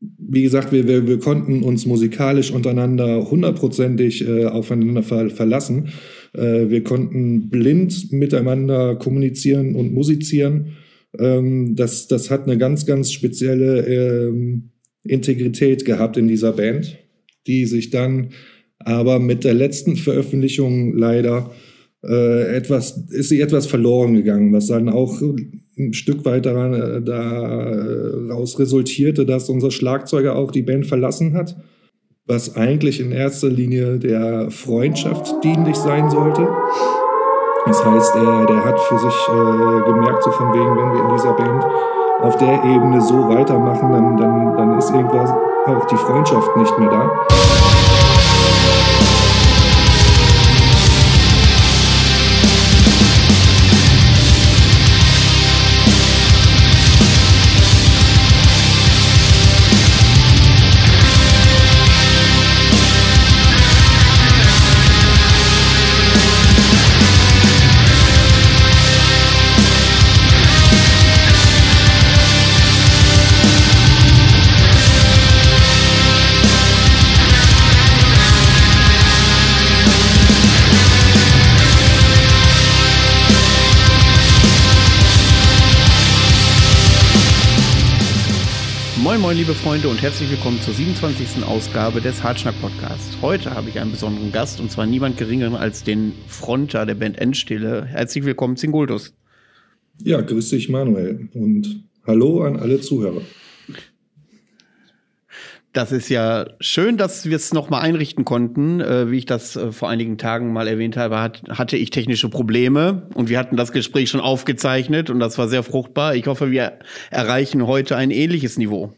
wie gesagt, wir, wir, wir konnten uns musikalisch untereinander hundertprozentig äh, aufeinander ver verlassen. Äh, wir konnten blind miteinander kommunizieren und musizieren. Ähm, das, das hat eine ganz, ganz spezielle ähm, Integrität gehabt in dieser Band, die sich dann aber mit der letzten Veröffentlichung leider äh, etwas, ist sie etwas verloren gegangen, was dann auch ein Stück weit daran, äh, daraus resultierte, dass unser Schlagzeuger auch die Band verlassen hat, was eigentlich in erster Linie der Freundschaft dienlich sein sollte. Das heißt, er, der hat für sich äh, gemerkt, so von wegen, wenn wir in dieser Band auf der Ebene so weitermachen, dann, dann, dann ist irgendwas auch die Freundschaft nicht mehr da. Liebe Freunde, und herzlich willkommen zur 27. Ausgabe des Hartschnack Podcasts. Heute habe ich einen besonderen Gast, und zwar niemand geringeren als den Fronter der Band Endstille. Herzlich willkommen, Zingultus. Ja, grüß dich, Manuel, und hallo an alle Zuhörer. Das ist ja schön, dass wir es nochmal einrichten konnten. Äh, wie ich das äh, vor einigen Tagen mal erwähnt habe, hat, hatte ich technische Probleme und wir hatten das Gespräch schon aufgezeichnet und das war sehr fruchtbar. Ich hoffe, wir erreichen heute ein ähnliches Niveau.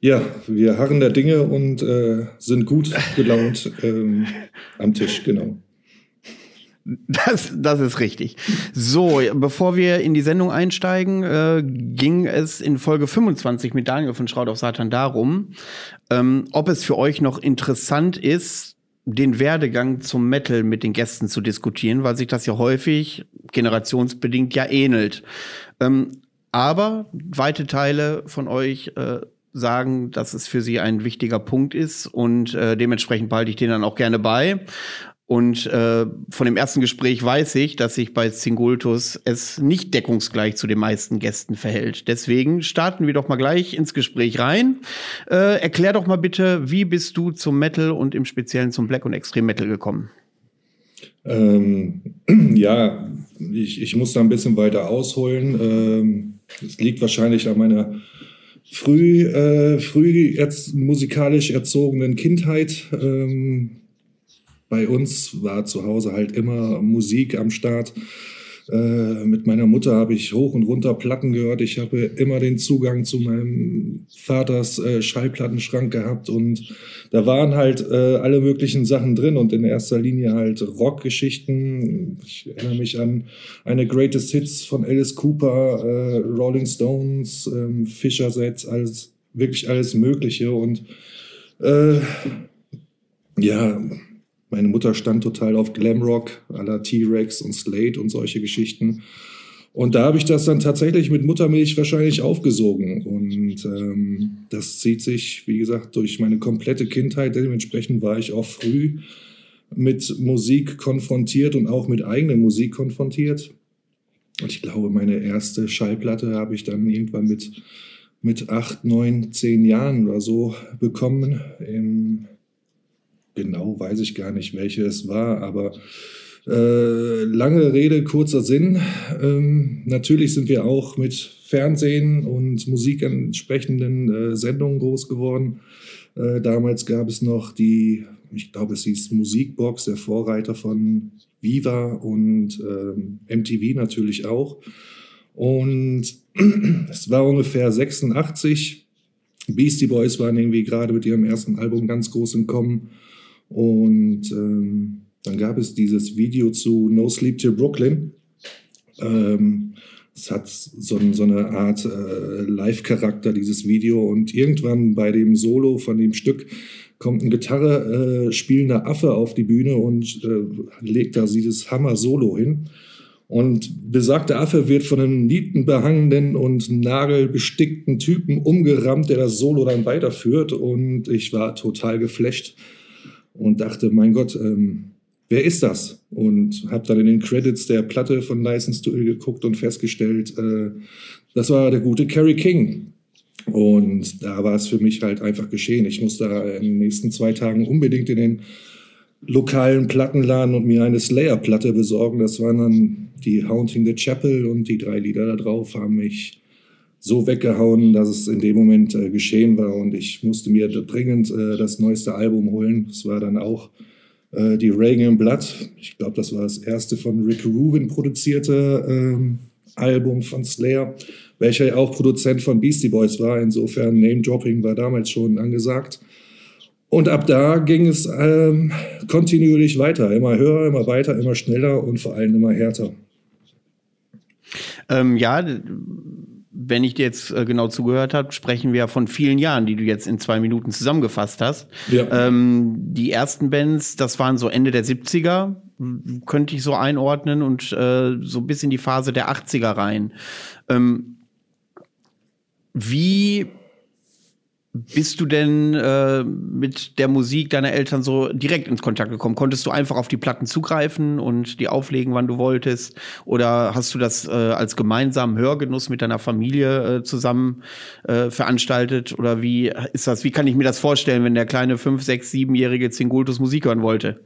Ja, wir harren der Dinge und äh, sind gut gelaunt ähm, am Tisch, genau. Das, das ist richtig. So, bevor wir in die Sendung einsteigen, äh, ging es in Folge 25 mit Daniel von Schraut auf Satan darum, ähm, ob es für euch noch interessant ist, den Werdegang zum Metal mit den Gästen zu diskutieren, weil sich das ja häufig generationsbedingt ja ähnelt. Ähm, aber weite Teile von euch äh, sagen, dass es für sie ein wichtiger Punkt ist und äh, dementsprechend behalte ich den dann auch gerne bei. Und äh, von dem ersten Gespräch weiß ich, dass sich bei Singultus es nicht deckungsgleich zu den meisten Gästen verhält. Deswegen starten wir doch mal gleich ins Gespräch rein. Äh, erklär doch mal bitte, wie bist du zum Metal und im Speziellen zum Black und Extreme Metal gekommen? Ähm, ja, ich, ich muss da ein bisschen weiter ausholen. Ähm, es ähm, liegt wahrscheinlich an meiner früh, äh, früh jetzt musikalisch erzogenen Kindheit. Ähm, bei uns war zu Hause halt immer Musik am Start. Äh, mit meiner Mutter habe ich hoch und runter Platten gehört. Ich habe immer den Zugang zu meinem Vaters äh, Schallplattenschrank gehabt und da waren halt äh, alle möglichen Sachen drin und in erster Linie halt Rockgeschichten. Ich erinnere mich an eine Greatest Hits von Alice Cooper, äh, Rolling Stones, ähm, Fischer Sets, alles wirklich alles Mögliche und äh, ja meine Mutter stand total auf Glamrock, à la T-Rex und Slate und solche Geschichten. Und da habe ich das dann tatsächlich mit Muttermilch wahrscheinlich aufgesogen. Und ähm, das zieht sich, wie gesagt, durch meine komplette Kindheit. Dementsprechend war ich auch früh mit Musik konfrontiert und auch mit eigener Musik konfrontiert. Und ich glaube, meine erste Schallplatte habe ich dann irgendwann mit, mit acht, neun, zehn Jahren oder so bekommen. Im genau weiß ich gar nicht, welche es war, aber äh, lange Rede, kurzer Sinn. Ähm, natürlich sind wir auch mit Fernsehen und Musik entsprechenden äh, Sendungen groß geworden. Äh, damals gab es noch die, ich glaube, es hieß Musikbox, der Vorreiter von Viva und MTV ähm, natürlich auch. Und es war ungefähr 86. Beastie Boys waren irgendwie gerade mit ihrem ersten Album ganz groß im Kommen. Und ähm, dann gab es dieses Video zu No Sleep Till Brooklyn. Ähm, es hat so, so, eine Art äh, Live-Charakter, dieses Video. Und irgendwann bei dem Solo von dem Stück kommt ein Gitarre äh, spielender Affe auf die Bühne und äh, legt da dieses Hammer-Solo hin. Und besagter Affe wird von einem nietenbehangenen und nagelbestickten Typen umgerammt, der das Solo dann weiterführt. Und ich war total geflasht und dachte, mein Gott, ähm, wer ist das? Und habe dann in den Credits der Platte von License to Ill geguckt und festgestellt, äh, das war der gute Kerry King. Und da war es für mich halt einfach geschehen. Ich musste in den nächsten zwei Tagen unbedingt in den lokalen Plattenladen und mir eine Slayer-Platte besorgen. Das waren dann die Haunting the Chapel und die drei Lieder da drauf haben mich so weggehauen, dass es in dem Moment äh, geschehen war und ich musste mir dringend äh, das neueste Album holen. Es war dann auch äh, die Reagan Blood. Ich glaube, das war das erste von Rick Rubin produzierte ähm, Album von Slayer, welcher ja auch Produzent von Beastie Boys war. Insofern Name-Dropping war damals schon angesagt. Und ab da ging es ähm, kontinuierlich weiter, immer höher, immer weiter, immer schneller und vor allem immer härter. Ähm, ja, wenn ich dir jetzt äh, genau zugehört habe, sprechen wir von vielen Jahren, die du jetzt in zwei Minuten zusammengefasst hast. Ja. Ähm, die ersten Bands, das waren so Ende der 70er, könnte ich so einordnen und äh, so bis in die Phase der 80er rein. Ähm, wie bist du denn äh, mit der Musik deiner Eltern so direkt ins Kontakt gekommen? Konntest du einfach auf die Platten zugreifen und die auflegen, wann du wolltest? Oder hast du das äh, als gemeinsamen Hörgenuss mit deiner Familie äh, zusammen äh, veranstaltet? Oder wie ist das? Wie kann ich mir das vorstellen, wenn der kleine fünf, sechs, siebenjährige Zingultus Musik hören wollte?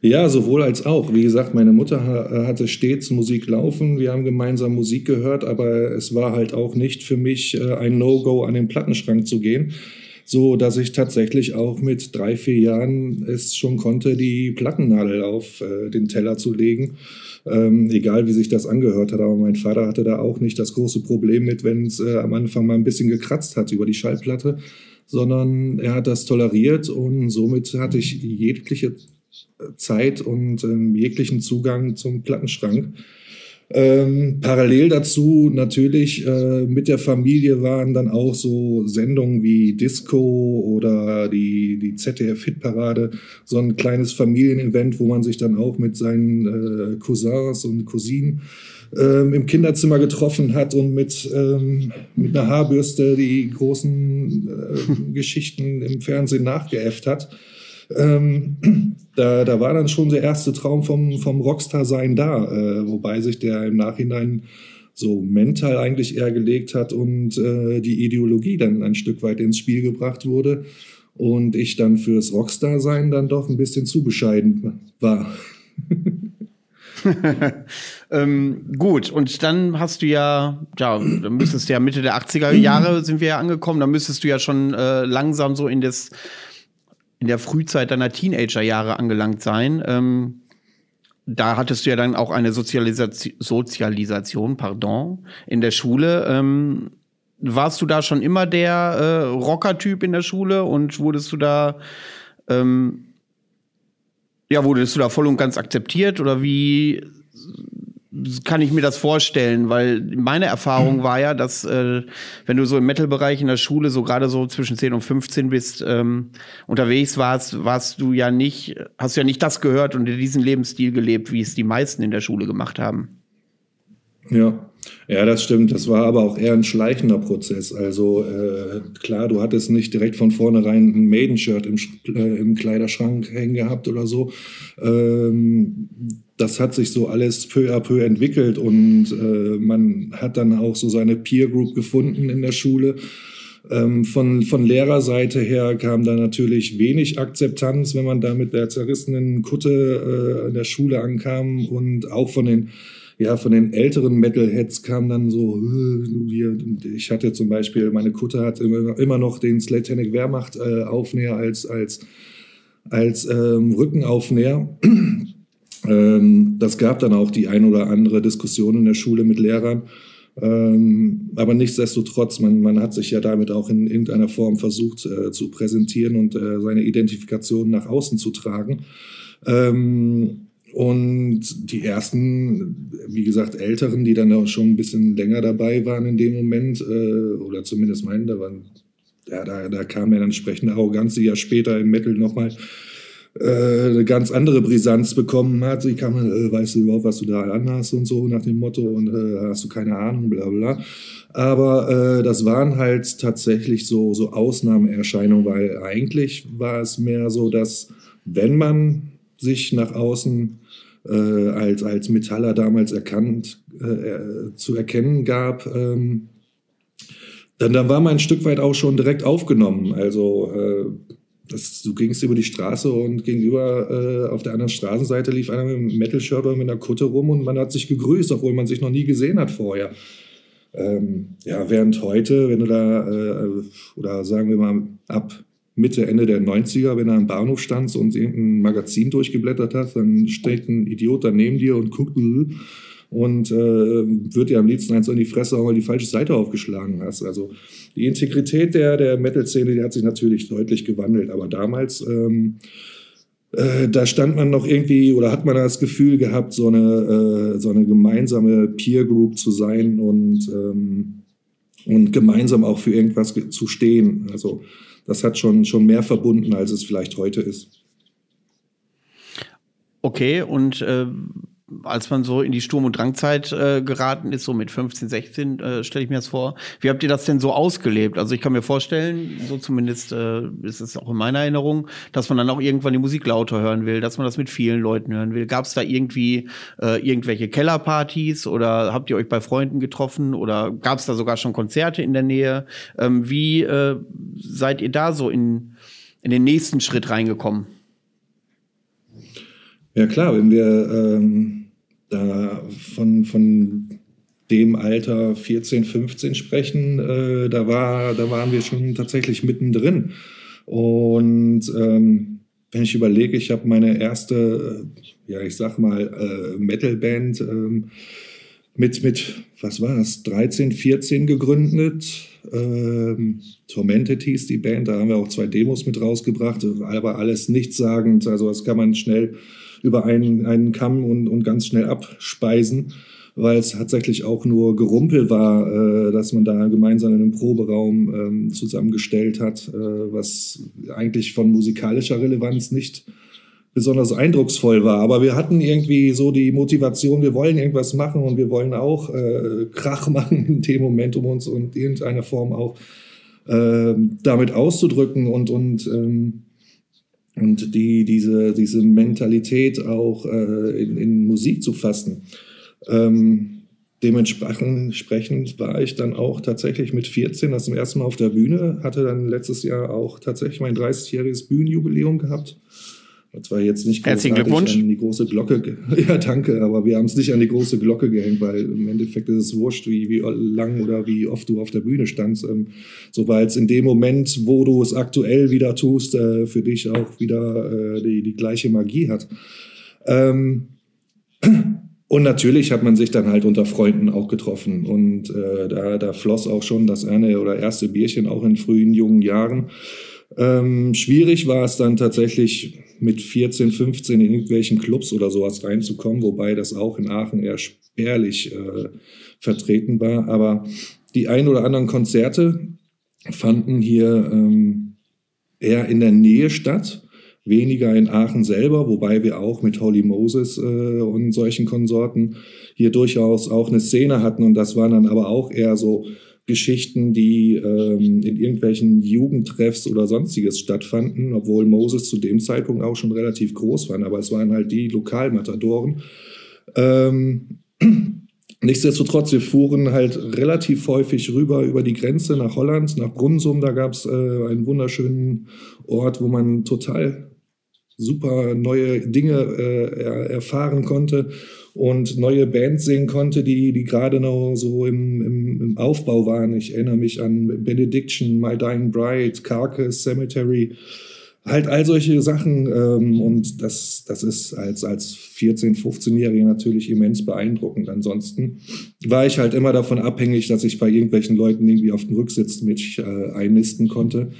Ja, sowohl als auch. Wie gesagt, meine Mutter äh, hatte stets Musik laufen. Wir haben gemeinsam Musik gehört, aber es war halt auch nicht für mich äh, ein No-Go, an den Plattenschrank zu gehen. So dass ich tatsächlich auch mit drei, vier Jahren es schon konnte, die Plattennadel auf äh, den Teller zu legen. Ähm, egal wie sich das angehört hat, aber mein Vater hatte da auch nicht das große Problem mit, wenn es äh, am Anfang mal ein bisschen gekratzt hat über die Schallplatte, sondern er hat das toleriert und somit hatte ich jegliche Zeit und ähm, jeglichen Zugang zum Plattenschrank. Ähm, parallel dazu natürlich äh, mit der Familie waren dann auch so Sendungen wie Disco oder die, die ZDF-Hitparade, so ein kleines Familienevent, wo man sich dann auch mit seinen äh, Cousins und Cousinen ähm, im Kinderzimmer getroffen hat und mit, ähm, mit einer Haarbürste die großen äh, Geschichten im Fernsehen nachgeäfft hat. Ähm, da, da war dann schon der erste Traum vom, vom Rockstar-Sein da, äh, wobei sich der im Nachhinein so mental eigentlich eher gelegt hat und äh, die Ideologie dann ein Stück weit ins Spiel gebracht wurde und ich dann fürs Rockstar-Sein dann doch ein bisschen zu bescheiden war. ähm, gut, und dann hast du ja, ja, dann müsstest du ja Mitte der 80er Jahre sind wir ja angekommen, dann müsstest du ja schon äh, langsam so in das in der Frühzeit deiner Teenagerjahre angelangt sein. Ähm, da hattest du ja dann auch eine Sozialisation, Sozialisation pardon, in der Schule. Ähm, warst du da schon immer der äh, Rocker-Typ in der Schule und wurdest du da, ähm, ja, wurdest du da voll und ganz akzeptiert oder wie kann ich mir das vorstellen, weil meine Erfahrung war ja, dass äh, wenn du so im Metal-Bereich in der Schule so gerade so zwischen 10 und 15 bist, ähm, unterwegs warst, warst du ja nicht, hast ja nicht das gehört und diesen Lebensstil gelebt, wie es die meisten in der Schule gemacht haben. Ja, ja, das stimmt. Das war aber auch eher ein schleichender Prozess. Also äh, klar, du hattest nicht direkt von vornherein ein Maiden-Shirt im, äh, im Kleiderschrank hängen gehabt oder so. Ähm, das hat sich so alles peu à peu entwickelt und äh, man hat dann auch so seine Peer Group gefunden in der Schule. Ähm, von, von Lehrerseite her kam da natürlich wenig Akzeptanz, wenn man da mit der zerrissenen Kutte äh, in der Schule ankam und auch von den ja, von den älteren Metalheads kam dann so, äh, ich hatte zum Beispiel, meine Kutte hat immer, immer noch den Slatanic Wehrmacht äh, Aufnäher als, als, als ähm, Rückenaufnäher. Ähm, das gab dann auch die ein oder andere Diskussion in der Schule mit Lehrern. Ähm, aber nichtsdestotrotz, man, man hat sich ja damit auch in irgendeiner Form versucht äh, zu präsentieren und äh, seine Identifikation nach außen zu tragen. Ähm, und die ersten, wie gesagt, Älteren, die dann auch schon ein bisschen länger dabei waren in dem Moment, äh, oder zumindest meinen, da waren, ja, da, da kam ja dann entsprechende Arroganz, die ja später im Metal nochmal äh, eine ganz andere Brisanz bekommen hat. Sie kam, äh, weißt du überhaupt, was du da anhast und so nach dem Motto und äh, hast du keine Ahnung, bla bla. Aber äh, das waren halt tatsächlich so, so Ausnahmeerscheinungen, weil eigentlich war es mehr so, dass wenn man sich nach außen äh, als, als Metaller damals erkannt, äh, zu erkennen gab, ähm, dann, dann war man ein Stück weit auch schon direkt aufgenommen. Also äh, das, du gingst über die Straße und gegenüber äh, auf der anderen Straßenseite lief einer mit einem Metal-Shirt oder mit einer Kutte rum und man hat sich gegrüßt, obwohl man sich noch nie gesehen hat vorher. Ähm, ja, während heute, wenn du da, äh, oder sagen wir mal ab Mitte, Ende der 90er, wenn du am Bahnhof standst und irgendein Magazin durchgeblättert hast, dann steht ein Idiot da neben dir und guckt und äh, wird dir am liebsten eins in die Fresse hauen, weil du die falsche Seite aufgeschlagen hast. Also die Integrität der, der Metal-Szene, die hat sich natürlich deutlich gewandelt, aber damals ähm, äh, da stand man noch irgendwie oder hat man das Gefühl gehabt, so eine, äh, so eine gemeinsame Peer Group zu sein und, ähm, und gemeinsam auch für irgendwas zu stehen. Also das hat schon, schon mehr verbunden, als es vielleicht heute ist. Okay, und äh, als man so in die Sturm- und Drangzeit äh, geraten ist, so mit 15, 16, äh, stelle ich mir das vor. Wie habt ihr das denn so ausgelebt? Also ich kann mir vorstellen, so zumindest äh, ist es auch in meiner Erinnerung, dass man dann auch irgendwann die Musik lauter hören will, dass man das mit vielen Leuten hören will. Gab es da irgendwie äh, irgendwelche Kellerpartys oder habt ihr euch bei Freunden getroffen oder gab es da sogar schon Konzerte in der Nähe? Ähm, wie äh, seid ihr da so in, in den nächsten Schritt reingekommen? Ja klar, wenn wir ähm, da von, von dem Alter 14, 15 sprechen, äh, da, war, da waren wir schon tatsächlich mittendrin. Und ähm, wenn ich überlege, ich habe meine erste, äh, ja ich sag mal, äh, Metalband ähm, mit, mit, was war das, 13, 14 gegründet. Ähm, Tormented hieß die Band, da haben wir auch zwei Demos mit rausgebracht, aber alles nichtssagend, also das kann man schnell über einen, einen Kamm und, und ganz schnell abspeisen, weil es tatsächlich auch nur Gerumpel war, äh, dass man da gemeinsam in einem Proberaum ähm, zusammengestellt hat, äh, was eigentlich von musikalischer Relevanz nicht besonders eindrucksvoll war. Aber wir hatten irgendwie so die Motivation, wir wollen irgendwas machen und wir wollen auch äh, Krach machen in dem Moment, um uns in irgendeiner Form auch äh, damit auszudrücken und, und ähm, und die, diese, diese Mentalität auch äh, in, in Musik zu fassen. Ähm, dementsprechend war ich dann auch tatsächlich mit 14 das erste Mal auf der Bühne, hatte dann letztes Jahr auch tatsächlich mein 30-jähriges Bühnenjubiläum gehabt das war jetzt nicht Herzlichen Glückwunsch. an die große Glocke. Ja, danke, aber wir haben es nicht an die große Glocke gehängt, weil im Endeffekt ist es wurscht, wie, wie lang oder wie oft du auf der Bühne standst. Ähm, Sobald es in dem Moment, wo du es aktuell wieder tust, äh, für dich auch wieder äh, die, die gleiche Magie hat. Ähm, und natürlich hat man sich dann halt unter Freunden auch getroffen. Und äh, da, da floss auch schon das eine oder erste Bierchen auch in frühen jungen Jahren. Ähm, schwierig war es dann tatsächlich mit 14, 15 in irgendwelchen Clubs oder sowas reinzukommen, wobei das auch in Aachen eher spärlich äh, vertreten war. Aber die ein oder anderen Konzerte fanden hier ähm, eher in der Nähe statt, weniger in Aachen selber, wobei wir auch mit Holy Moses äh, und solchen Konsorten hier durchaus auch eine Szene hatten und das waren dann aber auch eher so Geschichten, die ähm, in irgendwelchen Jugendtreffs oder sonstiges stattfanden, obwohl Moses zu dem Zeitpunkt auch schon relativ groß war, aber es waren halt die Lokalmatadoren. Ähm, nichtsdestotrotz, wir fuhren halt relativ häufig rüber über die Grenze nach Holland, nach Brunsum. Da gab es äh, einen wunderschönen Ort, wo man total super neue Dinge äh, erfahren konnte und neue Bands sehen konnte, die, die gerade noch so im, im, im, Aufbau waren. Ich erinnere mich an Benediction, My Dying Bride, Carcass, Cemetery, halt all solche Sachen. Ähm, und das, das ist als, als 14-, 15-Jähriger natürlich immens beeindruckend. Ansonsten war ich halt immer davon abhängig, dass ich bei irgendwelchen Leuten irgendwie auf dem Rücksitz mich äh, einnisten konnte,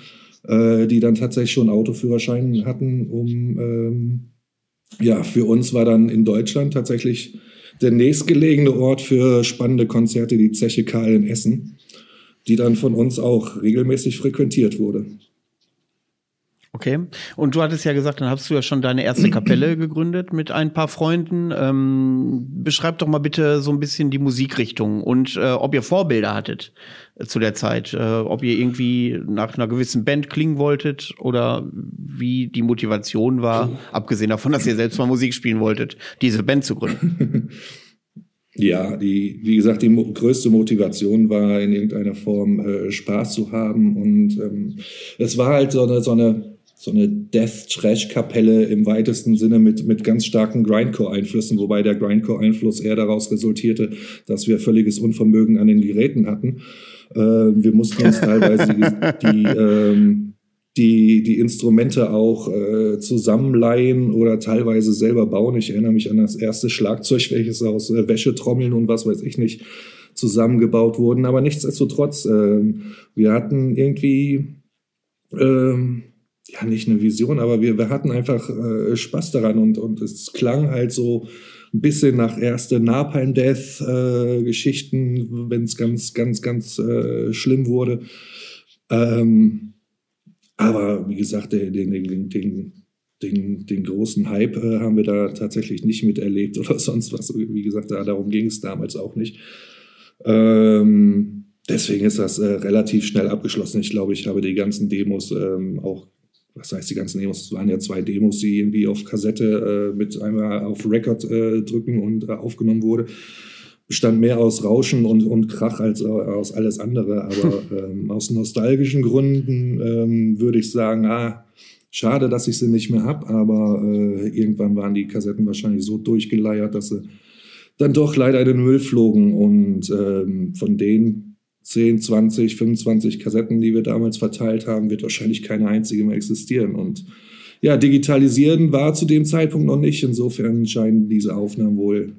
äh, die dann tatsächlich schon Autoführerschein hatten, um ähm, ja, für uns war dann in Deutschland tatsächlich der nächstgelegene Ort für spannende Konzerte die Zeche Karl in Essen, die dann von uns auch regelmäßig frequentiert wurde. Okay. Und du hattest ja gesagt, dann hast du ja schon deine erste Kapelle gegründet mit ein paar Freunden. Ähm, beschreib doch mal bitte so ein bisschen die Musikrichtung und äh, ob ihr Vorbilder hattet äh, zu der Zeit. Äh, ob ihr irgendwie nach einer gewissen Band klingen wolltet oder wie die Motivation war, abgesehen davon, dass ihr selbst mal Musik spielen wolltet, diese Band zu gründen. Ja, die, wie gesagt, die größte Motivation war in irgendeiner Form äh, Spaß zu haben und ähm, es war halt so eine, so eine so eine Death-Trash-Kapelle im weitesten Sinne mit, mit ganz starken Grindcore-Einflüssen, wobei der Grindcore-Einfluss eher daraus resultierte, dass wir völliges Unvermögen an den Geräten hatten. Äh, wir mussten uns teilweise die, die, ähm, die, die Instrumente auch äh, zusammenleihen oder teilweise selber bauen. Ich erinnere mich an das erste Schlagzeug, welches aus äh, Wäschetrommeln und was weiß ich nicht zusammengebaut wurden. Aber nichtsdestotrotz, äh, wir hatten irgendwie... Ähm, ja, nicht eine Vision, aber wir, wir hatten einfach äh, Spaß daran und, und es klang halt so ein bisschen nach erste Napalm Death äh, Geschichten, wenn es ganz, ganz, ganz äh, schlimm wurde. Ähm, aber wie gesagt, den, den, den, den, den, großen Hype äh, haben wir da tatsächlich nicht miterlebt oder sonst was. Wie gesagt, da, darum ging es damals auch nicht. Ähm, deswegen ist das äh, relativ schnell abgeschlossen. Ich glaube, ich habe die ganzen Demos ähm, auch was heißt die ganzen Demos? Es waren ja zwei Demos, die irgendwie auf Kassette äh, mit einmal auf Record äh, drücken und äh, aufgenommen wurde. Bestand mehr aus Rauschen und, und Krach als aus alles andere. Aber ähm, aus nostalgischen Gründen ähm, würde ich sagen, ah, schade, dass ich sie nicht mehr habe. Aber äh, irgendwann waren die Kassetten wahrscheinlich so durchgeleiert, dass sie dann doch leider in den Müll flogen. Und ähm, von denen 10, 20, 25 Kassetten, die wir damals verteilt haben, wird wahrscheinlich keine einzige mehr existieren. Und ja, digitalisieren war zu dem Zeitpunkt noch nicht. Insofern scheinen diese Aufnahmen wohl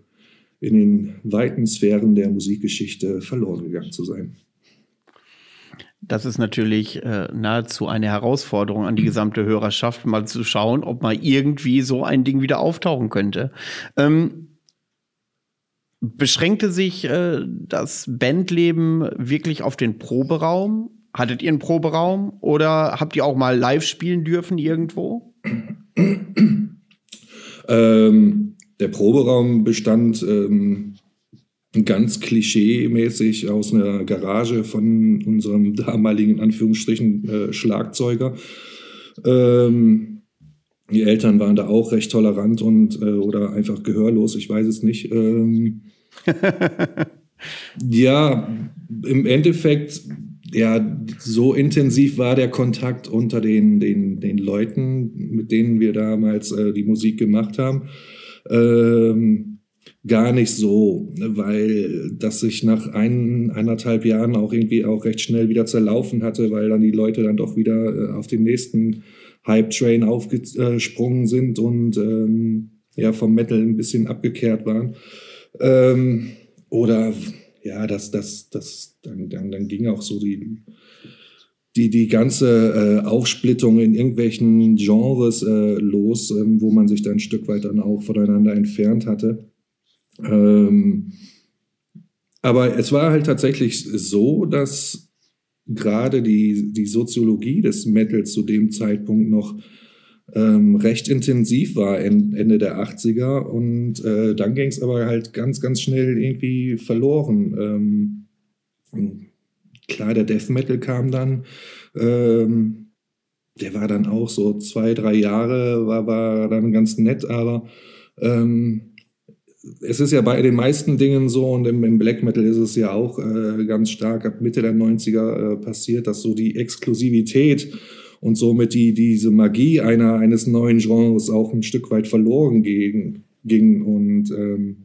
in den weiten Sphären der Musikgeschichte verloren gegangen zu sein. Das ist natürlich äh, nahezu eine Herausforderung an die gesamte Hörerschaft, mal zu schauen, ob mal irgendwie so ein Ding wieder auftauchen könnte. Ähm, Beschränkte sich äh, das Bandleben wirklich auf den Proberaum? Hattet ihr einen Proberaum oder habt ihr auch mal live spielen dürfen irgendwo? Ähm, der Proberaum bestand ähm, ganz klischee-mäßig aus einer Garage von unserem damaligen Anführungsstrichen äh, Schlagzeuger. Ähm, die Eltern waren da auch recht tolerant und äh, oder einfach gehörlos, ich weiß es nicht. Ähm, ja, im Endeffekt, ja, so intensiv war der Kontakt unter den, den, den Leuten, mit denen wir damals äh, die Musik gemacht haben. Ähm, gar nicht so, weil das sich nach ein, eineinhalb Jahren auch irgendwie auch recht schnell wieder zerlaufen hatte, weil dann die Leute dann doch wieder äh, auf den nächsten Hype-Train aufgesprungen sind und ähm, ja vom Metal ein bisschen abgekehrt waren. Ähm, oder ja, das, das, das, dann, dann, dann ging auch so die, die, die ganze äh, Aufsplittung in irgendwelchen Genres äh, los, ähm, wo man sich dann ein Stück weit dann auch voneinander entfernt hatte. Ähm, aber es war halt tatsächlich so, dass gerade die, die Soziologie des Metals zu dem Zeitpunkt noch ähm, recht intensiv war Ende der 80er und äh, dann ging es aber halt ganz, ganz schnell irgendwie verloren. Ähm, klar, der Death Metal kam dann, ähm, der war dann auch so zwei, drei Jahre, war, war dann ganz nett, aber ähm, es ist ja bei den meisten Dingen so und im, im Black Metal ist es ja auch äh, ganz stark ab Mitte der 90er äh, passiert, dass so die Exklusivität und somit die, diese Magie einer, eines neuen Genres auch ein Stück weit verloren ging. ging. Und ähm,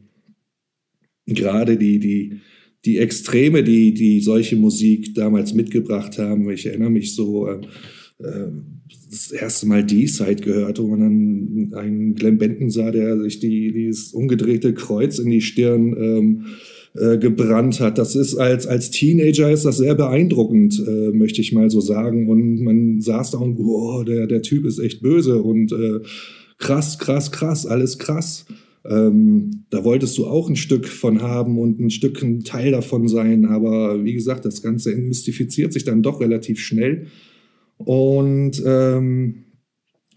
gerade die, die, die Extreme, die, die solche Musik damals mitgebracht haben, ich erinnere mich so, äh, äh das erste Mal D-Side gehört, wo man dann einen Glenn Benton sah, der sich die, dieses umgedrehte Kreuz in die Stirn ähm, äh, gebrannt hat. Das ist als, als Teenager ist das sehr beeindruckend, äh, möchte ich mal so sagen. Und man saß da und, oh, der, der Typ ist echt böse und äh, krass, krass, krass, alles krass. Ähm, da wolltest du auch ein Stück von haben und ein Stück ein Teil davon sein. Aber wie gesagt, das Ganze mystifiziert sich dann doch relativ schnell. Und ähm,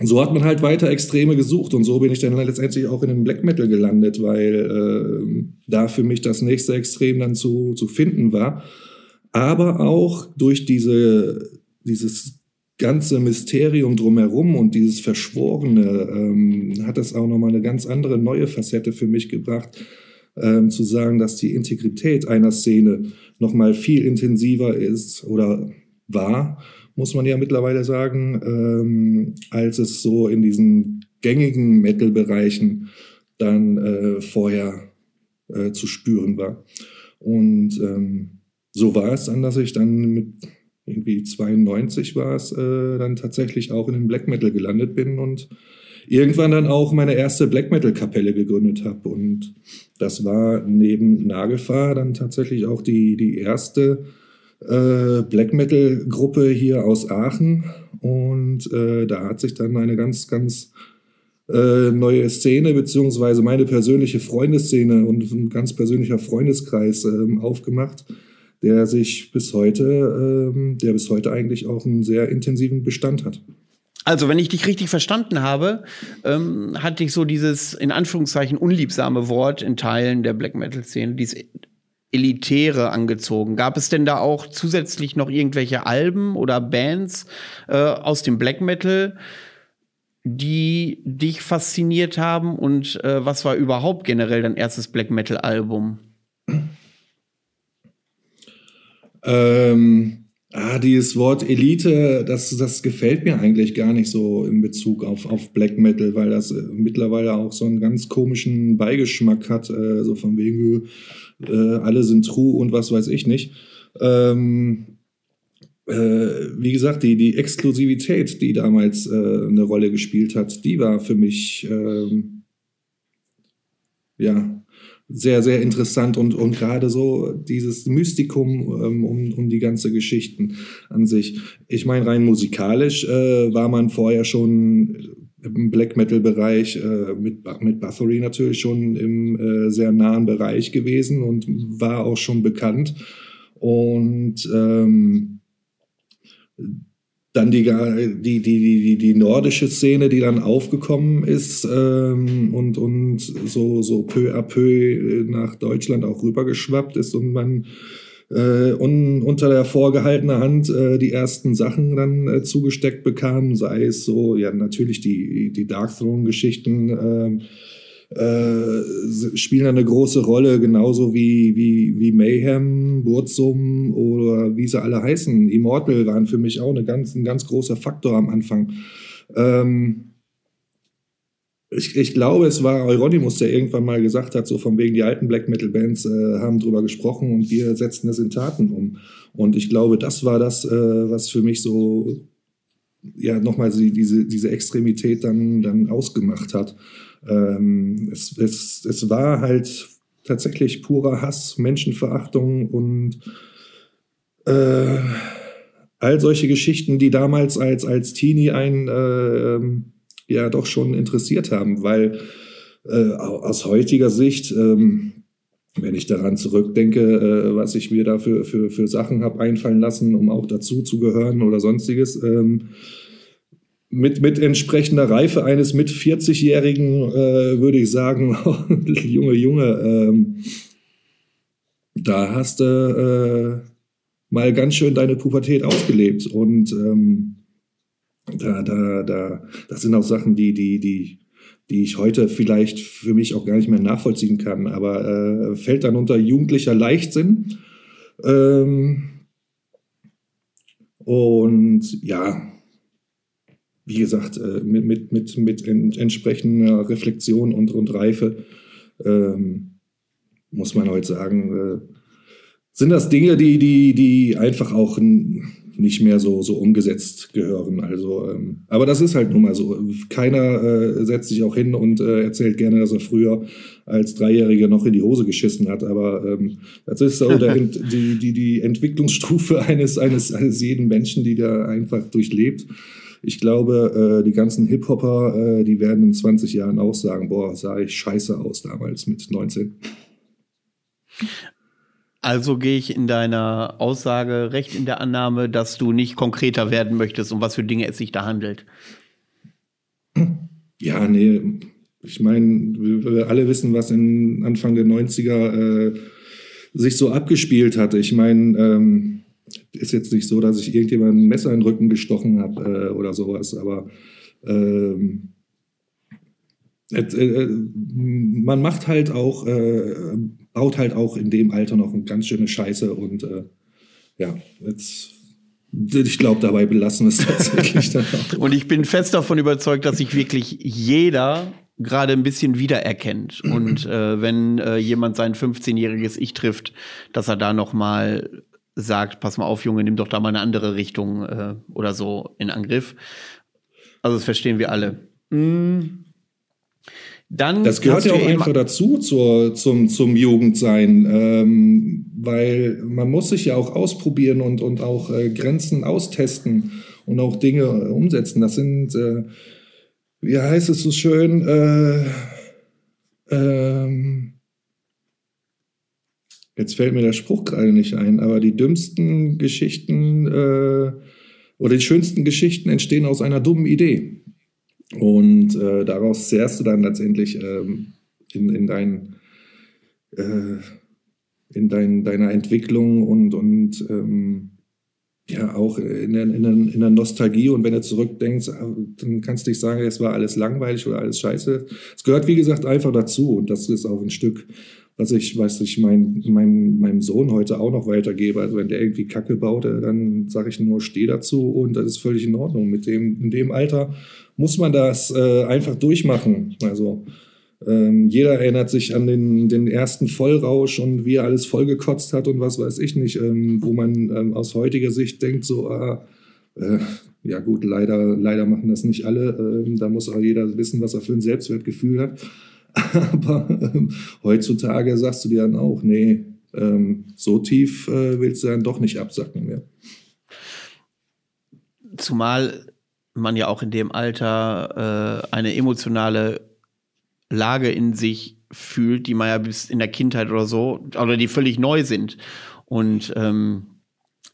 so hat man halt weiter Extreme gesucht und so bin ich dann letztendlich auch in dem Black Metal gelandet, weil äh, da für mich das nächste Extrem dann zu, zu finden war. Aber auch durch diese, dieses ganze Mysterium drumherum und dieses Verschworene ähm, hat das auch nochmal eine ganz andere neue Facette für mich gebracht, ähm, zu sagen, dass die Integrität einer Szene nochmal viel intensiver ist oder war muss man ja mittlerweile sagen, ähm, als es so in diesen gängigen Metal-Bereichen dann äh, vorher äh, zu spüren war. Und ähm, so war es dann, dass ich dann mit irgendwie 92 war es, äh, dann tatsächlich auch in den Black Metal gelandet bin und irgendwann dann auch meine erste Black Metal Kapelle gegründet habe. Und das war neben Nagelfahr dann tatsächlich auch die, die erste äh, Black Metal Gruppe hier aus Aachen und äh, da hat sich dann eine ganz, ganz äh, neue Szene beziehungsweise meine persönliche Freundesszene und ein ganz persönlicher Freundeskreis ähm, aufgemacht, der sich bis heute, ähm, der bis heute eigentlich auch einen sehr intensiven Bestand hat. Also, wenn ich dich richtig verstanden habe, ähm, hatte ich so dieses in Anführungszeichen unliebsame Wort in Teilen der Black Metal-Szene, dieses Elitäre angezogen. Gab es denn da auch zusätzlich noch irgendwelche Alben oder Bands äh, aus dem Black Metal, die dich fasziniert haben? Und äh, was war überhaupt generell dein erstes Black Metal Album? Ähm, ah, dieses Wort Elite, das, das gefällt mir eigentlich gar nicht so in Bezug auf, auf Black Metal, weil das äh, mittlerweile auch so einen ganz komischen Beigeschmack hat, äh, so von wegen äh, alle sind true und was weiß ich nicht. Ähm, äh, wie gesagt, die, die Exklusivität, die damals äh, eine Rolle gespielt hat, die war für mich ähm, ja sehr, sehr interessant und, und gerade so dieses Mystikum ähm, um, um die ganze Geschichten an sich. Ich meine, rein musikalisch äh, war man vorher schon im Black Metal-Bereich äh, mit, mit Bathory natürlich schon im äh, sehr nahen Bereich gewesen und war auch schon bekannt. Und ähm, dann die, die, die, die, die nordische Szene, die dann aufgekommen ist ähm, und, und so, so peu à peu nach Deutschland auch rübergeschwappt ist und man äh, un, unter der vorgehaltenen Hand äh, die ersten Sachen dann äh, zugesteckt bekam, sei es so, ja, natürlich die, die Dark Throne-Geschichten. Ähm, äh, spielen eine große Rolle, genauso wie, wie, wie Mayhem, Burzum oder wie sie alle heißen. Immortal waren für mich auch eine ganz, ein ganz großer Faktor am Anfang. Ähm, ich, ich glaube, es war Euronymous, der irgendwann mal gesagt hat, so von wegen die alten Black Metal Bands äh, haben drüber gesprochen und wir setzen das in Taten um. Und ich glaube, das war das, äh, was für mich so ja nochmal diese, diese Extremität dann, dann ausgemacht hat. Ähm, es, es, es war halt tatsächlich purer Hass, Menschenverachtung und äh, all solche Geschichten, die damals als, als Teenie ein äh, ähm, ja doch schon interessiert haben, weil äh, aus heutiger Sicht, ähm, wenn ich daran zurückdenke, äh, was ich mir da für, für, für Sachen habe einfallen lassen, um auch dazu zu gehören oder sonstiges, ähm, mit, mit entsprechender Reife eines mit 40-Jährigen äh, würde ich sagen, Junge, Junge, ähm, da hast du äh, mal ganz schön deine Pubertät ausgelebt und ähm, da, da, da, das sind auch Sachen, die, die, die, die ich heute vielleicht für mich auch gar nicht mehr nachvollziehen kann, aber äh, fällt dann unter jugendlicher Leichtsinn. Ähm, und ja, wie gesagt, äh, mit, mit, mit, mit entsprechender Reflexion und, und Reife ähm, muss man heute sagen, äh, sind das Dinge, die, die, die einfach auch nicht mehr so, so umgesetzt gehören. Also, ähm, aber das ist halt nun mal so. Keiner äh, setzt sich auch hin und äh, erzählt gerne, dass er früher als Dreijähriger noch in die Hose geschissen hat. Aber ähm, das ist so der, die, die, die Entwicklungsstufe eines, eines, eines jeden Menschen, die da einfach durchlebt. Ich glaube, äh, die ganzen Hip-Hopper, äh, die werden in 20 Jahren auch sagen, boah, sah ich scheiße aus damals mit 19. Also gehe ich in deiner Aussage recht in der Annahme, dass du nicht konkreter werden möchtest, um was für Dinge es sich da handelt. Ja, nee, ich meine, wir alle wissen, was in Anfang der 90er äh, sich so abgespielt hatte. Ich meine, ähm, ist jetzt nicht so, dass ich irgendjemand ein Messer in den Rücken gestochen habe äh, oder sowas, aber ähm, äh, äh, man macht halt auch, äh, baut halt auch in dem Alter noch eine ganz schöne Scheiße und äh, ja, jetzt ich glaube, dabei belassen wir es tatsächlich dann auch. Und ich bin fest davon überzeugt, dass sich wirklich jeder gerade ein bisschen wiedererkennt. Und äh, wenn äh, jemand sein 15-jähriges Ich trifft, dass er da noch mal sagt, pass mal auf, Junge, nimm doch da mal eine andere Richtung äh, oder so in Angriff. Also das verstehen wir alle. Mhm. Dann das gehört ja auch einfach dazu zur, zum, zum Jugendsein, ähm, weil man muss sich ja auch ausprobieren und, und auch äh, Grenzen austesten und auch Dinge umsetzen. Das sind, äh, wie heißt es so schön, äh, ähm, jetzt fällt mir der Spruch gerade nicht ein, aber die dümmsten Geschichten äh, oder die schönsten Geschichten entstehen aus einer dummen Idee. Und äh, daraus zehrst du dann letztendlich ähm, in, in, dein, äh, in dein, deiner Entwicklung und, und ähm, ja auch in der, in, der, in der Nostalgie. Und wenn du zurückdenkst, ah, dann kannst du nicht sagen, es war alles langweilig oder alles scheiße. Es gehört, wie gesagt, einfach dazu. Und das ist auch ein Stück was ich, weiß ich mein, mein, meinem Sohn heute auch noch weitergebe. Also wenn der irgendwie Kacke baut, äh, dann sage ich nur, steh dazu und das ist völlig in Ordnung. Mit dem, in dem Alter muss man das äh, einfach durchmachen. Also ähm, jeder erinnert sich an den, den ersten Vollrausch und wie er alles vollgekotzt hat und was weiß ich nicht, ähm, wo man ähm, aus heutiger Sicht denkt, so, ah, äh, ja gut, leider, leider machen das nicht alle. Ähm, da muss auch jeder wissen, was er für ein Selbstwertgefühl hat. Aber ähm, heutzutage sagst du dir dann auch, nee, ähm, so tief äh, willst du dann doch nicht absacken mehr. Zumal man ja auch in dem Alter äh, eine emotionale Lage in sich fühlt, die man ja bis in der Kindheit oder so, oder die völlig neu sind. Und ähm,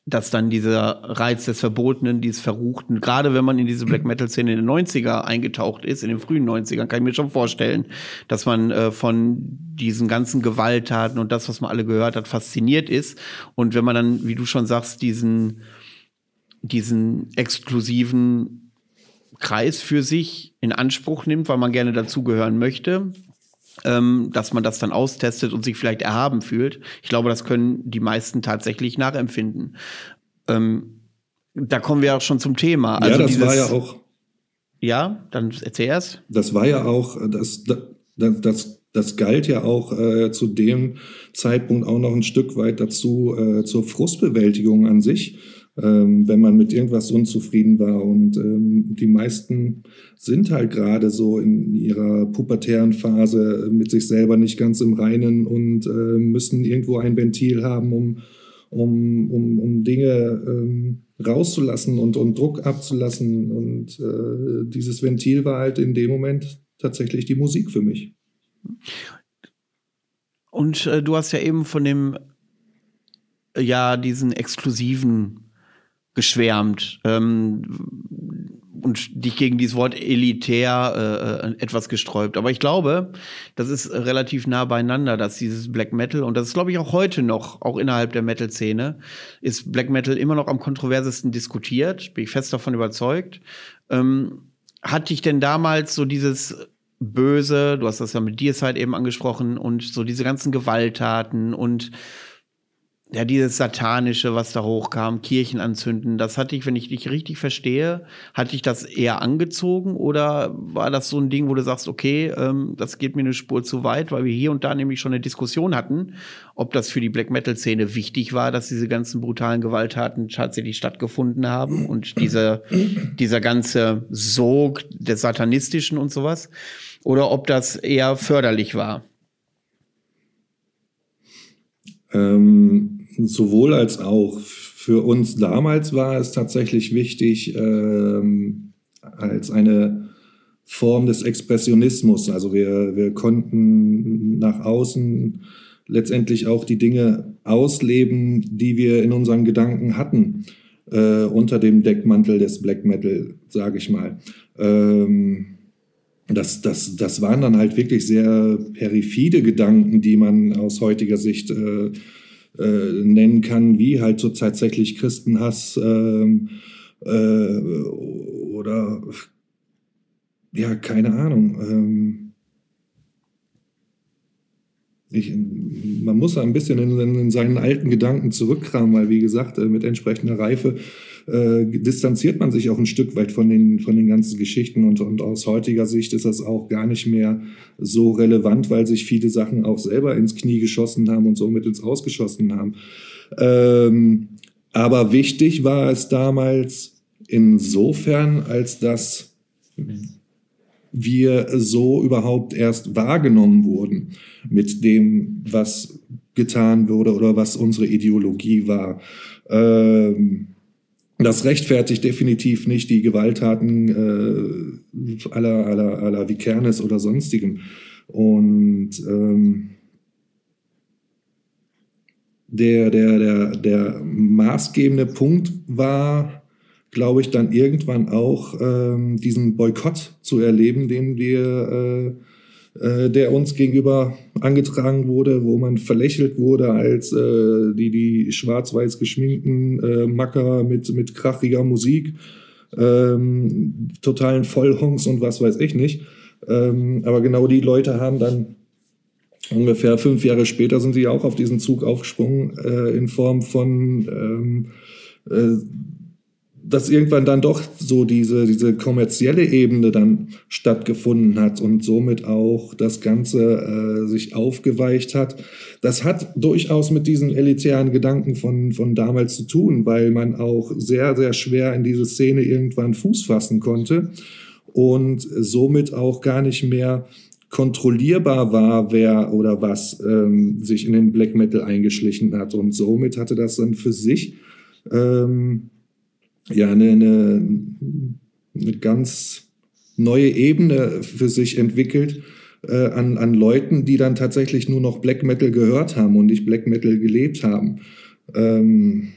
dass dann dieser Reiz des Verbotenen, dieses Verruchten, gerade wenn man in diese Black Metal-Szene in den 90er eingetaucht ist, in den frühen 90ern, kann ich mir schon vorstellen, dass man äh, von diesen ganzen Gewalttaten und das, was man alle gehört hat, fasziniert ist. Und wenn man dann, wie du schon sagst, diesen, diesen exklusiven Kreis für sich in Anspruch nimmt, weil man gerne dazugehören möchte, ähm, dass man das dann austestet und sich vielleicht erhaben fühlt. Ich glaube, das können die meisten tatsächlich nachempfinden. Ähm, da kommen wir auch schon zum Thema. Also ja, das dieses, war ja auch. Ja, dann erzähl erst. Das war ja auch, das, das, das, das galt ja auch äh, zu dem Zeitpunkt auch noch ein Stück weit dazu äh, zur Frustbewältigung an sich ähm, wenn man mit irgendwas unzufrieden war. Und ähm, die meisten sind halt gerade so in ihrer pubertären Phase mit sich selber nicht ganz im Reinen und äh, müssen irgendwo ein Ventil haben, um, um, um, um Dinge ähm, rauszulassen und, und Druck abzulassen. Und äh, dieses Ventil war halt in dem Moment tatsächlich die Musik für mich. Und äh, du hast ja eben von dem, ja, diesen exklusiven geschwärmt ähm, und dich gegen dieses Wort elitär äh, äh, etwas gesträubt. Aber ich glaube, das ist relativ nah beieinander, dass dieses Black Metal, und das ist, glaube ich, auch heute noch, auch innerhalb der Metal-Szene, ist Black Metal immer noch am kontroversesten diskutiert, bin ich fest davon überzeugt. Ähm, hat dich denn damals so dieses Böse, du hast das ja mit halt eben angesprochen, und so diese ganzen Gewalttaten und ja, dieses Satanische, was da hochkam, Kirchen anzünden, das hatte ich, wenn ich dich richtig verstehe, hatte ich das eher angezogen oder war das so ein Ding, wo du sagst, okay, ähm, das geht mir eine Spur zu weit, weil wir hier und da nämlich schon eine Diskussion hatten, ob das für die Black Metal-Szene wichtig war, dass diese ganzen brutalen Gewalttaten tatsächlich stattgefunden haben und dieser, dieser ganze Sog des Satanistischen und sowas, oder ob das eher förderlich war. Ähm, sowohl als auch. Für uns damals war es tatsächlich wichtig, ähm, als eine Form des Expressionismus. Also wir, wir konnten nach außen letztendlich auch die Dinge ausleben, die wir in unseren Gedanken hatten, äh, unter dem Deckmantel des Black Metal, sage ich mal. Ähm, das, das, das waren dann halt wirklich sehr perfide Gedanken, die man aus heutiger Sicht äh, äh, nennen kann, wie halt so tatsächlich Christenhass ähm, äh, oder ja, keine Ahnung. Ähm, ich, man muss ein bisschen in, in, seinen alten Gedanken zurückkramen, weil wie gesagt, äh, mit entsprechender Reife äh, distanziert man sich auch ein Stück weit von den, von den ganzen Geschichten und, und aus heutiger Sicht ist das auch gar nicht mehr so relevant, weil sich viele Sachen auch selber ins Knie geschossen haben und somit ins Ausgeschossen haben. Ähm, aber wichtig war es damals insofern, als dass wir so überhaupt erst wahrgenommen wurden mit dem, was getan wurde oder was unsere Ideologie war. Ähm, das rechtfertigt definitiv nicht die Gewalttaten äh, aller, aller, aller Vikernes oder sonstigem. Und ähm, der, der, der, der maßgebende Punkt war, glaube ich, dann irgendwann auch ähm, diesen Boykott zu erleben, den wir äh, äh, der uns gegenüber angetragen wurde, wo man verlächelt wurde als äh, die, die schwarz-weiß geschminkten äh, Macker mit, mit krachiger Musik, ähm, totalen Vollhongs und was weiß ich nicht. Ähm, aber genau die Leute haben dann ungefähr fünf Jahre später sind sie auch auf diesen Zug aufgesprungen äh, in Form von ähm, äh, dass irgendwann dann doch so diese, diese kommerzielle Ebene dann stattgefunden hat und somit auch das Ganze äh, sich aufgeweicht hat. Das hat durchaus mit diesen elitären Gedanken von, von damals zu tun, weil man auch sehr, sehr schwer in diese Szene irgendwann Fuß fassen konnte und somit auch gar nicht mehr kontrollierbar war, wer oder was ähm, sich in den Black Metal eingeschlichen hat. Und somit hatte das dann für sich ähm, ja eine, eine, eine ganz neue Ebene für sich entwickelt äh, an, an Leuten, die dann tatsächlich nur noch Black Metal gehört haben und nicht Black Metal gelebt haben. Ähm,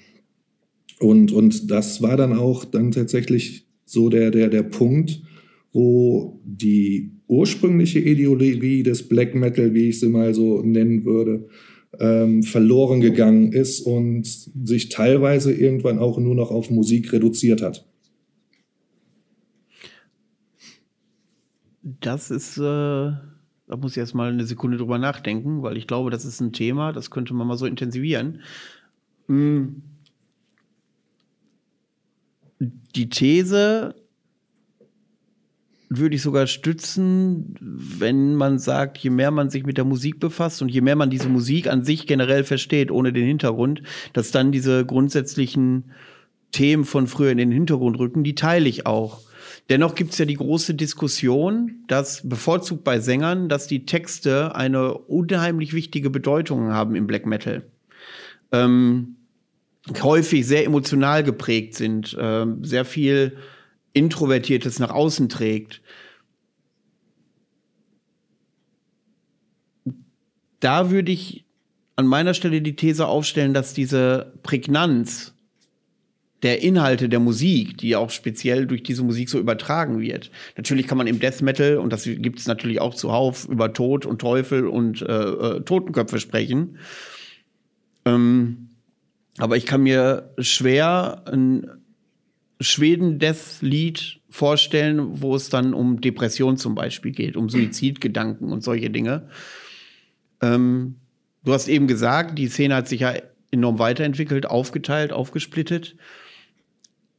und, und das war dann auch dann tatsächlich so der, der, der Punkt, wo die ursprüngliche Ideologie des Black Metal, wie ich sie mal so nennen würde, ähm, verloren gegangen ist und sich teilweise irgendwann auch nur noch auf Musik reduziert hat. Das ist, äh, da muss ich erst mal eine Sekunde drüber nachdenken, weil ich glaube, das ist ein Thema, das könnte man mal so intensivieren. Hm. Die These, würde ich sogar stützen, wenn man sagt, je mehr man sich mit der Musik befasst und je mehr man diese Musik an sich generell versteht, ohne den Hintergrund, dass dann diese grundsätzlichen Themen von früher in den Hintergrund rücken, die teile ich auch. Dennoch gibt es ja die große Diskussion, dass bevorzugt bei Sängern, dass die Texte eine unheimlich wichtige Bedeutung haben im Black Metal. Ähm, häufig sehr emotional geprägt sind, ähm, sehr viel Introvertiertes nach außen trägt. Da würde ich an meiner Stelle die These aufstellen, dass diese Prägnanz der Inhalte der Musik, die auch speziell durch diese Musik so übertragen wird. Natürlich kann man im Death Metal, und das gibt es natürlich auch zuhauf, über Tod und Teufel und äh, äh, Totenköpfe sprechen. Ähm, aber ich kann mir schwer ein Schweden-Death-Lied vorstellen, wo es dann um Depression zum Beispiel geht, um Suizidgedanken und solche Dinge. Ähm, du hast eben gesagt, die Szene hat sich ja enorm weiterentwickelt, aufgeteilt, aufgesplittet.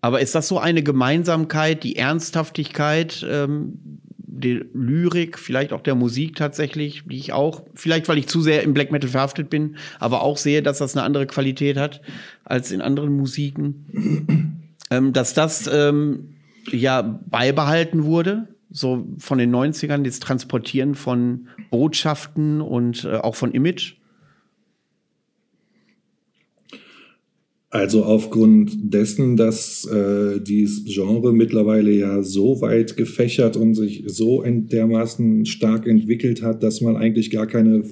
Aber ist das so eine Gemeinsamkeit, die Ernsthaftigkeit, ähm, die Lyrik, vielleicht auch der Musik tatsächlich, die ich auch, vielleicht weil ich zu sehr im Black Metal verhaftet bin, aber auch sehe, dass das eine andere Qualität hat als in anderen Musiken? Ähm, dass das ähm, ja beibehalten wurde, so von den 90ern, das Transportieren von Botschaften und äh, auch von Image? Also aufgrund dessen, dass äh, dieses Genre mittlerweile ja so weit gefächert und sich so dermaßen stark entwickelt hat, dass man eigentlich gar keine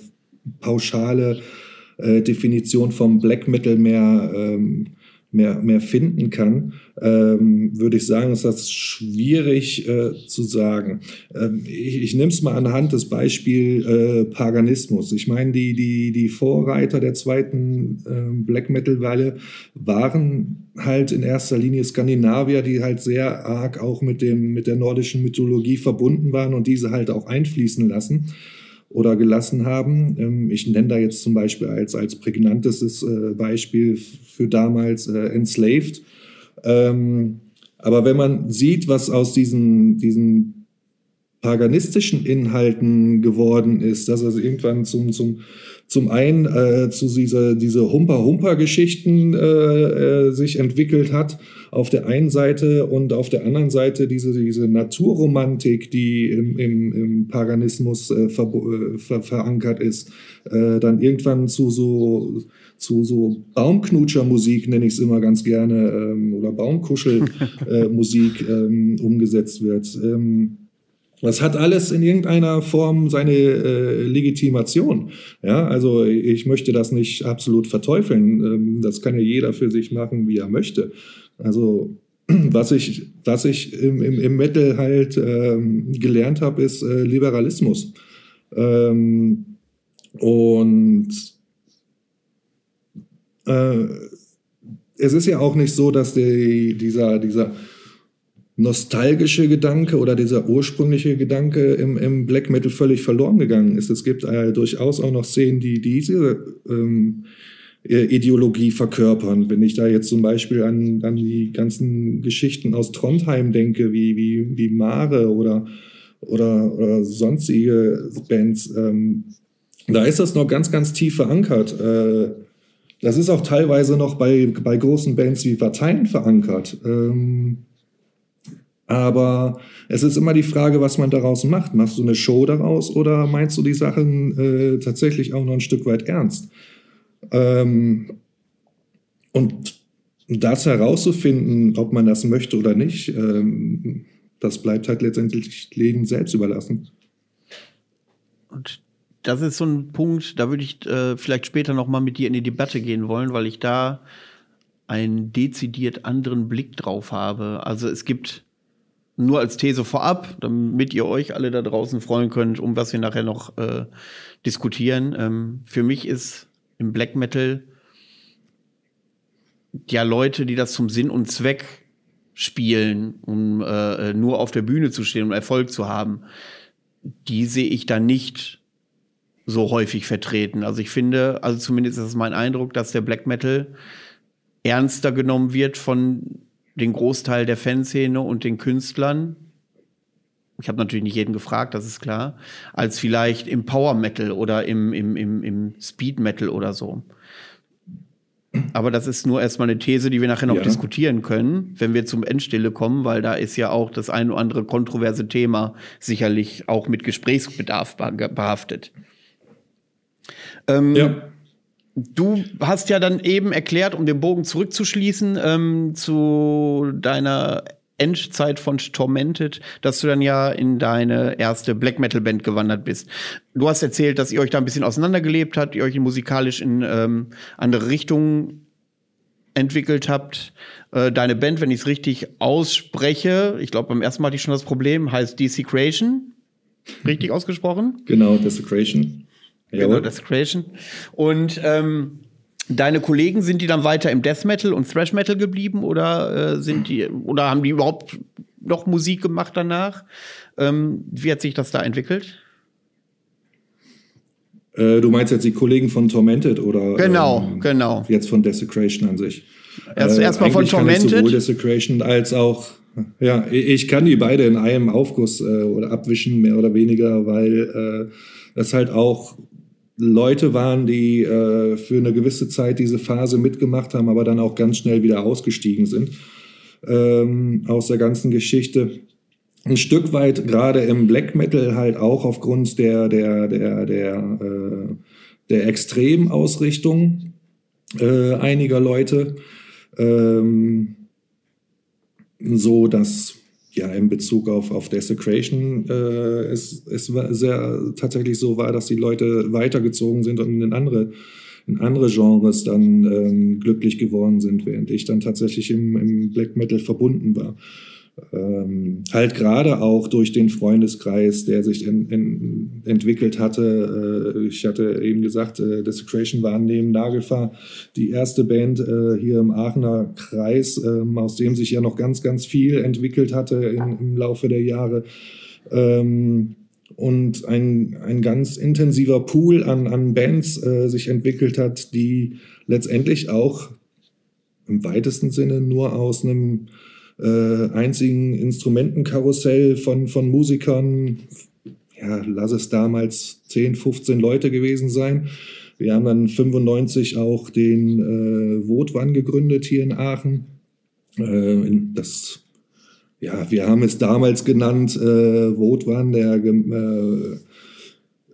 pauschale äh, Definition vom Black Metal mehr ähm, mehr, mehr finden kann, ähm, würde ich sagen, ist das schwierig äh, zu sagen. Ähm, ich ich nehme es mal anhand des Beispiels äh, Paganismus. Ich meine, die, die, die Vorreiter der zweiten äh, Black Metal-Welle waren halt in erster Linie Skandinavier, die halt sehr arg auch mit, dem, mit der nordischen Mythologie verbunden waren und diese halt auch einfließen lassen oder gelassen haben. Ähm, ich nenne da jetzt zum Beispiel als, als prägnantestes äh, Beispiel für damals äh, Enslaved. Ähm, aber wenn man sieht, was aus diesen, diesen paganistischen Inhalten geworden ist, dass es irgendwann zum, zum zum einen äh, zu dieser diese Humper-Humper-Geschichten äh, äh, sich entwickelt hat auf der einen Seite und auf der anderen Seite diese, diese Naturromantik, die im, im, im Paganismus äh, ver, äh, ver, verankert ist, äh, dann irgendwann zu so zu so Baumknutschermusik, nenne ich es immer ganz gerne, ähm, oder Baumkuschelmusik äh, ähm, umgesetzt wird. Ähm, das hat alles in irgendeiner Form seine äh, Legitimation. Ja, also ich möchte das nicht absolut verteufeln. Ähm, das kann ja jeder für sich machen, wie er möchte. Also was ich, was ich im, im, im Metal halt ähm, gelernt habe, ist äh, Liberalismus. Ähm, und äh, es ist ja auch nicht so, dass die, dieser, dieser nostalgische Gedanke oder dieser ursprüngliche Gedanke im, im Black Metal völlig verloren gegangen ist. Es gibt äh, durchaus auch noch Szenen, die diese ähm, Ideologie verkörpern. Wenn ich da jetzt zum Beispiel an, an die ganzen Geschichten aus Trondheim denke, wie, wie, wie Mare oder, oder, oder sonstige Bands, ähm, da ist das noch ganz, ganz tief verankert. Äh, das ist auch teilweise noch bei, bei großen Bands wie Parteien verankert. Ähm, aber es ist immer die Frage, was man daraus macht. Machst du eine Show daraus oder meinst du die Sachen äh, tatsächlich auch noch ein Stück weit ernst? Ähm, und das herauszufinden, ob man das möchte oder nicht, ähm, das bleibt halt letztendlich Leben selbst überlassen. Und das ist so ein Punkt, da würde ich äh, vielleicht später noch mal mit dir in die Debatte gehen wollen, weil ich da einen dezidiert anderen Blick drauf habe. Also es gibt nur als These vorab, damit ihr euch alle da draußen freuen könnt, um was wir nachher noch äh, diskutieren. Ähm, für mich ist im Black Metal ja Leute, die das zum Sinn und Zweck spielen, um äh, nur auf der Bühne zu stehen, um Erfolg zu haben, die sehe ich da nicht so häufig vertreten. Also ich finde, also zumindest ist es mein Eindruck, dass der Black Metal ernster genommen wird von den Großteil der Fanszene und den Künstlern, ich habe natürlich nicht jeden gefragt, das ist klar, als vielleicht im Power Metal oder im, im, im, im Speed Metal oder so. Aber das ist nur erstmal eine These, die wir nachher noch ja. diskutieren können, wenn wir zum Endstille kommen, weil da ist ja auch das ein oder andere kontroverse Thema sicherlich auch mit Gesprächsbedarf behaftet. Ähm, ja. Du hast ja dann eben erklärt, um den Bogen zurückzuschließen ähm, zu deiner Endzeit von Tormented, dass du dann ja in deine erste Black Metal Band gewandert bist. Du hast erzählt, dass ihr euch da ein bisschen auseinandergelebt habt, ihr euch musikalisch in ähm, andere Richtungen entwickelt habt. Äh, deine Band, wenn ich es richtig ausspreche, ich glaube beim ersten Mal hatte ich schon das Problem, heißt Desecration. Richtig ausgesprochen? Genau, Desecration. Genau, Desecration. Und ähm, deine Kollegen, sind die dann weiter im Death Metal und Thrash Metal geblieben oder äh, sind die oder haben die überhaupt noch Musik gemacht danach? Ähm, wie hat sich das da entwickelt? Äh, du meinst jetzt die Kollegen von Tormented oder? Genau, ähm, genau. Jetzt von Desecration an sich. Erst, äh, erstmal von Tormented. Sowohl Desecration als auch ja, ich kann die beide in einem Aufguss äh, oder abwischen, mehr oder weniger, weil äh, das halt auch Leute waren, die äh, für eine gewisse Zeit diese Phase mitgemacht haben, aber dann auch ganz schnell wieder ausgestiegen sind ähm, aus der ganzen Geschichte. Ein Stück weit gerade im Black Metal halt auch aufgrund der der der der äh, der Extremausrichtung äh, einiger Leute, ähm, so dass ja, in Bezug auf, auf Desecration äh, es, es war sehr tatsächlich so war, dass die Leute weitergezogen sind und in andere in andere Genres dann ähm, glücklich geworden sind, während ich dann tatsächlich im, im Black Metal verbunden war. Ähm, halt gerade auch durch den Freundeskreis, der sich in, in, entwickelt hatte. Äh, ich hatte eben gesagt, äh, Desecration war neben Nagelfahr die erste Band äh, hier im Aachener Kreis, ähm, aus dem sich ja noch ganz, ganz viel entwickelt hatte in, im Laufe der Jahre. Ähm, und ein, ein ganz intensiver Pool an, an Bands äh, sich entwickelt hat, die letztendlich auch im weitesten Sinne nur aus einem äh, einzigen Instrumentenkarussell von, von Musikern, ja, lass es damals 10, 15 Leute gewesen sein. Wir haben dann 95 auch den äh, Votwan gegründet hier in Aachen. Äh, das, ja, wir haben es damals genannt, äh, Votwan, der äh,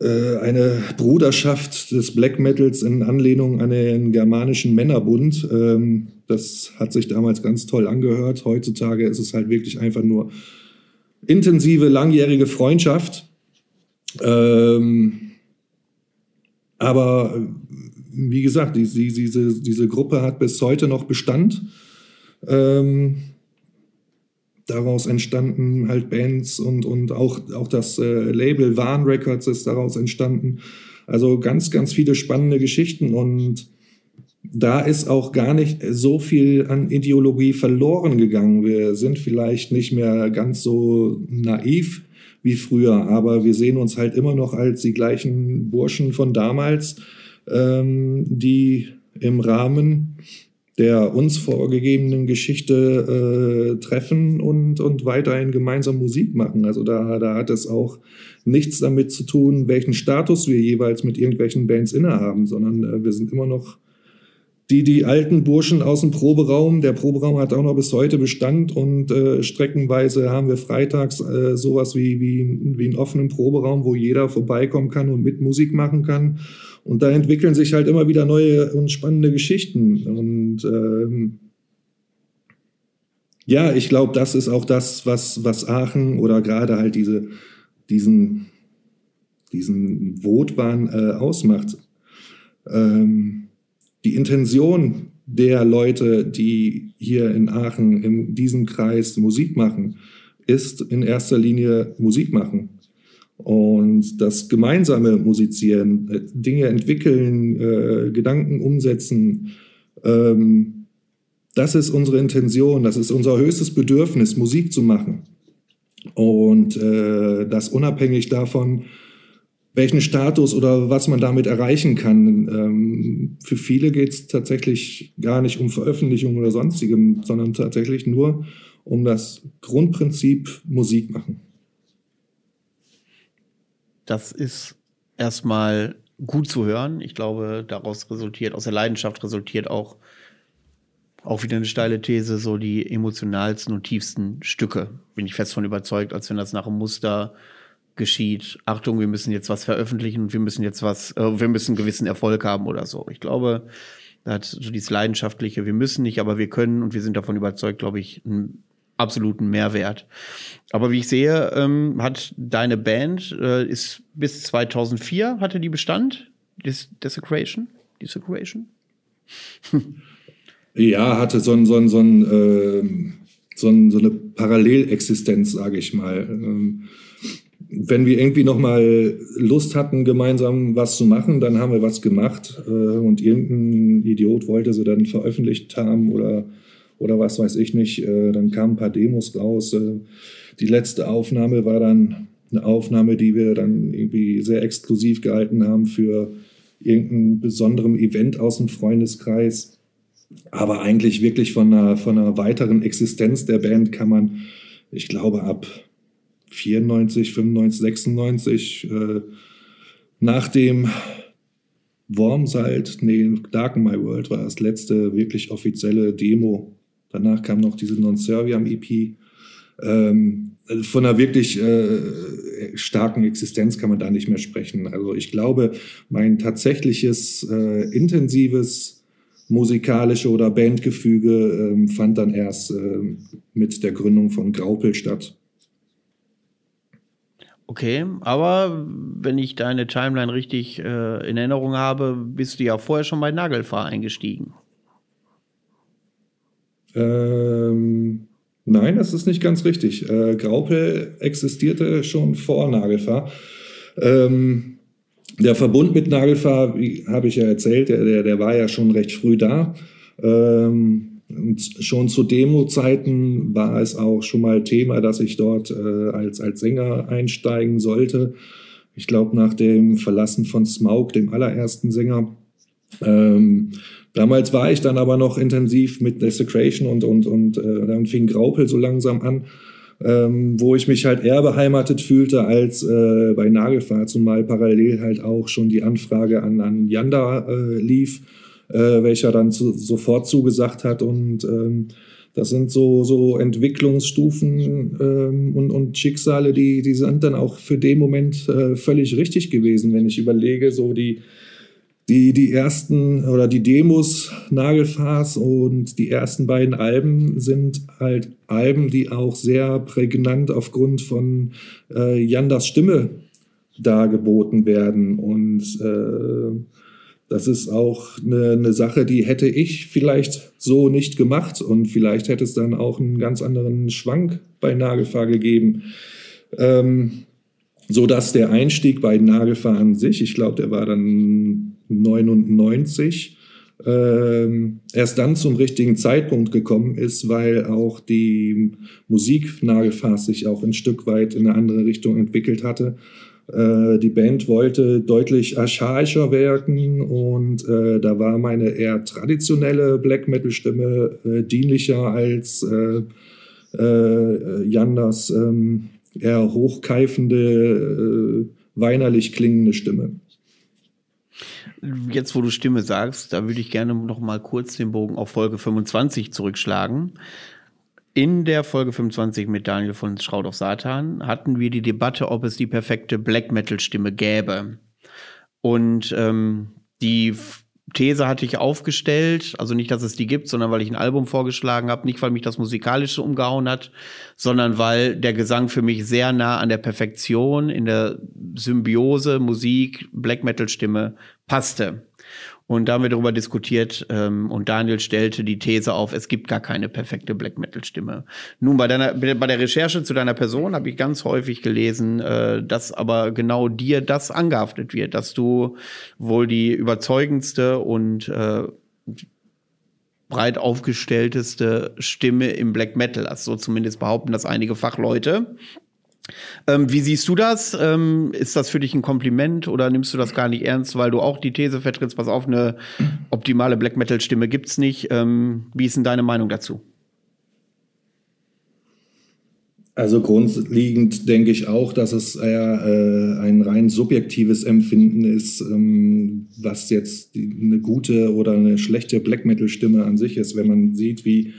äh, eine Bruderschaft des Black Metals in Anlehnung an den germanischen Männerbund. Ähm, das hat sich damals ganz toll angehört. Heutzutage ist es halt wirklich einfach nur intensive, langjährige Freundschaft. Ähm, aber wie gesagt, die, die, diese, diese Gruppe hat bis heute noch Bestand. Ähm, daraus entstanden halt Bands und, und auch, auch das äh, Label Warn Records ist daraus entstanden. Also ganz, ganz viele spannende Geschichten und da ist auch gar nicht so viel an Ideologie verloren gegangen. Wir sind vielleicht nicht mehr ganz so naiv wie früher, aber wir sehen uns halt immer noch als die gleichen Burschen von damals, ähm, die im Rahmen der uns vorgegebenen Geschichte äh, treffen und, und weiterhin gemeinsam Musik machen. Also da, da hat es auch nichts damit zu tun, welchen Status wir jeweils mit irgendwelchen Bands innehaben, sondern äh, wir sind immer noch die, die alten Burschen aus dem Proberaum. Der Proberaum hat auch noch bis heute Bestand und äh, streckenweise haben wir freitags äh, sowas wie, wie, wie einen offenen Proberaum, wo jeder vorbeikommen kann und mit Musik machen kann. Und da entwickeln sich halt immer wieder neue und spannende Geschichten. Und ähm, ja, ich glaube, das ist auch das, was, was Aachen oder gerade halt diese, diesen, diesen Votbahn äh, ausmacht. Ähm, die Intention der Leute, die hier in Aachen in diesem Kreis Musik machen, ist in erster Linie Musik machen. Und das gemeinsame Musizieren, äh, Dinge entwickeln, äh, Gedanken umsetzen, ähm, das ist unsere Intention, das ist unser höchstes Bedürfnis, Musik zu machen. Und äh, das unabhängig davon, welchen Status oder was man damit erreichen kann. Ähm, für viele geht es tatsächlich gar nicht um Veröffentlichung oder sonstigem, sondern tatsächlich nur um das Grundprinzip Musik machen das ist erstmal gut zu hören. Ich glaube, daraus resultiert, aus der Leidenschaft resultiert auch, auch wieder eine steile These, so die emotionalsten und tiefsten Stücke. Bin ich fest von überzeugt, als wenn das nach einem Muster geschieht. Achtung, wir müssen jetzt was veröffentlichen wir müssen jetzt was, äh, wir müssen einen gewissen Erfolg haben oder so. Ich glaube, da hat so dieses leidenschaftliche, wir müssen nicht, aber wir können und wir sind davon überzeugt, glaube ich, ein absoluten Mehrwert. Aber wie ich sehe, ähm, hat deine Band äh, ist bis 2004 hatte die Bestand, Des Desecration, Desecration. ja, hatte so ein so ein so ein, äh, so eine Parallelexistenz, sage ich mal. Ähm, wenn wir irgendwie noch mal Lust hatten, gemeinsam was zu machen, dann haben wir was gemacht äh, und irgendein Idiot wollte sie dann veröffentlicht haben oder oder was weiß ich nicht. Äh, dann kamen ein paar Demos raus. Äh, die letzte Aufnahme war dann eine Aufnahme, die wir dann irgendwie sehr exklusiv gehalten haben für irgendein besonderem Event aus dem Freundeskreis. Aber eigentlich wirklich von einer, von einer weiteren Existenz der Band kann man, ich glaube, ab 94, 95, 96, äh, nach dem Wormsalt, nee, Darken My World war das letzte wirklich offizielle Demo Danach kam noch diese Non-Serviam-EP. Ähm, von einer wirklich äh, starken Existenz kann man da nicht mehr sprechen. Also ich glaube, mein tatsächliches äh, intensives musikalische oder Bandgefüge äh, fand dann erst äh, mit der Gründung von Graupel statt. Okay, aber wenn ich deine Timeline richtig äh, in Erinnerung habe, bist du ja vorher schon bei Nagelfahr eingestiegen. Ähm, nein, das ist nicht ganz richtig. Äh, Graupel existierte schon vor Nagelfahr. Ähm, der Verbund mit Nagelfahr, habe ich ja erzählt, der, der, der, war ja schon recht früh da. Ähm, und schon zu Demo-Zeiten war es auch schon mal Thema, dass ich dort äh, als, als Sänger einsteigen sollte. Ich glaube, nach dem Verlassen von Smaug, dem allerersten Sänger. Ähm, damals war ich dann aber noch intensiv mit Desecration und, und, und äh, dann fing Graupel so langsam an ähm, wo ich mich halt eher beheimatet fühlte als äh, bei Nagelfahr, zumal parallel halt auch schon die Anfrage an, an Yanda äh, lief, äh, welcher dann zu, sofort zugesagt hat und ähm, das sind so, so Entwicklungsstufen ähm, und, und Schicksale, die, die sind dann auch für den Moment äh, völlig richtig gewesen, wenn ich überlege, so die, die, die ersten oder die Demos Nagelfas und die ersten beiden Alben sind halt Alben, die auch sehr prägnant aufgrund von äh, Jandas Stimme dargeboten werden. Und äh, das ist auch eine, eine, Sache, die hätte ich vielleicht so nicht gemacht und vielleicht hätte es dann auch einen ganz anderen Schwank bei Nagelfahr gegeben. Ähm, so dass der Einstieg bei Nagelfahr an sich, ich glaube, der war dann 99 ähm, erst dann zum richtigen Zeitpunkt gekommen ist, weil auch die Musik Nagelfast sich auch ein Stück weit in eine andere Richtung entwickelt hatte. Äh, die Band wollte deutlich archaischer wirken und äh, da war meine eher traditionelle Black Metal Stimme äh, dienlicher als äh, äh, Janders ähm, eher hochkeifende, äh, weinerlich klingende Stimme. Jetzt, wo du Stimme sagst, da würde ich gerne noch mal kurz den Bogen auf Folge 25 zurückschlagen. In der Folge 25 mit Daniel von Schraut auf Satan hatten wir die Debatte, ob es die perfekte Black Metal Stimme gäbe. Und ähm, die These hatte ich aufgestellt, also nicht, dass es die gibt, sondern weil ich ein Album vorgeschlagen habe, nicht weil mich das musikalische umgehauen hat, sondern weil der Gesang für mich sehr nah an der Perfektion in der Symbiose Musik Black Metal Stimme passte. Und da haben wir darüber diskutiert ähm, und Daniel stellte die These auf, es gibt gar keine perfekte Black Metal-Stimme. Nun, bei, deiner, bei der Recherche zu deiner Person habe ich ganz häufig gelesen, äh, dass aber genau dir das angehaftet wird, dass du wohl die überzeugendste und äh, breit aufgestellteste Stimme im Black Metal hast. So zumindest behaupten das einige Fachleute. Ähm, wie siehst du das? Ähm, ist das für dich ein Kompliment oder nimmst du das gar nicht ernst, weil du auch die These vertrittst, pass auf, eine optimale Black Metal Stimme gibt's nicht. Ähm, wie ist denn deine Meinung dazu? Also grundlegend denke ich auch, dass es eher äh, ein rein subjektives Empfinden ist, ähm, was jetzt eine gute oder eine schlechte Black Metal Stimme an sich ist, wenn man sieht, wie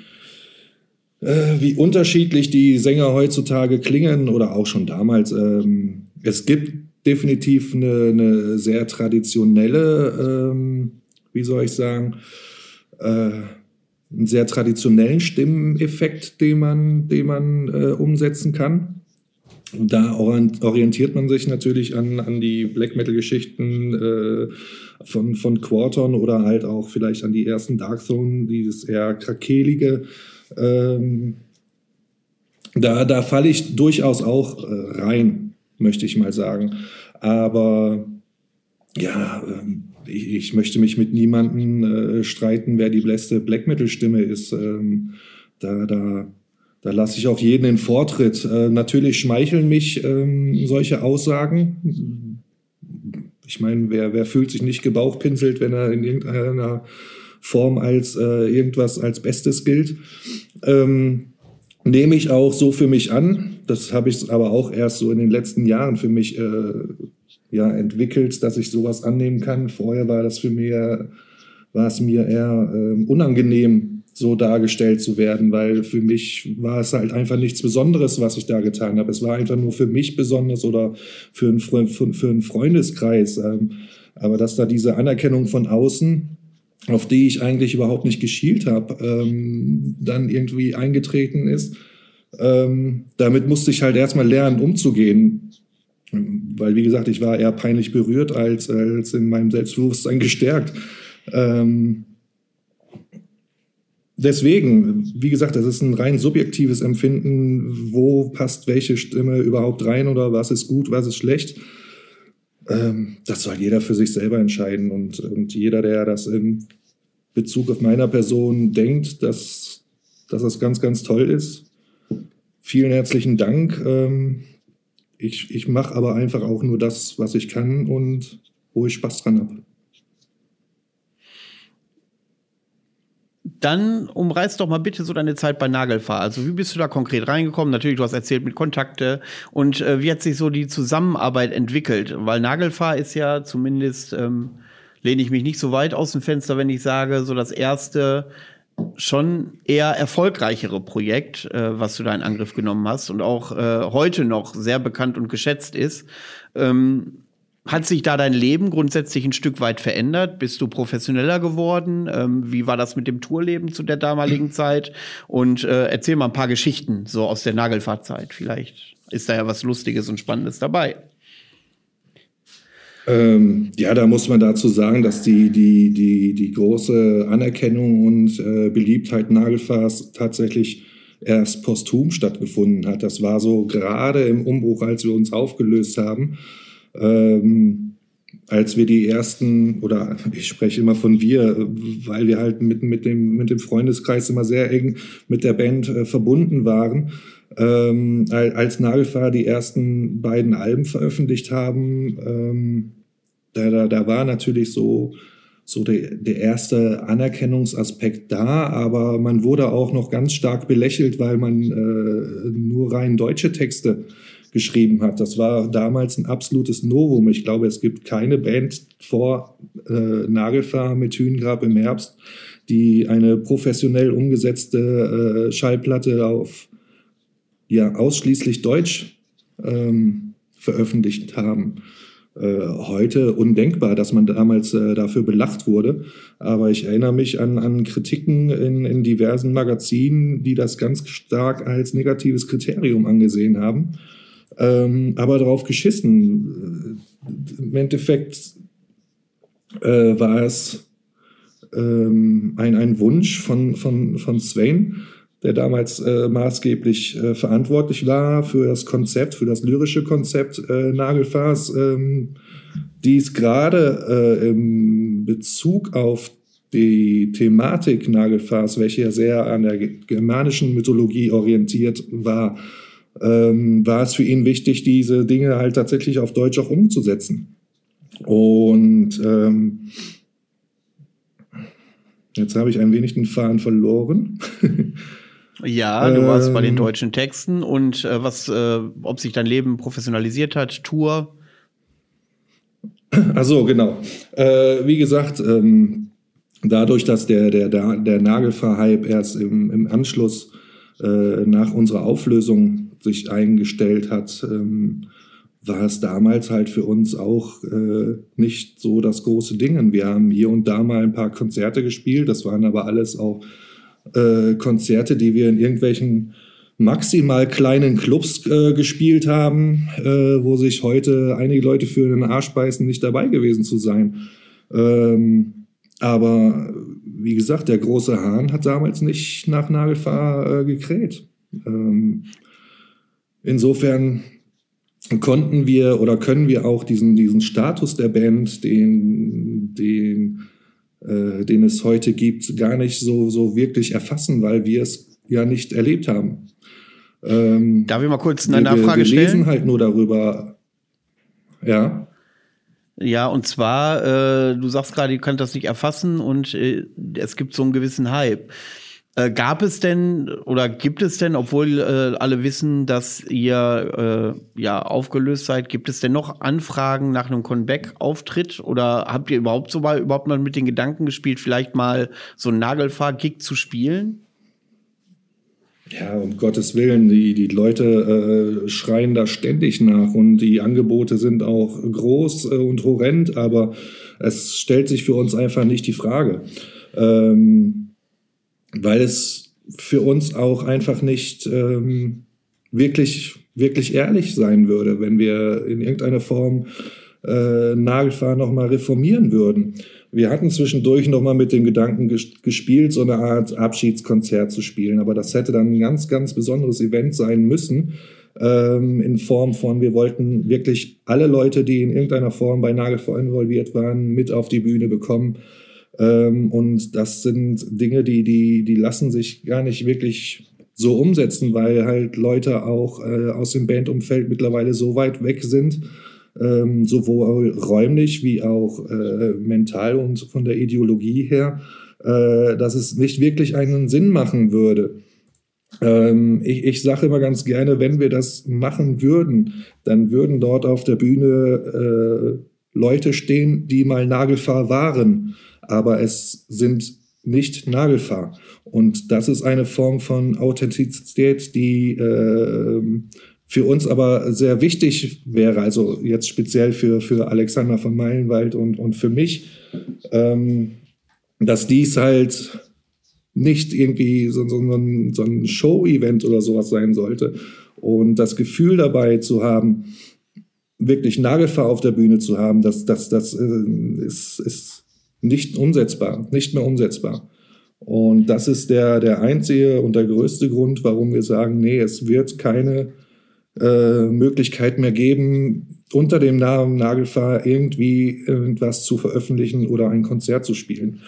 äh, wie unterschiedlich die Sänger heutzutage klingen oder auch schon damals. Ähm, es gibt definitiv eine, eine sehr traditionelle, ähm, wie soll ich sagen, äh, einen sehr traditionellen Stimmeneffekt, den man, den man äh, umsetzen kann. Da orientiert man sich natürlich an, an die Black Metal-Geschichten äh, von, von Quarton oder halt auch vielleicht an die ersten Dark Throne, dieses eher krakelige, ähm, da, da falle ich durchaus auch äh, rein, möchte ich mal sagen. Aber ja, ähm, ich, ich, möchte mich mit niemandem äh, streiten, wer die beste Black Metal-Stimme ist. Ähm, da, da, da lasse ich auch jeden in Vortritt. Äh, natürlich schmeicheln mich ähm, solche Aussagen. Ich meine, wer, wer fühlt sich nicht gebauchpinselt, wenn er in irgendeiner Form als äh, irgendwas als Bestes gilt. Ähm, nehme ich auch so für mich an. Das habe ich aber auch erst so in den letzten Jahren für mich äh, ja, entwickelt, dass ich sowas annehmen kann. Vorher war das für mich, war es mir eher äh, unangenehm, so dargestellt zu werden, weil für mich war es halt einfach nichts Besonderes, was ich da getan habe. Es war einfach nur für mich besonders oder für, ein, für, für einen Freundeskreis. Ähm, aber dass da diese Anerkennung von außen auf die ich eigentlich überhaupt nicht geschielt habe, ähm, dann irgendwie eingetreten ist. Ähm, damit musste ich halt erstmal lernen, umzugehen. weil, wie gesagt, ich war eher peinlich berührt als, als in meinem Selbstbewusstsein gestärkt. Ähm, deswegen, wie gesagt, das ist ein rein subjektives Empfinden, wo passt welche Stimme überhaupt rein oder was ist gut, was ist schlecht. Ähm, das soll jeder für sich selber entscheiden und, und jeder, der das in Bezug auf meiner Person denkt, dass, dass das ganz, ganz toll ist. Vielen herzlichen Dank. Ähm, ich ich mache aber einfach auch nur das, was ich kann und wo ich Spaß dran habe. Dann umreiß doch mal bitte so deine Zeit bei Nagelfahr. Also wie bist du da konkret reingekommen? Natürlich, du hast erzählt mit Kontakte. Und äh, wie hat sich so die Zusammenarbeit entwickelt? Weil Nagelfahr ist ja zumindest, ähm, lehne ich mich nicht so weit aus dem Fenster, wenn ich sage, so das erste schon eher erfolgreichere Projekt, äh, was du da in Angriff genommen hast und auch äh, heute noch sehr bekannt und geschätzt ist. Ähm, hat sich da dein Leben grundsätzlich ein Stück weit verändert? Bist du professioneller geworden? Ähm, wie war das mit dem Tourleben zu der damaligen Zeit? Und äh, erzähl mal ein paar Geschichten so aus der Nagelfahrzeit. Vielleicht ist da ja was Lustiges und Spannendes dabei. Ähm, ja, da muss man dazu sagen, dass die, die, die, die große Anerkennung und äh, Beliebtheit Nagelfahrs tatsächlich erst posthum stattgefunden hat. Das war so gerade im Umbruch, als wir uns aufgelöst haben ähm, als wir die ersten, oder ich spreche immer von wir, weil wir halt mit, mit, dem, mit dem Freundeskreis immer sehr eng mit der Band äh, verbunden waren, ähm, als Nagelfahrer die ersten beiden Alben veröffentlicht haben, ähm, da, da, da war natürlich so, so der, der erste Anerkennungsaspekt da, aber man wurde auch noch ganz stark belächelt, weil man äh, nur rein deutsche Texte geschrieben hat. Das war damals ein absolutes Novum. Ich glaube, es gibt keine Band vor äh, Nagelfahr mit Hühngrab im Herbst, die eine professionell umgesetzte äh, Schallplatte auf ja ausschließlich Deutsch ähm, veröffentlicht haben. Äh, heute undenkbar, dass man damals äh, dafür belacht wurde. Aber ich erinnere mich an, an Kritiken in, in diversen Magazinen, die das ganz stark als negatives Kriterium angesehen haben ähm, aber darauf geschissen. Im Endeffekt äh, war es ähm, ein, ein Wunsch von, von, von Swain, der damals äh, maßgeblich äh, verantwortlich war für das Konzept, für das lyrische Konzept äh, Nagelfahrs, ähm, dies gerade äh, im Bezug auf die Thematik Nagelfahrs, welche ja sehr an der germanischen Mythologie orientiert war, ähm, war es für ihn wichtig, diese Dinge halt tatsächlich auf Deutsch auch umzusetzen. Und ähm, jetzt habe ich ein wenig den Faden verloren. Ja, du warst ähm, bei den ähm. deutschen Texten und äh, was, äh, ob sich dein Leben professionalisiert hat, Tour. Also genau. Äh, wie gesagt, ähm, dadurch, dass der, der, der, der Nagelfahr-Hype erst im, im Anschluss äh, nach unserer Auflösung sich eingestellt hat, ähm, war es damals halt für uns auch äh, nicht so das große Ding. Wir haben hier und da mal ein paar Konzerte gespielt, das waren aber alles auch äh, Konzerte, die wir in irgendwelchen maximal kleinen Clubs äh, gespielt haben, äh, wo sich heute einige Leute für den Arsch beißen, nicht dabei gewesen zu sein. Ähm, aber wie gesagt, der große Hahn hat damals nicht nach Nagelfahr äh, gekräht. Ähm, insofern konnten wir oder können wir auch diesen, diesen Status der Band, den, den, äh, den es heute gibt, gar nicht so, so wirklich erfassen, weil wir es ja nicht erlebt haben. Ähm, Darf ich mal kurz eine Nachfrage stellen? Wir lesen halt nur darüber. Ja. Ja, und zwar, äh, du sagst gerade, ihr könnt das nicht erfassen und äh, es gibt so einen gewissen Hype. Äh, gab es denn oder gibt es denn, obwohl äh, alle wissen, dass ihr äh, ja aufgelöst seid, gibt es denn noch Anfragen nach einem Comeback-Auftritt oder habt ihr überhaupt so mal überhaupt mal mit den Gedanken gespielt, vielleicht mal so einen Nagelfahr-Gig zu spielen? Ja, um Gottes Willen, die, die Leute äh, schreien da ständig nach und die Angebote sind auch groß äh, und horrend, aber es stellt sich für uns einfach nicht die Frage. Ähm, weil es für uns auch einfach nicht, ähm, wirklich, wirklich ehrlich sein würde, wenn wir in irgendeiner Form äh, Nagelfahr nochmal reformieren würden. Wir hatten zwischendurch nochmal mit dem Gedanken ges gespielt, so eine Art Abschiedskonzert zu spielen, aber das hätte dann ein ganz, ganz besonderes Event sein müssen, ähm, in Form von, wir wollten wirklich alle Leute, die in irgendeiner Form bei Nagelfahr involviert waren, mit auf die Bühne bekommen. Ähm, und das sind Dinge, die, die, die lassen sich gar nicht wirklich so umsetzen, weil halt Leute auch äh, aus dem Bandumfeld mittlerweile so weit weg sind, ähm, sowohl räumlich wie auch äh, mental und von der Ideologie her, äh, dass es nicht wirklich einen Sinn machen würde. Ähm, ich ich sage immer ganz gerne, wenn wir das machen würden, dann würden dort auf der Bühne äh, Leute stehen, die mal Nagelfahr waren, aber es sind nicht Nagelfahr. Und das ist eine Form von Authentizität, die äh, für uns aber sehr wichtig wäre, also jetzt speziell für, für Alexander von Meilenwald und, und für mich, ähm, dass dies halt nicht irgendwie so, so, so ein, so ein Show-Event oder sowas sein sollte. Und das Gefühl dabei zu haben, wirklich Nagelfahr auf der Bühne zu haben, das, das, das äh, ist, ist nicht umsetzbar, nicht mehr umsetzbar. Und das ist der, der einzige und der größte Grund, warum wir sagen, nee, es wird keine äh, Möglichkeit mehr geben, unter dem Namen Nagelfahr irgendwie irgendwas zu veröffentlichen oder ein Konzert zu spielen.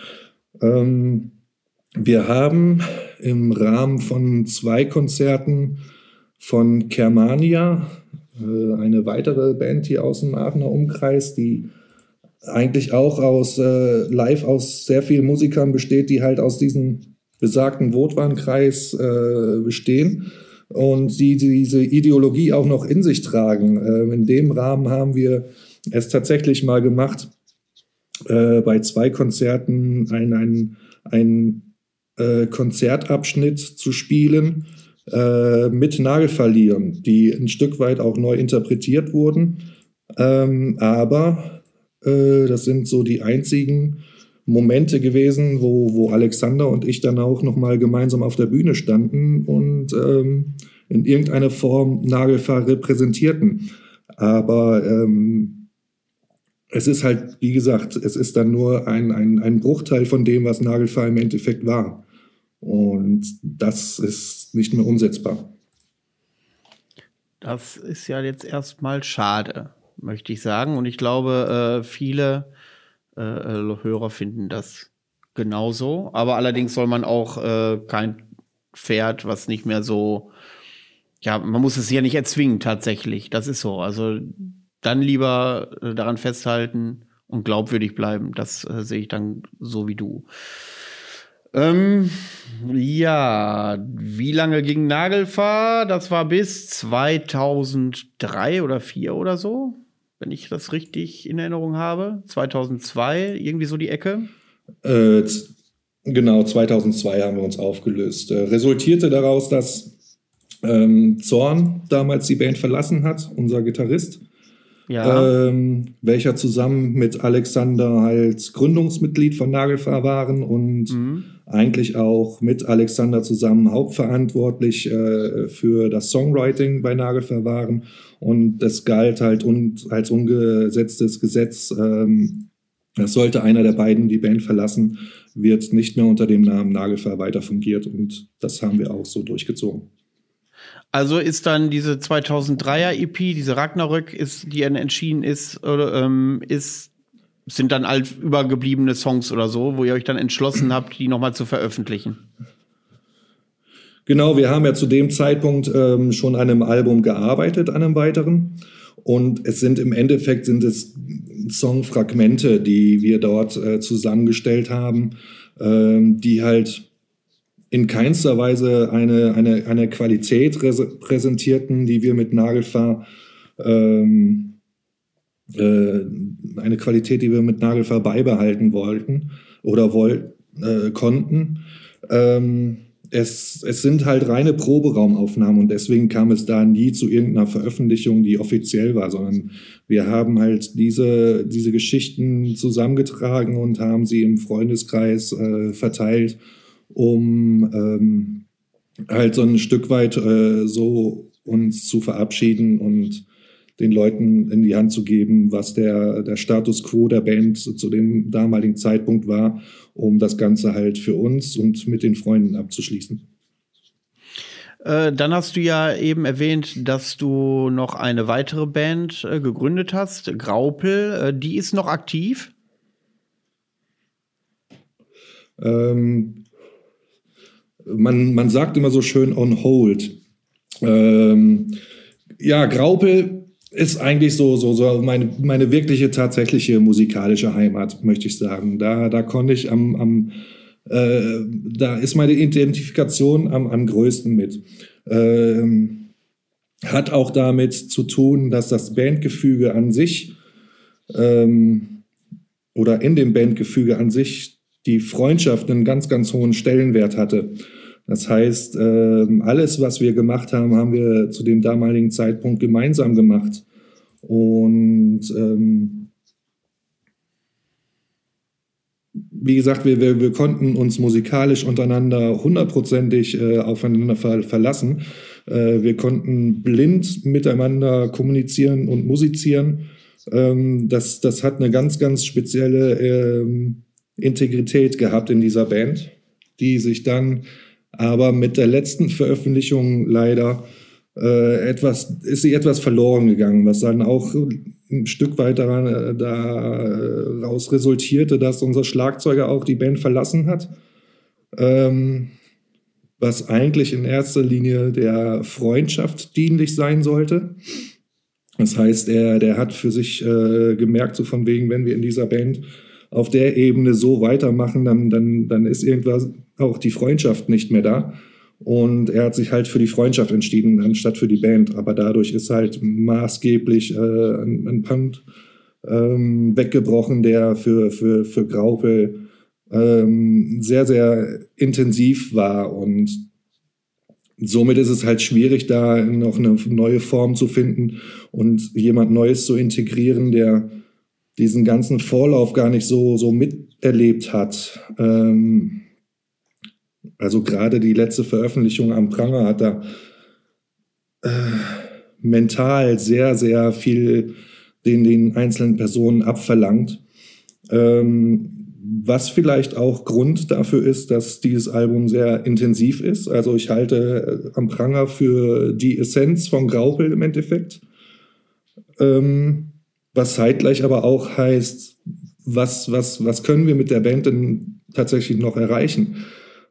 Ähm, wir haben im Rahmen von zwei Konzerten von Germania, äh, eine weitere Band hier aus dem Aachener Umkreis, die eigentlich auch aus äh, live aus sehr vielen Musikern besteht, die halt aus diesem besagten Votwankreis äh, bestehen und die, die diese Ideologie auch noch in sich tragen. Äh, in dem Rahmen haben wir es tatsächlich mal gemacht, äh, bei zwei Konzerten ein, ein, ein äh, Konzertabschnitt zu spielen äh, mit Nagelverlieren, die ein Stück weit auch neu interpretiert wurden. Ähm, aber äh, das sind so die einzigen Momente gewesen, wo, wo Alexander und ich dann auch nochmal gemeinsam auf der Bühne standen und ähm, in irgendeiner Form Nagelfahr repräsentierten. Aber ähm, es ist halt, wie gesagt, es ist dann nur ein, ein, ein Bruchteil von dem, was Nagelfahr im Endeffekt war. Und das ist nicht mehr umsetzbar. Das ist ja jetzt erstmal schade, möchte ich sagen. Und ich glaube, äh, viele äh, äh, Hörer finden das genauso. Aber allerdings soll man auch kein Pferd, was nicht mehr so, ja, man muss es ja nicht erzwingen tatsächlich. Das ist so. Also dann lieber daran festhalten und glaubwürdig bleiben. Das äh, sehe ich dann so wie du. Ähm, ja, wie lange ging Nagelfahr? Das war bis 2003 oder 2004 oder so, wenn ich das richtig in Erinnerung habe. 2002, irgendwie so die Ecke. Äh, genau, 2002 haben wir uns aufgelöst. Äh, resultierte daraus, dass ähm, Zorn damals die Band verlassen hat, unser Gitarrist. Ja. Ähm, welcher zusammen mit Alexander halt Gründungsmitglied von Nagelfahr waren und mhm eigentlich auch mit Alexander zusammen hauptverantwortlich äh, für das Songwriting bei Nagelfahr waren. Und das galt halt un als ungesetztes Gesetz. Ähm, das sollte einer der beiden die Band verlassen, wird nicht mehr unter dem Namen Nagelfahr weiter fungiert. Und das haben wir auch so durchgezogen. Also ist dann diese 2003er EP, diese Ragnarök, ist, die entschieden ist, oder, ähm, ist sind dann alt übergebliebene Songs oder so, wo ihr euch dann entschlossen habt, die nochmal zu veröffentlichen. Genau, wir haben ja zu dem Zeitpunkt ähm, schon an einem Album gearbeitet, an einem weiteren. Und es sind im Endeffekt sind es Songfragmente, die wir dort äh, zusammengestellt haben, ähm, die halt in keinster Weise eine, eine, eine Qualität präsentierten, die wir mit Nagelfahr ähm, äh, eine Qualität, die wir mit Nagelfahr beibehalten wollten oder woll, äh, konnten. Ähm, es, es sind halt reine Proberaumaufnahmen und deswegen kam es da nie zu irgendeiner Veröffentlichung, die offiziell war, sondern wir haben halt diese, diese Geschichten zusammengetragen und haben sie im Freundeskreis äh, verteilt, um ähm, halt so ein Stück weit äh, so uns zu verabschieden und den Leuten in die Hand zu geben, was der, der Status quo der Band zu dem damaligen Zeitpunkt war, um das Ganze halt für uns und mit den Freunden abzuschließen. Äh, dann hast du ja eben erwähnt, dass du noch eine weitere Band äh, gegründet hast, Graupel. Äh, die ist noch aktiv? Ähm, man, man sagt immer so schön on hold. Ähm, ja, Graupel ist eigentlich so, so, so meine, meine wirkliche, tatsächliche musikalische Heimat, möchte ich sagen. Da, da konnte ich am, am äh, da ist meine Identifikation am, am größten mit. Ähm, hat auch damit zu tun, dass das Bandgefüge an sich ähm, oder in dem Bandgefüge an sich die Freundschaft einen ganz, ganz hohen Stellenwert hatte. Das heißt, äh, alles, was wir gemacht haben, haben wir zu dem damaligen Zeitpunkt gemeinsam gemacht. Und ähm, wie gesagt, wir, wir, wir konnten uns musikalisch untereinander hundertprozentig äh, aufeinander ver verlassen. Äh, wir konnten blind miteinander kommunizieren und musizieren. Ähm, das, das hat eine ganz, ganz spezielle ähm, Integrität gehabt in dieser Band, die sich dann aber mit der letzten Veröffentlichung leider äh, etwas, ist sie etwas verloren gegangen, was dann auch ein Stück weit daran, äh, daraus resultierte, dass unser Schlagzeuger auch die Band verlassen hat. Ähm, was eigentlich in erster Linie der Freundschaft dienlich sein sollte. Das heißt, er, der hat für sich äh, gemerkt, so von wegen, wenn wir in dieser Band auf der Ebene so weitermachen, dann, dann, dann ist irgendwas auch die Freundschaft nicht mehr da. Und er hat sich halt für die Freundschaft entschieden, anstatt für die Band. Aber dadurch ist halt maßgeblich äh, ein, ein Punkt ähm, weggebrochen, der für, für, für Graupel ähm, sehr, sehr intensiv war. Und somit ist es halt schwierig, da noch eine neue Form zu finden und jemand Neues zu integrieren, der diesen ganzen Vorlauf gar nicht so, so miterlebt hat. Ähm, also gerade die letzte Veröffentlichung am Pranger hat da äh, mental sehr, sehr viel den, den einzelnen Personen abverlangt. Ähm, was vielleicht auch Grund dafür ist, dass dieses Album sehr intensiv ist. Also ich halte äh, am Pranger für die Essenz von Graupel im Endeffekt. Ähm, was zeitgleich aber auch heißt, was, was, was können wir mit der Band denn tatsächlich noch erreichen,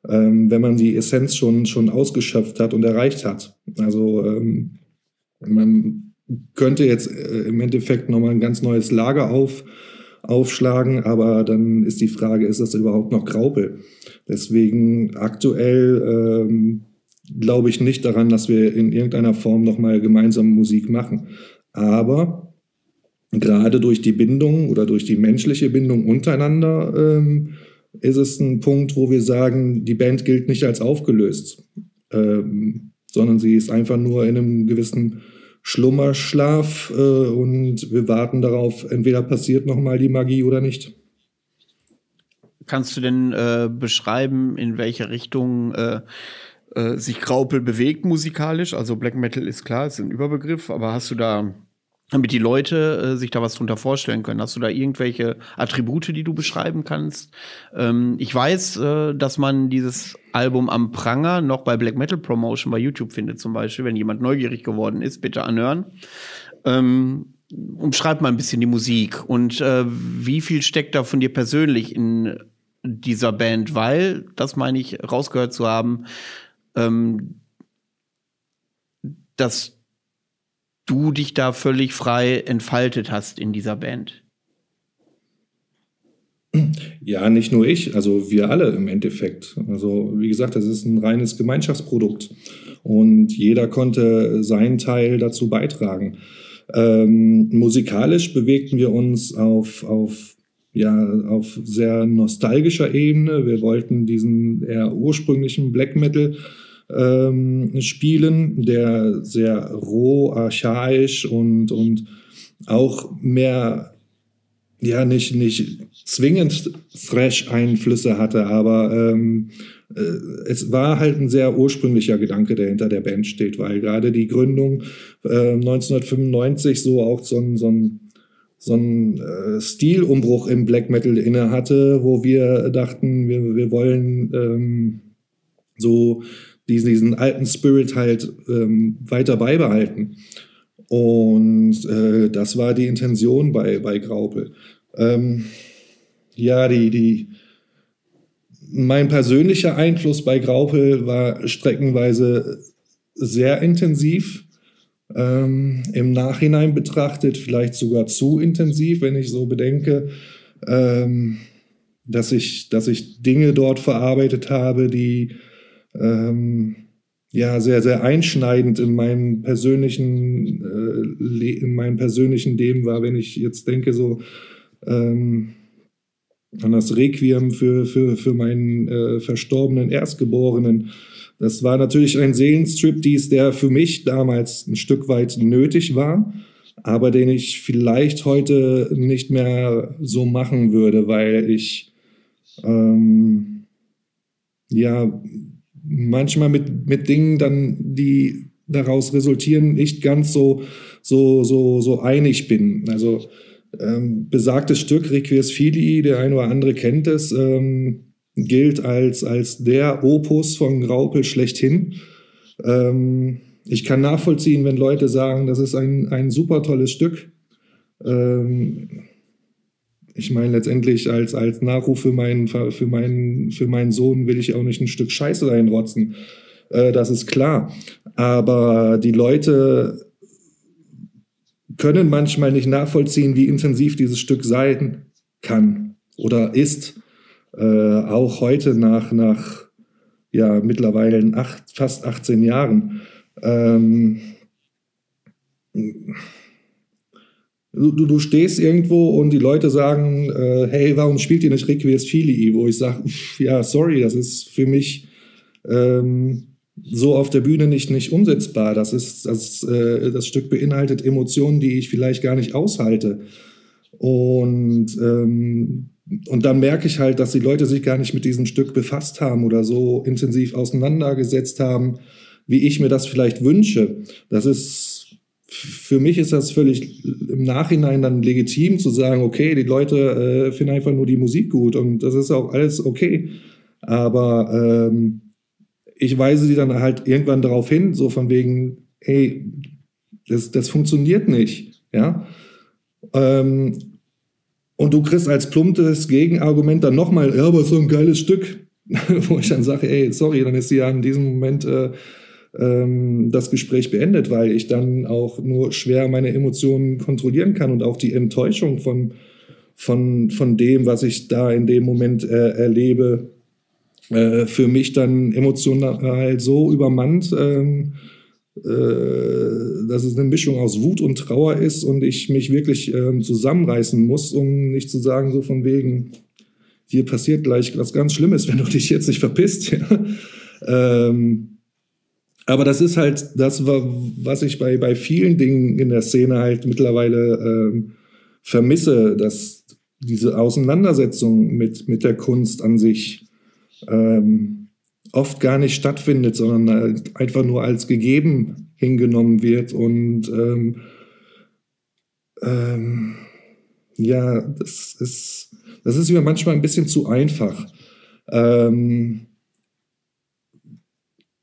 ähm, wenn man die Essenz schon, schon ausgeschöpft hat und erreicht hat. Also ähm, man könnte jetzt äh, im Endeffekt nochmal ein ganz neues Lager auf, aufschlagen, aber dann ist die Frage, ist das überhaupt noch Graupel? Deswegen aktuell ähm, glaube ich nicht daran, dass wir in irgendeiner Form nochmal gemeinsam Musik machen. Aber gerade durch die Bindung oder durch die menschliche Bindung untereinander ähm, ist es ein Punkt, wo wir sagen, die Band gilt nicht als aufgelöst, ähm, sondern sie ist einfach nur in einem gewissen Schlummerschlaf äh, und wir warten darauf, entweder passiert nochmal die Magie oder nicht. Kannst du denn äh, beschreiben, in welche Richtung äh, äh sich Graupel bewegt musikalisch? Also Black Metal ist klar, ist ein Überbegriff, aber hast du da damit die Leute äh, sich da was drunter vorstellen können. Hast du da irgendwelche Attribute, die du beschreiben kannst? Ähm, ich weiß, äh, dass man dieses Album am Pranger noch bei Black Metal Promotion bei YouTube findet, zum Beispiel. Wenn jemand neugierig geworden ist, bitte anhören. Ähm, umschreib mal ein bisschen die Musik und äh, wie viel steckt da von dir persönlich in dieser Band? Weil, das meine ich, rausgehört zu haben, ähm, dass du dich da völlig frei entfaltet hast in dieser Band. Ja, nicht nur ich, also wir alle im Endeffekt. Also wie gesagt, das ist ein reines Gemeinschaftsprodukt und jeder konnte seinen Teil dazu beitragen. Ähm, musikalisch bewegten wir uns auf, auf, ja, auf sehr nostalgischer Ebene. Wir wollten diesen eher ursprünglichen Black Metal ähm, spielen, der sehr roh, archaisch und, und auch mehr, ja, nicht, nicht zwingend Thrash-Einflüsse hatte, aber ähm, äh, es war halt ein sehr ursprünglicher Gedanke, der hinter der Band steht, weil gerade die Gründung äh, 1995 so auch so ein, so ein, so ein äh, Stilumbruch im Black Metal inne hatte, wo wir dachten, wir, wir wollen ähm, so diesen, diesen alten Spirit halt ähm, weiter beibehalten. Und äh, das war die Intention bei, bei Graupel. Ähm, ja, die, die, mein persönlicher Einfluss bei Graupel war streckenweise sehr intensiv. Ähm, Im Nachhinein betrachtet vielleicht sogar zu intensiv, wenn ich so bedenke, ähm, dass, ich, dass ich Dinge dort verarbeitet habe, die ähm, ja sehr, sehr einschneidend in meinem persönlichen, äh, in meinem persönlichen Leben war, wenn ich jetzt denke, so ähm, an das Requiem für, für, für meinen äh, verstorbenen Erstgeborenen. Das war natürlich ein Seelenstriptease, der für mich damals ein Stück weit nötig war, aber den ich vielleicht heute nicht mehr so machen würde, weil ich ähm, ja manchmal mit, mit Dingen dann, die daraus resultieren, nicht ganz so, so, so, so einig bin. Also ähm, besagtes Stück Requies Fili, der ein oder andere kennt es, ähm, gilt als, als der Opus von Graupel schlechthin. Ähm, ich kann nachvollziehen, wenn Leute sagen, das ist ein, ein super tolles Stück. Ähm, ich meine, letztendlich als, als Nachruf für meinen, für, meinen, für meinen Sohn will ich auch nicht ein Stück Scheiße reinrotzen. Äh, das ist klar. Aber die Leute können manchmal nicht nachvollziehen, wie intensiv dieses Stück sein kann oder ist. Äh, auch heute nach, nach ja, mittlerweile acht, fast 18 Jahren. Ähm, du, du stehst irgendwo und die Leute sagen, äh, hey, warum spielt ihr nicht Requies Filii? Wo ich sage, ja, sorry, das ist für mich ähm, so auf der Bühne nicht, nicht umsetzbar. Das, ist, das, äh, das Stück beinhaltet Emotionen, die ich vielleicht gar nicht aushalte. Und, ähm, und dann merke ich halt, dass die Leute sich gar nicht mit diesem Stück befasst haben oder so intensiv auseinandergesetzt haben, wie ich mir das vielleicht wünsche. Das ist, für mich ist das völlig im Nachhinein dann legitim zu sagen, okay, die Leute äh, finden einfach nur die Musik gut und das ist auch alles okay. Aber ähm, ich weise sie dann halt irgendwann darauf hin, so von wegen, hey, das, das funktioniert nicht, ja. Ähm, und du kriegst als plumpes Gegenargument dann nochmal, ja, aber so ein geiles Stück, wo ich dann sage, ey, sorry, dann ist ja in diesem Moment äh, ähm, das Gespräch beendet, weil ich dann auch nur schwer meine Emotionen kontrollieren kann und auch die Enttäuschung von, von, von dem, was ich da in dem Moment äh, erlebe, äh, für mich dann emotional so übermannt, ähm, äh, dass es eine Mischung aus Wut und Trauer ist und ich mich wirklich ähm, zusammenreißen muss, um nicht zu sagen, so von wegen, hier passiert gleich was ganz Schlimmes, wenn du dich jetzt nicht verpisst. Ähm, aber das ist halt das, was ich bei, bei vielen Dingen in der Szene halt mittlerweile ähm, vermisse, dass diese Auseinandersetzung mit, mit der Kunst an sich ähm, oft gar nicht stattfindet, sondern halt einfach nur als gegeben hingenommen wird. Und ähm, ähm, ja, das ist, das ist mir manchmal ein bisschen zu einfach. Ähm,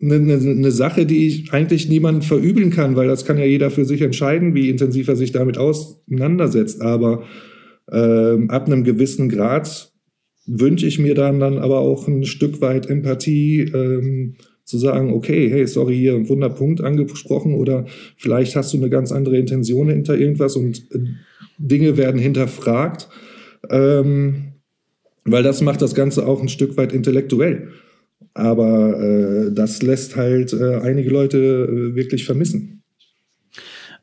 eine, eine, eine Sache, die ich eigentlich niemandem verübeln kann, weil das kann ja jeder für sich entscheiden, wie intensiv er sich damit auseinandersetzt. Aber ähm, ab einem gewissen Grad wünsche ich mir dann, dann aber auch ein Stück weit Empathie, ähm, zu sagen, okay, hey, sorry, hier ein Wunderpunkt angesprochen oder vielleicht hast du eine ganz andere Intention hinter irgendwas und äh, Dinge werden hinterfragt, ähm, weil das macht das Ganze auch ein Stück weit intellektuell. Aber äh, das lässt halt äh, einige Leute äh, wirklich vermissen.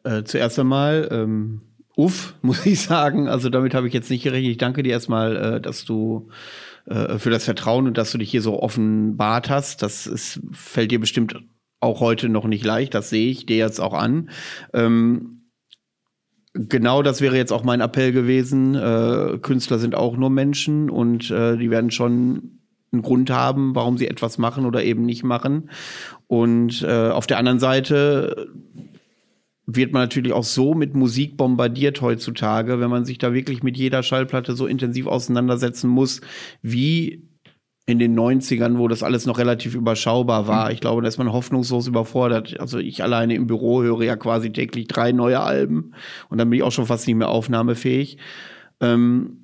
Äh, zuerst einmal ähm, uff, muss ich sagen. Also damit habe ich jetzt nicht gerechnet. Ich danke dir erstmal, äh, dass du für das Vertrauen und dass du dich hier so offenbart hast. Das ist, fällt dir bestimmt auch heute noch nicht leicht. Das sehe ich dir jetzt auch an. Ähm, genau das wäre jetzt auch mein Appell gewesen. Äh, Künstler sind auch nur Menschen und äh, die werden schon einen Grund haben, warum sie etwas machen oder eben nicht machen. Und äh, auf der anderen Seite wird man natürlich auch so mit Musik bombardiert heutzutage, wenn man sich da wirklich mit jeder Schallplatte so intensiv auseinandersetzen muss, wie in den 90ern, wo das alles noch relativ überschaubar war. Ich glaube, da ist man hoffnungslos überfordert. Also ich alleine im Büro höre ja quasi täglich drei neue Alben und dann bin ich auch schon fast nicht mehr aufnahmefähig. Ähm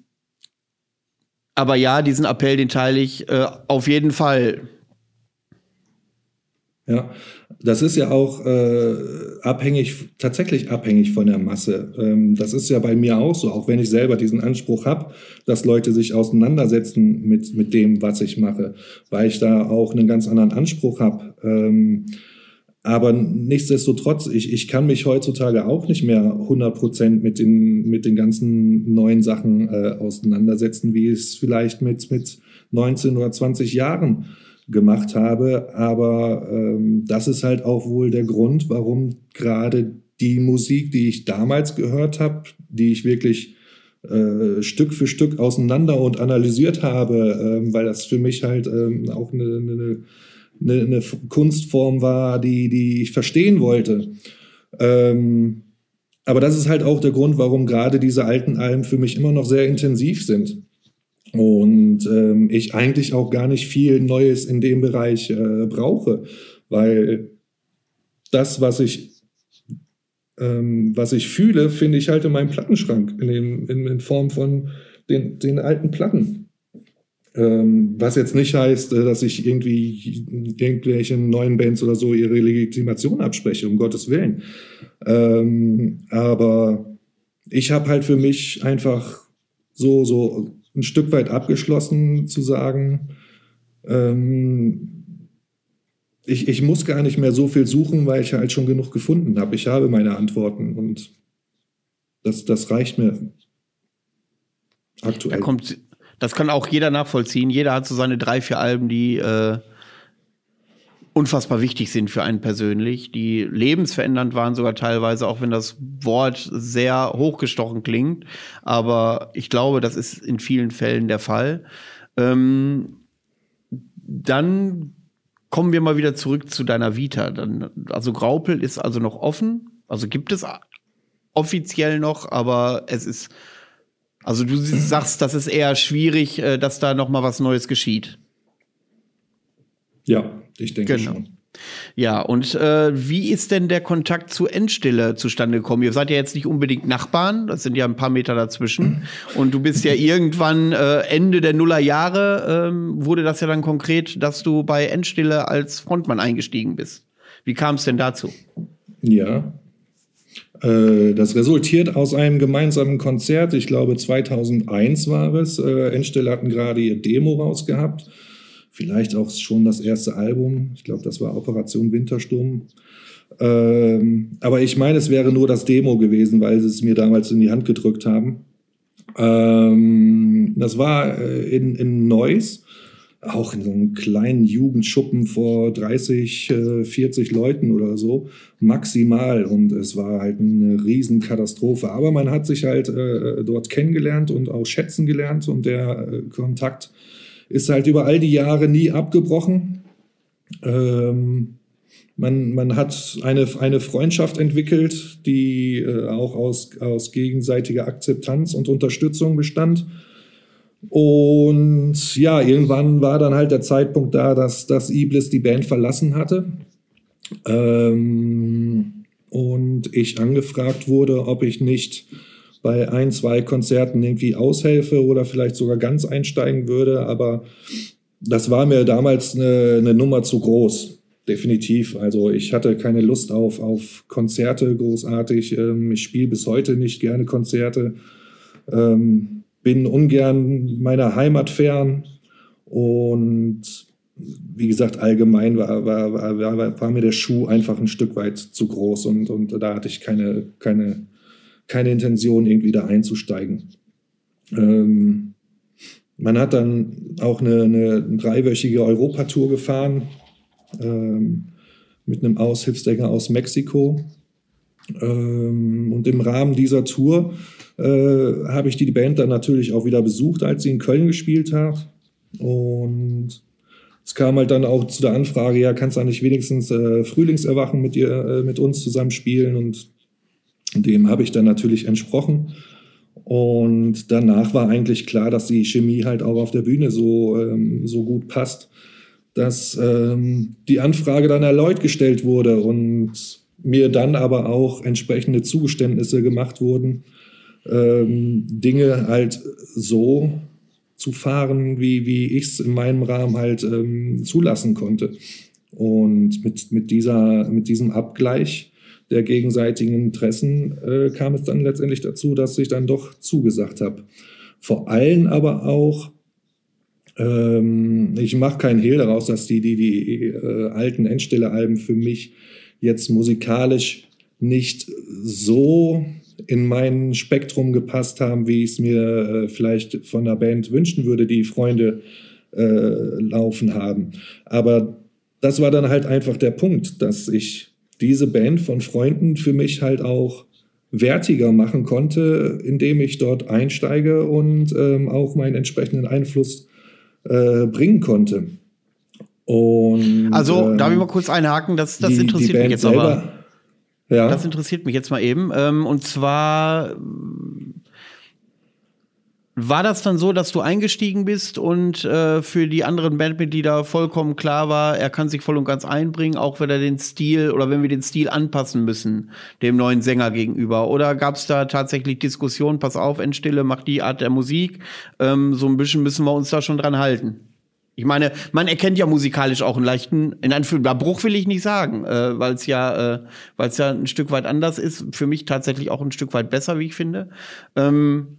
aber ja, diesen Appell, den teile ich äh, auf jeden Fall. Ja, das ist ja auch äh, abhängig, tatsächlich abhängig von der Masse. Ähm, das ist ja bei mir auch so, auch wenn ich selber diesen Anspruch habe, dass Leute sich auseinandersetzen mit, mit dem, was ich mache, weil ich da auch einen ganz anderen Anspruch habe. Ähm, aber nichtsdestotrotz, ich, ich kann mich heutzutage auch nicht mehr 100% mit den, mit den ganzen neuen Sachen äh, auseinandersetzen, wie es vielleicht mit, mit 19 oder 20 Jahren gemacht habe. Aber ähm, das ist halt auch wohl der Grund, warum gerade die Musik, die ich damals gehört habe, die ich wirklich äh, Stück für Stück auseinander und analysiert habe, ähm, weil das für mich halt ähm, auch eine, eine, eine, eine, Kunstform war, die, die ich verstehen wollte. Ähm, aber das ist halt auch der Grund, warum gerade diese alten Alben für mich immer noch sehr intensiv sind. Und ähm, ich eigentlich auch gar nicht viel Neues in dem Bereich äh, brauche, weil das, was ich, ähm, was ich fühle, finde ich halt in meinem Plattenschrank, in, dem, in, in Form von den, den alten Platten. Ähm, was jetzt nicht heißt, äh, dass ich irgendwie irgendwelchen neuen Bands oder so ihre Legitimation abspreche, um Gottes Willen. Ähm, aber ich habe halt für mich einfach so, so ein Stück weit abgeschlossen zu sagen, ähm, ich, ich muss gar nicht mehr so viel suchen, weil ich halt schon genug gefunden habe. Ich habe meine Antworten und das, das reicht mir aktuell. Da kommt, das kann auch jeder nachvollziehen. Jeder hat so seine drei, vier Alben, die äh, unfassbar wichtig sind für einen persönlich, die lebensverändernd waren sogar teilweise, auch wenn das Wort sehr hochgestochen klingt. Aber ich glaube, das ist in vielen Fällen der Fall. Ähm, dann kommen wir mal wieder zurück zu deiner Vita. Dann, also Graupel ist also noch offen. Also gibt es offiziell noch, aber es ist, also du sagst, das ist eher schwierig, äh, dass da noch mal was Neues geschieht. Ja, ich denke genau. schon. Ja, und äh, wie ist denn der Kontakt zu Endstille zustande gekommen? Ihr seid ja jetzt nicht unbedingt Nachbarn, das sind ja ein paar Meter dazwischen. Und du bist ja irgendwann äh, Ende der Nullerjahre, ähm, wurde das ja dann konkret, dass du bei Endstille als Frontmann eingestiegen bist. Wie kam es denn dazu? Ja, das resultiert aus einem gemeinsamen Konzert. Ich glaube, 2001 war es. Äh, Endstille hatten gerade ihr Demo rausgehabt vielleicht auch schon das erste Album. Ich glaube, das war Operation Wintersturm. Ähm, aber ich meine, es wäre nur das Demo gewesen, weil sie es mir damals in die Hand gedrückt haben. Ähm, das war äh, in, in Neuss, auch in so einem kleinen Jugendschuppen vor 30, äh, 40 Leuten oder so, maximal. Und es war halt eine Riesenkatastrophe. Aber man hat sich halt äh, dort kennengelernt und auch schätzen gelernt und der äh, Kontakt ist halt über all die Jahre nie abgebrochen. Ähm, man, man hat eine, eine Freundschaft entwickelt, die äh, auch aus, aus gegenseitiger Akzeptanz und Unterstützung bestand. Und ja, irgendwann war dann halt der Zeitpunkt da, dass, dass Iblis die Band verlassen hatte. Ähm, und ich angefragt wurde, ob ich nicht bei ein, zwei Konzerten irgendwie aushelfe oder vielleicht sogar ganz einsteigen würde. Aber das war mir damals eine, eine Nummer zu groß. Definitiv. Also ich hatte keine Lust auf, auf Konzerte großartig. Ähm, ich spiele bis heute nicht gerne Konzerte. Ähm, bin ungern meiner Heimat fern. Und wie gesagt, allgemein war, war, war, war, mir der Schuh einfach ein Stück weit zu groß und, und da hatte ich keine, keine keine Intention, irgendwie da einzusteigen. Ähm, man hat dann auch eine, eine dreiwöchige Europatour gefahren ähm, mit einem Aushilfssänger aus Mexiko. Ähm, und im Rahmen dieser Tour äh, habe ich die Band dann natürlich auch wieder besucht, als sie in Köln gespielt hat. Und es kam halt dann auch zu der Anfrage, ja, kannst du nicht wenigstens äh, Frühlingserwachen mit dir, äh, mit uns zusammen spielen? Und dem habe ich dann natürlich entsprochen. Und danach war eigentlich klar, dass die Chemie halt auch auf der Bühne so, ähm, so gut passt, dass ähm, die Anfrage dann erneut gestellt wurde und mir dann aber auch entsprechende Zugeständnisse gemacht wurden, ähm, Dinge halt so zu fahren, wie, wie ich es in meinem Rahmen halt ähm, zulassen konnte. Und mit, mit, dieser, mit diesem Abgleich der gegenseitigen Interessen äh, kam es dann letztendlich dazu, dass ich dann doch zugesagt habe. Vor allem aber auch, ähm, ich mache keinen Hehl daraus, dass die, die, die äh, alten Endstelle-Alben für mich jetzt musikalisch nicht so in mein Spektrum gepasst haben, wie ich es mir äh, vielleicht von der Band wünschen würde, die Freunde äh, laufen haben. Aber das war dann halt einfach der Punkt, dass ich diese Band von Freunden für mich halt auch wertiger machen konnte, indem ich dort einsteige und ähm, auch meinen entsprechenden Einfluss äh, bringen konnte. Und, also, ähm, darf ich mal kurz einhaken? Das, das die, interessiert die mich jetzt selber, aber. Ja. Das interessiert mich jetzt mal eben. Ähm, und zwar war das dann so, dass du eingestiegen bist und äh, für die anderen Bandmitglieder vollkommen klar war, er kann sich voll und ganz einbringen, auch wenn er den Stil oder wenn wir den Stil anpassen müssen, dem neuen Sänger gegenüber? Oder gab es da tatsächlich Diskussionen, pass auf, Endstille, mach die Art der Musik, ähm, so ein bisschen müssen wir uns da schon dran halten? Ich meine, man erkennt ja musikalisch auch einen leichten, in Anführungszeichen, Bruch will ich nicht sagen, äh, weil es ja, äh, weil es ja ein Stück weit anders ist. Für mich tatsächlich auch ein Stück weit besser, wie ich finde. Ähm,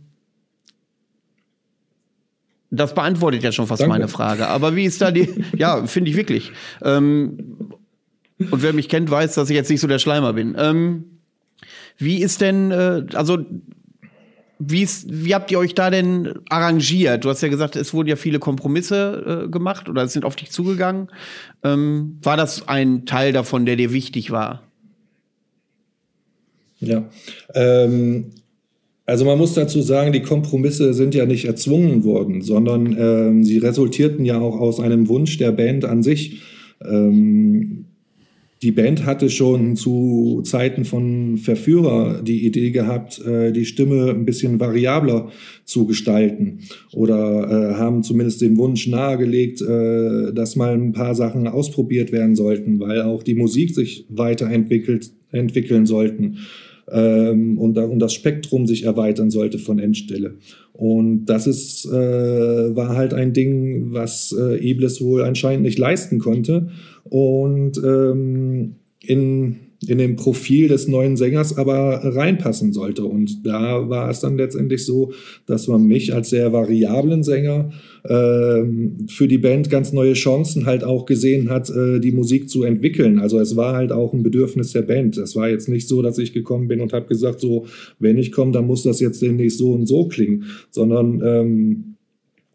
das beantwortet ja schon fast Danke. meine Frage. Aber wie ist da die? ja, finde ich wirklich. Ähm, und wer mich kennt, weiß, dass ich jetzt nicht so der Schleimer bin. Ähm, wie ist denn, äh, also wie, ist, wie habt ihr euch da denn arrangiert? Du hast ja gesagt, es wurden ja viele Kompromisse äh, gemacht oder es sind auf dich zugegangen. Ähm, war das ein Teil davon, der dir wichtig war? Ja, ähm, also man muss dazu sagen, die Kompromisse sind ja nicht erzwungen worden, sondern ähm, sie resultierten ja auch aus einem Wunsch der Band an sich. Ähm, die Band hatte schon zu Zeiten von Verführer die Idee gehabt, äh, die Stimme ein bisschen variabler zu gestalten oder äh, haben zumindest den Wunsch nahegelegt, äh, dass mal ein paar Sachen ausprobiert werden sollten, weil auch die Musik sich weiterentwickelt entwickeln sollten ähm, und, und das Spektrum sich erweitern sollte von Endstelle. Und das ist, war halt ein Ding, was äh, Iblis wohl anscheinend nicht leisten konnte. Und ähm, in in dem Profil des neuen Sängers aber reinpassen sollte. Und da war es dann letztendlich so, dass man mich als sehr variablen Sänger äh, für die Band ganz neue Chancen halt auch gesehen hat, äh, die Musik zu entwickeln. Also es war halt auch ein Bedürfnis der Band. Es war jetzt nicht so, dass ich gekommen bin und habe gesagt, so, wenn ich komme, dann muss das jetzt demnächst so und so klingen, sondern ähm,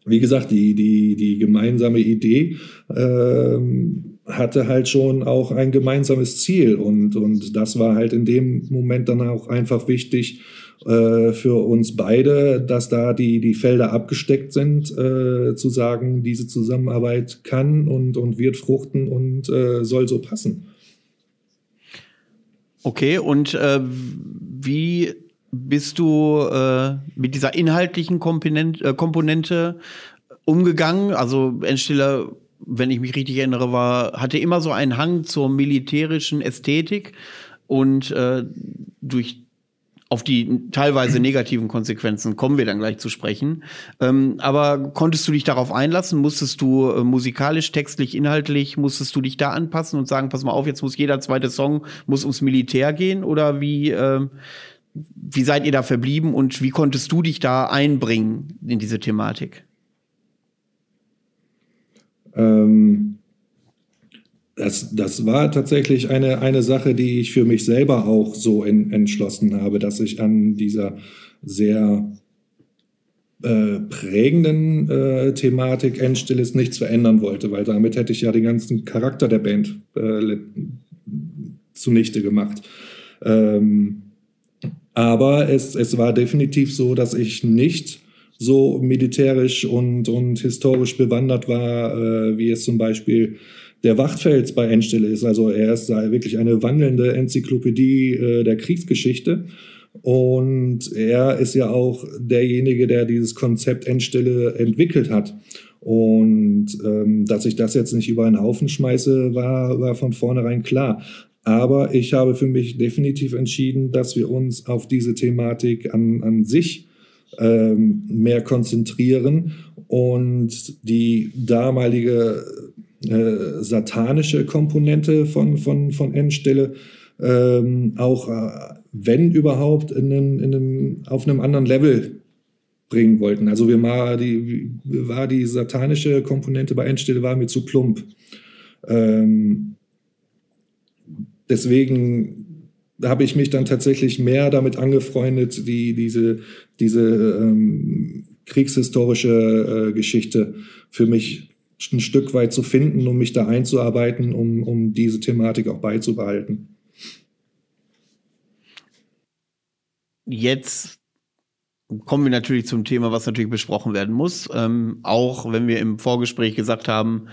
wie gesagt, die, die, die gemeinsame Idee ähm, hatte halt schon auch ein gemeinsames Ziel und, und das war halt in dem Moment dann auch einfach wichtig äh, für uns beide, dass da die, die Felder abgesteckt sind, äh, zu sagen, diese Zusammenarbeit kann und, und wird fruchten und äh, soll so passen. Okay, und äh, wie bist du äh, mit dieser inhaltlichen Komponente, äh, Komponente umgegangen? Also Endstiller wenn ich mich richtig erinnere, war, hatte immer so einen Hang zur militärischen Ästhetik und äh, durch auf die teilweise negativen Konsequenzen kommen wir dann gleich zu sprechen. Ähm, aber konntest du dich darauf einlassen? Musstest du äh, musikalisch, textlich, inhaltlich, musstest du dich da anpassen und sagen, pass mal auf, jetzt muss jeder zweite Song muss ums Militär gehen? Oder wie, äh, wie seid ihr da verblieben und wie konntest du dich da einbringen in diese Thematik? Ähm, das, das war tatsächlich eine, eine Sache, die ich für mich selber auch so in, entschlossen habe, dass ich an dieser sehr äh, prägenden äh, Thematik Endstilles nichts verändern wollte, weil damit hätte ich ja den ganzen Charakter der Band äh, zunichte gemacht. Ähm, aber es, es war definitiv so, dass ich nicht so militärisch und, und historisch bewandert war, äh, wie es zum Beispiel der Wachtfels bei Endstelle ist. Also er ist wirklich eine wandelnde Enzyklopädie äh, der Kriegsgeschichte. Und er ist ja auch derjenige, der dieses Konzept Endstelle entwickelt hat. Und ähm, dass ich das jetzt nicht über einen Haufen schmeiße, war, war von vornherein klar. Aber ich habe für mich definitiv entschieden, dass wir uns auf diese Thematik an, an sich ähm, mehr konzentrieren und die damalige äh, satanische Komponente von, von, von Endstelle ähm, auch, äh, wenn überhaupt, in einem, in einem, auf einem anderen Level bringen wollten. Also wir war die, war die satanische Komponente bei Endstelle war mir zu plump. Ähm, deswegen habe ich mich dann tatsächlich mehr damit angefreundet, die, diese, diese ähm, kriegshistorische äh, Geschichte für mich ein Stück weit zu finden, um mich da einzuarbeiten, um, um diese Thematik auch beizubehalten. Jetzt kommen wir natürlich zum Thema, was natürlich besprochen werden muss. Ähm, auch wenn wir im Vorgespräch gesagt haben,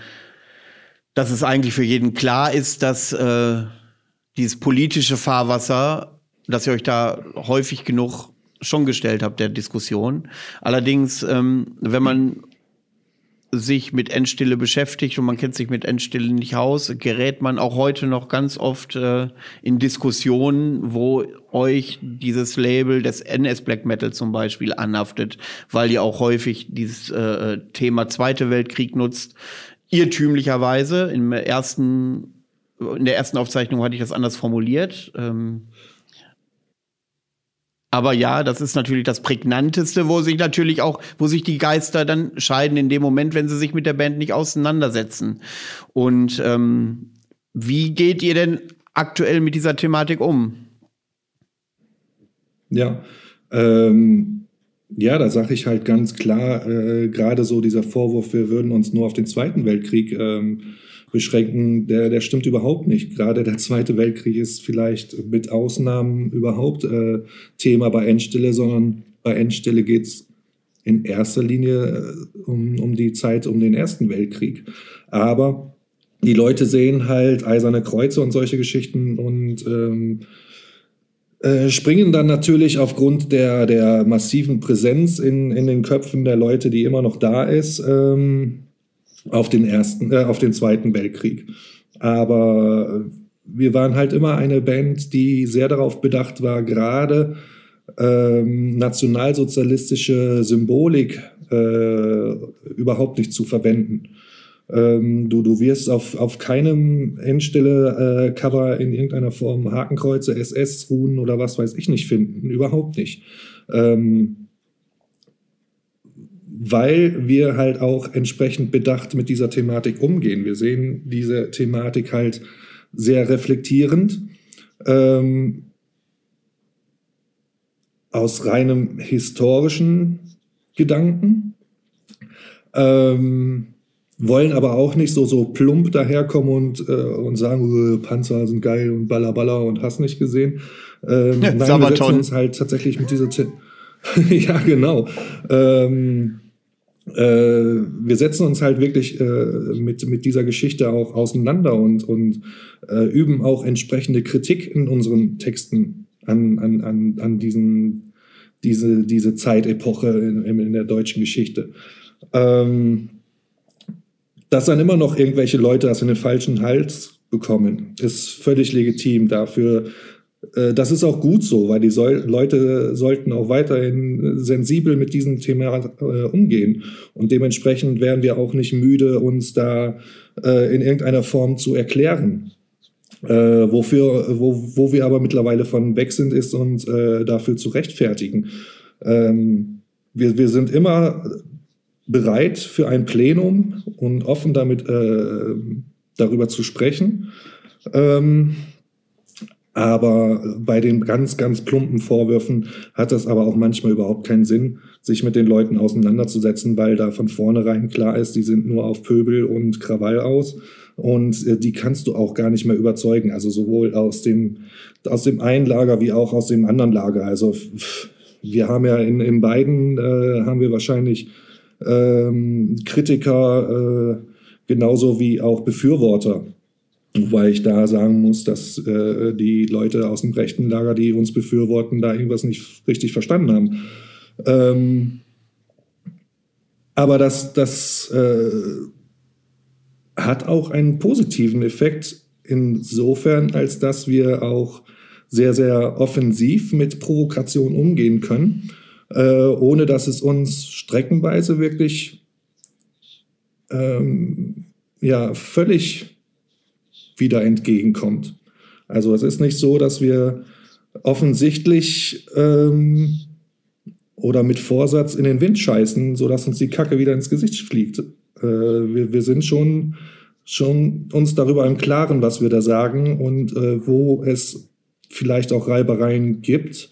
dass es eigentlich für jeden klar ist, dass äh, dieses politische Fahrwasser, dass ihr euch da häufig genug schon gestellt habt, der Diskussion. Allerdings, ähm, wenn man sich mit Endstille beschäftigt und man kennt sich mit Endstille nicht aus, gerät man auch heute noch ganz oft äh, in Diskussionen, wo euch dieses Label des NS Black Metal zum Beispiel anhaftet, weil ihr auch häufig dieses äh, Thema Zweite Weltkrieg nutzt. Irrtümlicherweise im ersten in der ersten Aufzeichnung hatte ich das anders formuliert. Ähm, aber ja, das ist natürlich das prägnanteste, wo sich natürlich auch, wo sich die Geister dann scheiden in dem Moment, wenn sie sich mit der Band nicht auseinandersetzen. Und ähm, wie geht ihr denn aktuell mit dieser Thematik um? Ja, ähm, ja, da sage ich halt ganz klar, äh, gerade so dieser Vorwurf, wir würden uns nur auf den Zweiten Weltkrieg ähm, beschränken, der, der stimmt überhaupt nicht. Gerade der Zweite Weltkrieg ist vielleicht mit Ausnahmen überhaupt äh, Thema bei Endstille, sondern bei Endstille geht es in erster Linie äh, um, um die Zeit um den Ersten Weltkrieg. Aber die Leute sehen halt eiserne Kreuze und solche Geschichten und ähm, äh, springen dann natürlich aufgrund der, der massiven Präsenz in, in den Köpfen der Leute, die immer noch da ist, ähm, auf den ersten, äh, auf den zweiten Weltkrieg. Aber wir waren halt immer eine Band, die sehr darauf bedacht war, gerade ähm, nationalsozialistische Symbolik äh, überhaupt nicht zu verwenden. Ähm, du, du wirst auf, auf keinem Endstelle-Cover äh, in irgendeiner Form Hakenkreuze, SS-Ruhen oder was weiß ich nicht finden. Überhaupt nicht. Ähm, weil wir halt auch entsprechend bedacht mit dieser Thematik umgehen. Wir sehen diese Thematik halt sehr reflektierend. Ähm, aus reinem historischen Gedanken. Ähm, wollen aber auch nicht so, so plump daherkommen und, äh, und sagen, Panzer sind geil und Baller und hast nicht gesehen. Ähm, nein, wir setzen uns halt tatsächlich mit dieser... ja, genau. Ähm, äh, wir setzen uns halt wirklich äh, mit, mit dieser Geschichte auch auseinander und, und äh, üben auch entsprechende Kritik in unseren Texten an, an, an, an diesen, diese, diese Zeitepoche in, in der deutschen Geschichte. Ähm, dass dann immer noch irgendwelche Leute das in den falschen Hals bekommen, ist völlig legitim. Dafür äh, das ist auch gut so, weil die Leute sollten auch weiterhin sensibel mit diesem Thema äh, umgehen. Und dementsprechend werden wir auch nicht müde, uns da äh, in irgendeiner Form zu erklären. Äh, wofür, wo, wo wir aber mittlerweile von weg sind, ist uns äh, dafür zu rechtfertigen. Ähm, wir, wir sind immer bereit für ein Plenum und offen damit äh, darüber zu sprechen. Ähm, aber bei den ganz, ganz plumpen Vorwürfen hat das aber auch manchmal überhaupt keinen Sinn, sich mit den Leuten auseinanderzusetzen, weil da von vornherein klar ist, die sind nur auf Pöbel und Krawall aus. Und äh, die kannst du auch gar nicht mehr überzeugen. Also sowohl aus dem, aus dem einen Lager wie auch aus dem anderen Lager. Also wir haben ja in, in beiden, äh, haben wir wahrscheinlich ähm, Kritiker äh, genauso wie auch Befürworter. Wobei ich da sagen muss, dass äh, die Leute aus dem rechten Lager, die uns befürworten, da irgendwas nicht richtig verstanden haben. Ähm, aber das, das äh, hat auch einen positiven Effekt insofern, als dass wir auch sehr, sehr offensiv mit Provokation umgehen können, äh, ohne dass es uns streckenweise wirklich ähm, ja, völlig wieder entgegenkommt. Also es ist nicht so, dass wir offensichtlich ähm, oder mit Vorsatz in den Wind scheißen, sodass uns die Kacke wieder ins Gesicht fliegt. Äh, wir, wir sind schon, schon uns darüber im Klaren, was wir da sagen und äh, wo es vielleicht auch Reibereien gibt.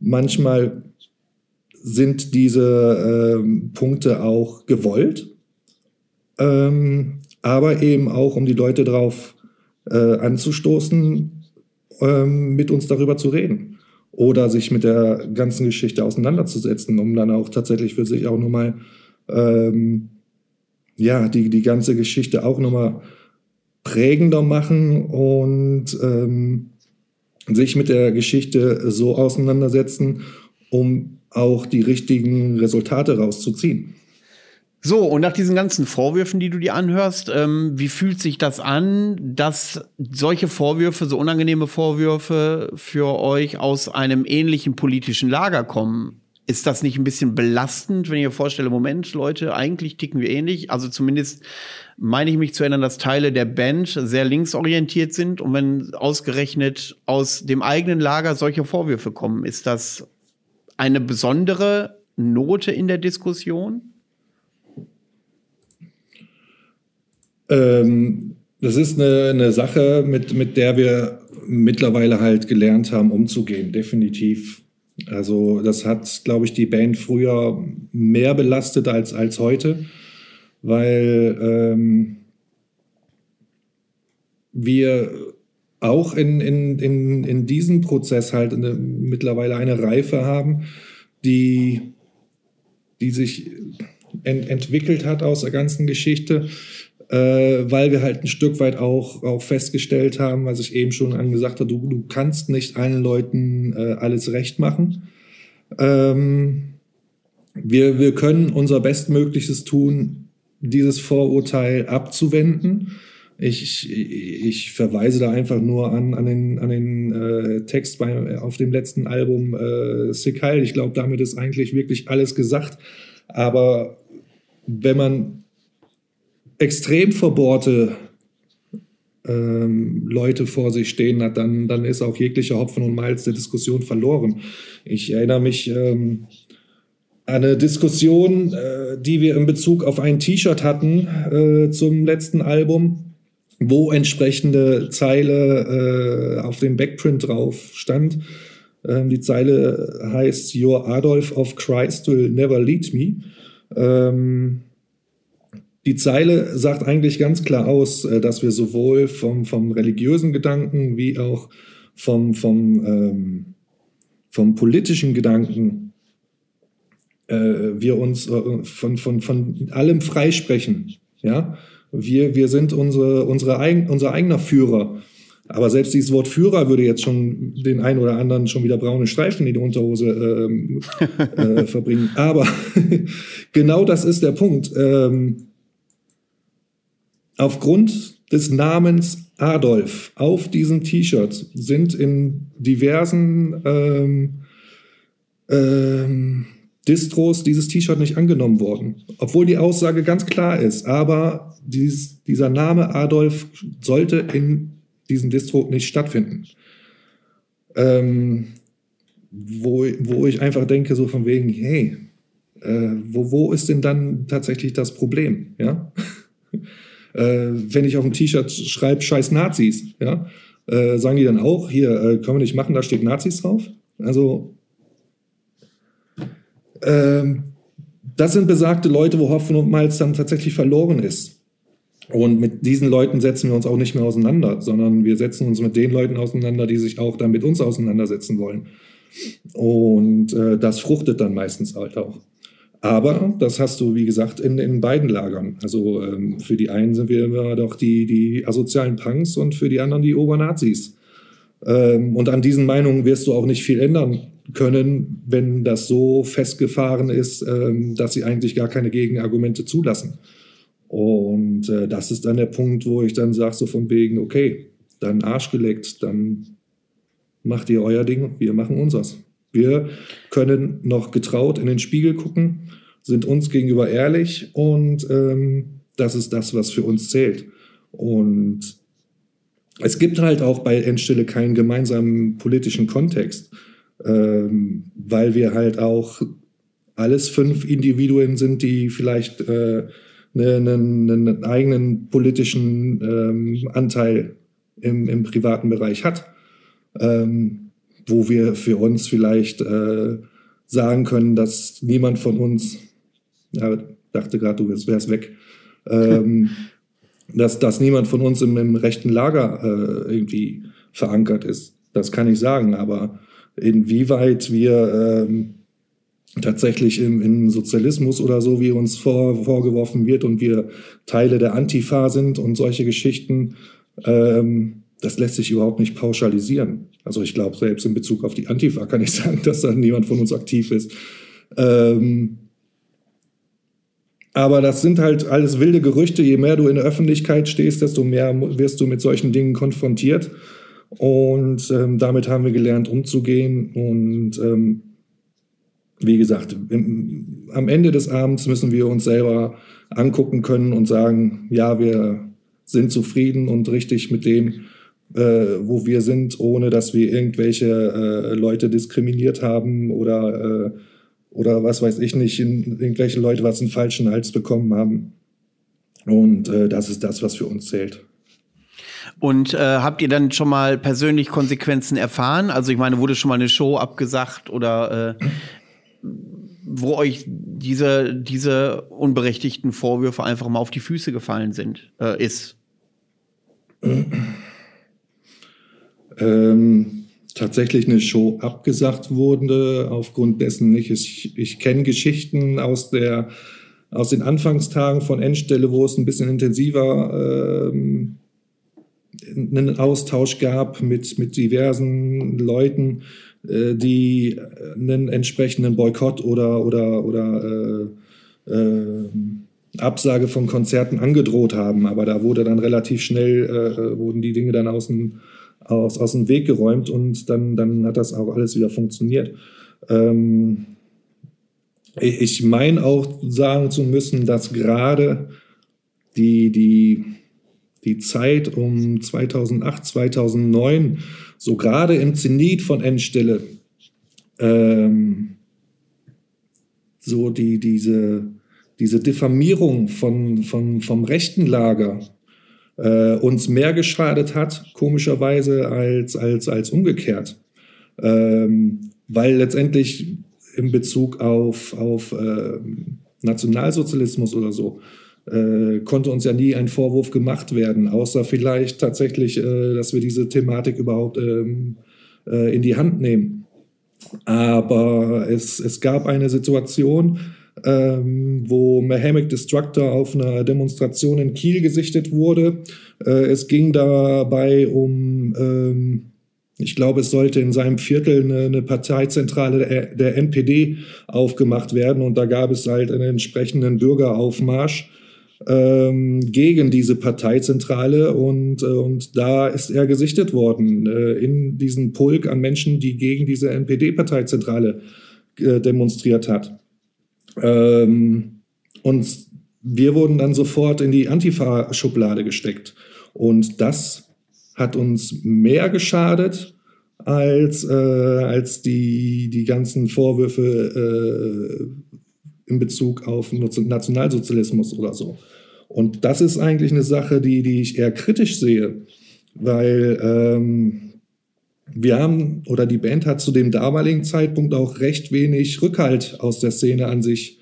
Manchmal sind diese äh, Punkte auch gewollt, ähm, aber eben auch, um die Leute darauf äh, anzustoßen, ähm, mit uns darüber zu reden oder sich mit der ganzen Geschichte auseinanderzusetzen, um dann auch tatsächlich für sich auch nochmal ähm, ja, die, die ganze Geschichte auch nochmal prägender machen und ähm, sich mit der Geschichte so auseinandersetzen, um auch die richtigen Resultate rauszuziehen. So, und nach diesen ganzen Vorwürfen, die du dir anhörst, ähm, wie fühlt sich das an, dass solche Vorwürfe, so unangenehme Vorwürfe für euch aus einem ähnlichen politischen Lager kommen? Ist das nicht ein bisschen belastend, wenn ich mir vorstelle, Moment, Leute, eigentlich ticken wir ähnlich? Also zumindest meine ich mich zu erinnern, dass Teile der Band sehr linksorientiert sind. Und wenn ausgerechnet aus dem eigenen Lager solche Vorwürfe kommen, ist das eine besondere Note in der Diskussion? Ähm, das ist eine, eine Sache, mit, mit der wir mittlerweile halt gelernt haben, umzugehen, definitiv. Also das hat, glaube ich, die Band früher mehr belastet als, als heute, weil ähm, wir auch in, in, in, in diesem Prozess halt eine, mittlerweile eine Reife haben, die, die sich ent, entwickelt hat aus der ganzen Geschichte, weil wir halt ein Stück weit auch, auch festgestellt haben, was ich eben schon angesagt habe, du, du kannst nicht allen Leuten äh, alles recht machen. Ähm, wir, wir können unser Bestmögliches tun, dieses Vorurteil abzuwenden. Ich, ich verweise da einfach nur an, an den, an den äh, Text bei, auf dem letzten Album äh, Sick Heil. Ich glaube, damit ist eigentlich wirklich alles gesagt. Aber wenn man extrem verbohrte ähm, Leute vor sich stehen hat, dann, dann ist auch jeglicher Hopfen und Malz der Diskussion verloren. Ich erinnere mich ähm, an eine Diskussion, äh, die wir in Bezug auf ein T-Shirt hatten äh, zum letzten Album, wo entsprechende Zeile äh, auf dem Backprint drauf stand. Ähm, die Zeile heißt Your Adolf of Christ will never lead me. Ähm, die Zeile sagt eigentlich ganz klar aus, äh, dass wir sowohl vom, vom religiösen Gedanken wie auch vom, vom, ähm, vom politischen Gedanken äh, wir uns äh, von, von, von allem freisprechen. Ja? Wir, wir sind unsere, unsere eigen, unser eigener Führer. Aber selbst dieses Wort Führer würde jetzt schon den einen oder anderen schon wieder braune Streifen in die Unterhose ähm, äh, verbringen. Aber genau das ist der Punkt. Ähm, Aufgrund des Namens Adolf auf diesem T-Shirt sind in diversen ähm, ähm, Distros dieses T-Shirt nicht angenommen worden. Obwohl die Aussage ganz klar ist. Aber dies, dieser Name Adolf sollte in diesem Distro nicht stattfinden. Ähm, wo, wo ich einfach denke, so von wegen, hey, äh, wo, wo ist denn dann tatsächlich das Problem? Ja? Äh, wenn ich auf dem T-Shirt schreibe, scheiß Nazis, ja, äh, sagen die dann auch, hier, äh, können wir nicht machen, da steht Nazis drauf. Also, ähm, das sind besagte Leute, wo Hopfen und Malz dann tatsächlich verloren ist. Und mit diesen Leuten setzen wir uns auch nicht mehr auseinander, sondern wir setzen uns mit den Leuten auseinander, die sich auch dann mit uns auseinandersetzen wollen. Und äh, das fruchtet dann meistens halt auch. Aber das hast du, wie gesagt, in, in beiden Lagern. Also ähm, für die einen sind wir immer doch die, die asozialen Punks und für die anderen die Obernazis. Ähm, und an diesen Meinungen wirst du auch nicht viel ändern können, wenn das so festgefahren ist, ähm, dass sie eigentlich gar keine Gegenargumente zulassen. Und äh, das ist dann der Punkt, wo ich dann sage, so von wegen, okay, dann Arsch geleckt, dann macht ihr euer Ding, wir machen unseres. Wir können noch getraut in den Spiegel gucken, sind uns gegenüber ehrlich und ähm, das ist das, was für uns zählt. Und es gibt halt auch bei Endstille keinen gemeinsamen politischen Kontext, ähm, weil wir halt auch alles fünf Individuen sind, die vielleicht äh, einen, einen eigenen politischen ähm, Anteil im, im privaten Bereich hat, ähm, wo wir für uns vielleicht äh, sagen können, dass niemand von uns, ja, dachte gerade, du wärst weg, ähm, dass, dass niemand von uns im, im rechten Lager äh, irgendwie verankert ist. Das kann ich sagen, aber inwieweit wir ähm, tatsächlich im, im Sozialismus oder so, wie uns vor, vorgeworfen wird und wir Teile der Antifa sind und solche Geschichten, ähm, das lässt sich überhaupt nicht pauschalisieren. Also ich glaube, selbst in Bezug auf die Antifa kann ich sagen, dass da niemand von uns aktiv ist. Ähm, aber das sind halt alles wilde Gerüchte. Je mehr du in der Öffentlichkeit stehst, desto mehr wirst du mit solchen Dingen konfrontiert. Und ähm, damit haben wir gelernt, umzugehen. Und ähm, wie gesagt, im, am Ende des Abends müssen wir uns selber angucken können und sagen, ja, wir sind zufrieden und richtig mit dem, äh, wo wir sind, ohne dass wir irgendwelche äh, Leute diskriminiert haben oder, äh, oder was weiß ich nicht, in, irgendwelche Leute was einen falschen Hals bekommen haben. Und äh, das ist das, was für uns zählt. Und äh, habt ihr dann schon mal persönlich Konsequenzen erfahren? Also ich meine, wurde schon mal eine Show abgesagt oder äh, wo euch diese, diese unberechtigten Vorwürfe einfach mal auf die Füße gefallen sind, äh, ist? Ähm, tatsächlich eine Show abgesagt wurde, aufgrund dessen nicht. Ich, ich kenne Geschichten aus der aus den Anfangstagen von Endstelle, wo es ein bisschen intensiver ähm, einen Austausch gab mit, mit diversen Leuten, äh, die einen entsprechenden Boykott oder, oder, oder äh, äh, Absage von Konzerten angedroht haben. Aber da wurde dann relativ schnell, äh, wurden die Dinge dann aus dem, aus, aus dem Weg geräumt und dann, dann hat das auch alles wieder funktioniert. Ähm, ich meine auch sagen zu müssen, dass gerade die, die die Zeit um 2008, 2009, so gerade im Zenit von Endstille, ähm, so die, diese, diese Diffamierung von, von, vom rechten Lager äh, uns mehr geschadet hat, komischerweise, als, als, als umgekehrt. Ähm, weil letztendlich in Bezug auf, auf äh, Nationalsozialismus oder so äh, konnte uns ja nie ein Vorwurf gemacht werden, außer vielleicht tatsächlich, äh, dass wir diese Thematik überhaupt ähm, äh, in die Hand nehmen. Aber es, es gab eine Situation, ähm, wo Mahamic Destructor auf einer Demonstration in Kiel gesichtet wurde. Äh, es ging dabei um, ähm, ich glaube, es sollte in seinem Viertel eine, eine Parteizentrale der, der, NPD aufgemacht werden und da gab es halt einen entsprechenden Bürgeraufmarsch ähm, gegen diese Parteizentrale und, äh, und da ist er gesichtet worden äh, in diesen Pulk an Menschen, die gegen diese NPD-Parteizentrale äh, demonstriert hat. Ähm, und wir wurden dann sofort in die Antifa-Schublade gesteckt. Und das hat uns mehr geschadet als, äh, als die, die ganzen Vorwürfe äh, in Bezug auf Nationalsozialismus oder so. Und das ist eigentlich eine Sache, die, die ich eher kritisch sehe, weil ähm, wir haben oder die Band hat zu dem damaligen Zeitpunkt auch recht wenig Rückhalt aus der Szene an sich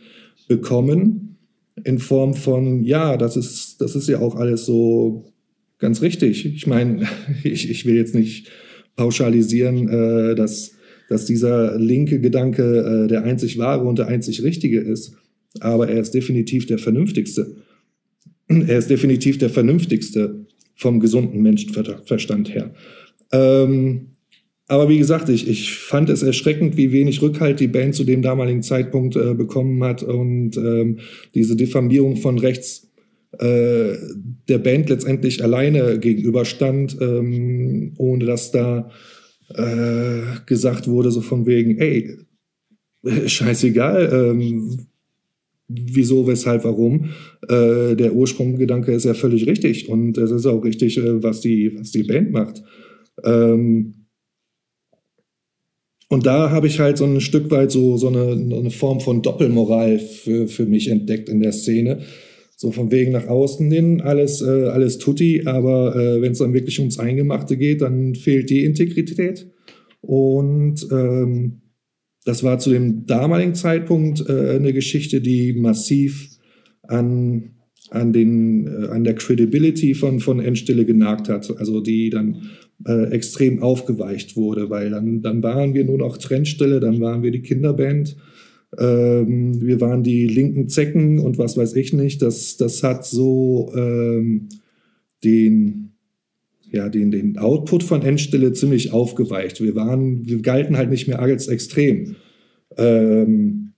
bekommen. in Form von, ja, das ist, das ist ja auch alles so ganz richtig. Ich meine, ich, ich will jetzt nicht pauschalisieren, äh, dass, dass dieser linke Gedanke äh, der einzig wahre und der einzig richtige ist. Aber er ist definitiv der vernünftigste. Er ist definitiv der vernünftigste vom gesunden Menschenverstand her. Ähm, aber wie gesagt, ich, ich fand es erschreckend, wie wenig Rückhalt die Band zu dem damaligen Zeitpunkt äh, bekommen hat und ähm, diese Diffamierung von rechts äh, der Band letztendlich alleine gegenüberstand, ähm, ohne dass da äh, gesagt wurde, so von wegen, ey, scheißegal, ähm, wieso, weshalb, warum. Äh, der Ursprunggedanke ist ja völlig richtig und es ist auch richtig, äh, was, die, was die Band macht. Ähm, und da habe ich halt so ein Stück weit so, so eine, eine Form von Doppelmoral für, für mich entdeckt in der Szene. So von wegen nach außen hin, alles, äh, alles tutti, aber äh, wenn es dann wirklich ums Eingemachte geht, dann fehlt die Integrität. Und ähm, das war zu dem damaligen Zeitpunkt äh, eine Geschichte, die massiv an, an, den, äh, an der Credibility von, von Endstille genagt hat. Also die dann äh, extrem aufgeweicht wurde, weil dann, dann waren wir nur noch Trendstelle, dann waren wir die Kinderband, ähm, wir waren die linken Zecken und was weiß ich nicht. Das, das hat so ähm, den, ja, den, den Output von Endstille ziemlich aufgeweicht. Wir waren, wir galten halt nicht mehr als extrem. Ähm,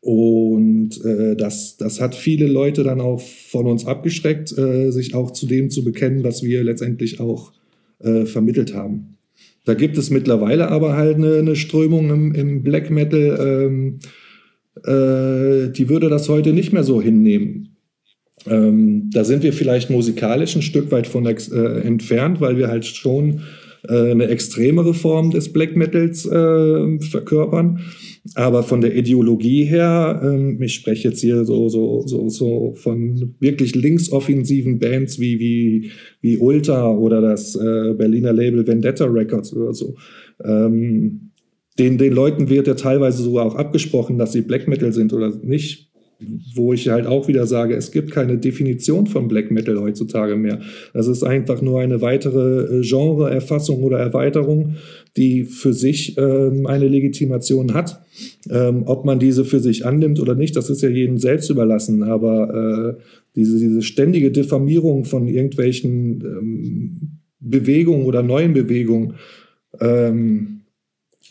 und äh, das, das hat viele Leute dann auch von uns abgeschreckt, äh, sich auch zu dem zu bekennen, was wir letztendlich auch äh, vermittelt haben. Da gibt es mittlerweile aber halt eine, eine Strömung im, im, Black Metal, ähm, äh, die würde das heute nicht mehr so hinnehmen. Ähm, da sind wir vielleicht musikalisch ein Stück weit von äh, entfernt, weil wir halt schon äh, eine extremere Form des Black Metals äh, verkörpern. Aber von der Ideologie her, ähm, ich spreche jetzt hier so, so, so, so von wirklich linksoffensiven Bands wie, wie, wie Ulta oder das äh, Berliner Label Vendetta Records oder so. Ähm, den, den Leuten wird ja teilweise sogar auch abgesprochen, dass sie Black Metal sind oder nicht wo ich halt auch wieder sage, es gibt keine Definition von Black Metal heutzutage mehr. Das ist einfach nur eine weitere äh, Genreerfassung oder Erweiterung, die für sich ähm, eine Legitimation hat. Ähm, ob man diese für sich annimmt oder nicht, das ist ja jedem selbst überlassen. Aber äh, diese, diese ständige Diffamierung von irgendwelchen ähm, Bewegungen oder neuen Bewegungen, ähm,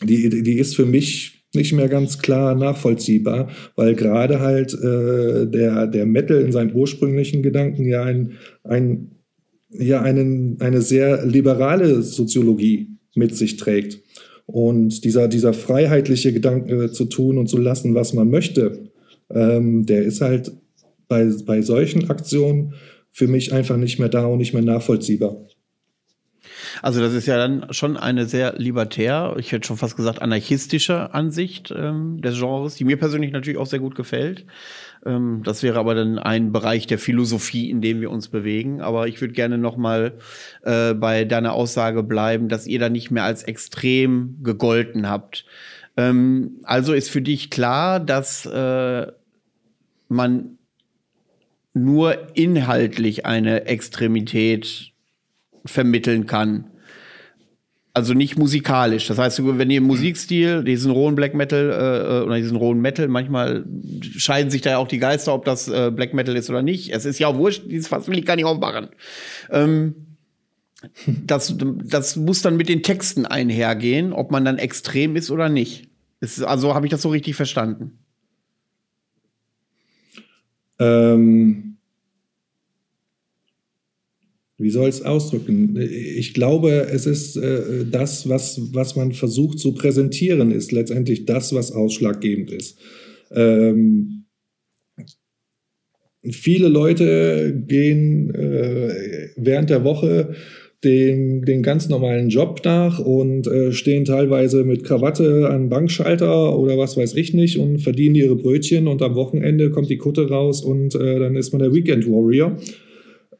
die, die ist für mich nicht mehr ganz klar nachvollziehbar, weil gerade halt äh, der, der Metal in seinen ursprünglichen Gedanken ja ein, ein ja einen, eine sehr liberale Soziologie mit sich trägt. Und dieser, dieser freiheitliche Gedanke zu tun und zu lassen, was man möchte, ähm, der ist halt bei, bei solchen Aktionen für mich einfach nicht mehr da und nicht mehr nachvollziehbar. Also das ist ja dann schon eine sehr libertär, ich hätte schon fast gesagt anarchistische Ansicht ähm, des Genres, die mir persönlich natürlich auch sehr gut gefällt. Ähm, das wäre aber dann ein Bereich der Philosophie, in dem wir uns bewegen. Aber ich würde gerne noch mal äh, bei deiner Aussage bleiben, dass ihr da nicht mehr als extrem gegolten habt. Ähm, also ist für dich klar, dass äh, man nur inhaltlich eine Extremität vermitteln kann. Also nicht musikalisch. Das heißt, wenn ihr im Musikstil, diesen rohen Black Metal äh, oder diesen rohen Metal, manchmal scheiden sich da ja auch die Geister, ob das äh, Black Metal ist oder nicht. Es ist ja auch wurscht, dieses Fass will ich gar nicht aufmachen. Ähm, das, das muss dann mit den Texten einhergehen, ob man dann extrem ist oder nicht. Ist, also habe ich das so richtig verstanden? Ähm wie soll es ausdrücken? Ich glaube, es ist äh, das, was, was man versucht zu präsentieren, ist letztendlich das, was ausschlaggebend ist. Ähm, viele Leute gehen äh, während der Woche den, den ganz normalen Job nach und äh, stehen teilweise mit Krawatte an Bankschalter oder was weiß ich nicht und verdienen ihre Brötchen und am Wochenende kommt die Kutte raus und äh, dann ist man der Weekend Warrior.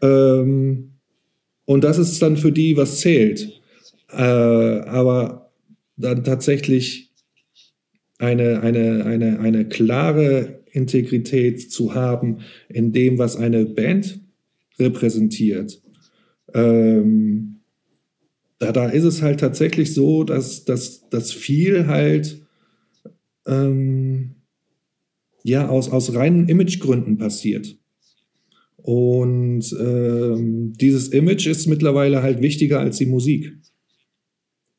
Ähm, und das ist dann für die, was zählt. Äh, aber dann tatsächlich eine, eine, eine, eine klare Integrität zu haben in dem, was eine Band repräsentiert. Ähm, da, da ist es halt tatsächlich so, dass, dass, dass viel halt ähm, ja aus, aus reinen Imagegründen passiert. Und ähm, dieses Image ist mittlerweile halt wichtiger als die Musik.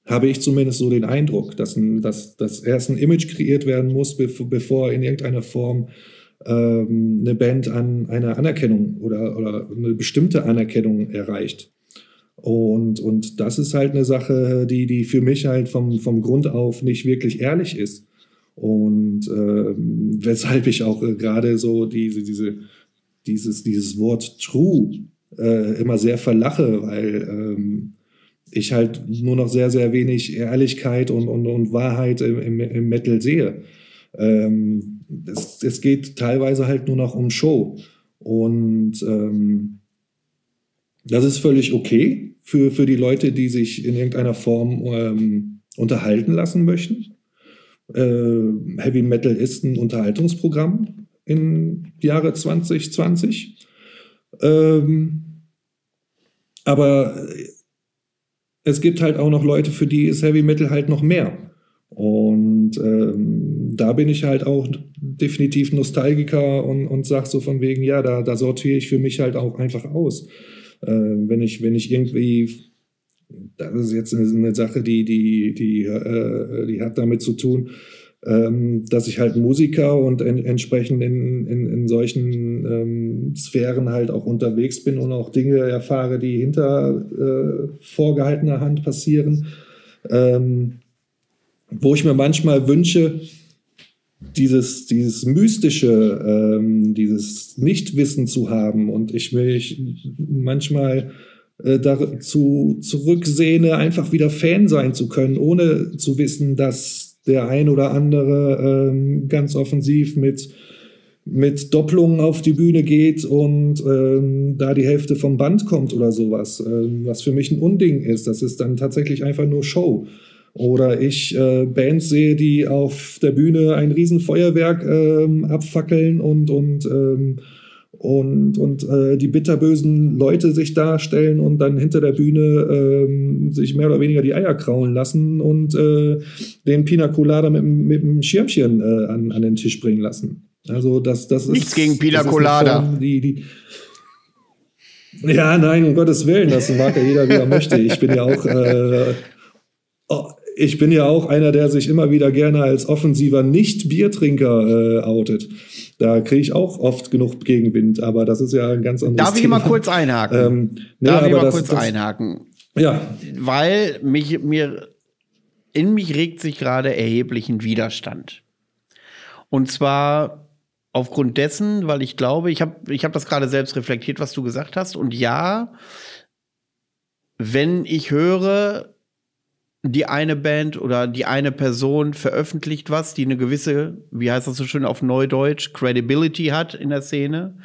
Habe ich zumindest so den Eindruck, dass, ein, dass, dass erst ein Image kreiert werden muss, bevor in irgendeiner Form ähm, eine Band an eine Anerkennung oder, oder eine bestimmte Anerkennung erreicht. Und, und das ist halt eine Sache, die, die für mich halt vom, vom Grund auf nicht wirklich ehrlich ist. Und äh, weshalb ich auch äh, gerade so diese, diese, dieses, dieses Wort true äh, immer sehr verlache, weil ähm, ich halt nur noch sehr, sehr wenig Ehrlichkeit und, und, und Wahrheit im, im, im Metal sehe. Ähm, es, es geht teilweise halt nur noch um Show. Und ähm, das ist völlig okay für, für die Leute, die sich in irgendeiner Form ähm, unterhalten lassen möchten. Äh, Heavy Metal ist ein Unterhaltungsprogramm im Jahre 2020. Ähm, aber es gibt halt auch noch Leute, für die ist Heavy Metal halt noch mehr. Und ähm, da bin ich halt auch definitiv Nostalgiker und, und sag so von wegen, ja, da, da sortiere ich für mich halt auch einfach aus. Äh, wenn ich, wenn ich irgendwie, das ist jetzt eine, Sache, die, die, die, äh, die hat damit zu tun, ähm, dass ich halt Musiker und en entsprechend in, in, in solchen ähm, Sphären halt auch unterwegs bin und auch Dinge erfahre, die hinter äh, vorgehaltener Hand passieren. Ähm, wo ich mir manchmal wünsche, dieses, dieses Mystische, ähm, dieses Nichtwissen zu haben und ich mich manchmal äh, dazu zurücksehne, einfach wieder Fan sein zu können, ohne zu wissen, dass der ein oder andere ähm, ganz offensiv mit mit Doppelungen auf die Bühne geht und ähm, da die Hälfte vom Band kommt oder sowas, ähm, was für mich ein Unding ist. Das ist dann tatsächlich einfach nur Show. Oder ich äh, Bands sehe, die auf der Bühne ein Riesenfeuerwerk ähm, abfackeln und, und, ähm, und, und äh, die bitterbösen Leute sich darstellen und dann hinter der Bühne ähm, sich mehr oder weniger die Eier kraulen lassen und äh, den Pina Colada mit, mit dem Schirmchen äh, an, an den Tisch bringen lassen. Also das, das ist. Nichts gegen Pina Colada. Form, die, die, ja, nein, um Gottes Willen, das mag ja jeder, wie er möchte. Ich bin ja auch äh, oh, ich bin ja auch einer, der sich immer wieder gerne als offensiver Nicht-Biertrinker äh, outet. Da kriege ich auch oft genug Gegenwind, aber das ist ja ein ganz anderes Darf Thema. Darf ich mal kurz einhaken? Ähm, nee, Darf ich mal das, kurz das, einhaken? Ja. Weil mich, mir, in mich regt sich gerade erheblichen Widerstand. Und zwar aufgrund dessen, weil ich glaube, ich habe ich hab das gerade selbst reflektiert, was du gesagt hast. Und ja, wenn ich höre, die eine Band oder die eine Person veröffentlicht was, die eine gewisse, wie heißt das so schön auf Neudeutsch, Credibility hat in der Szene.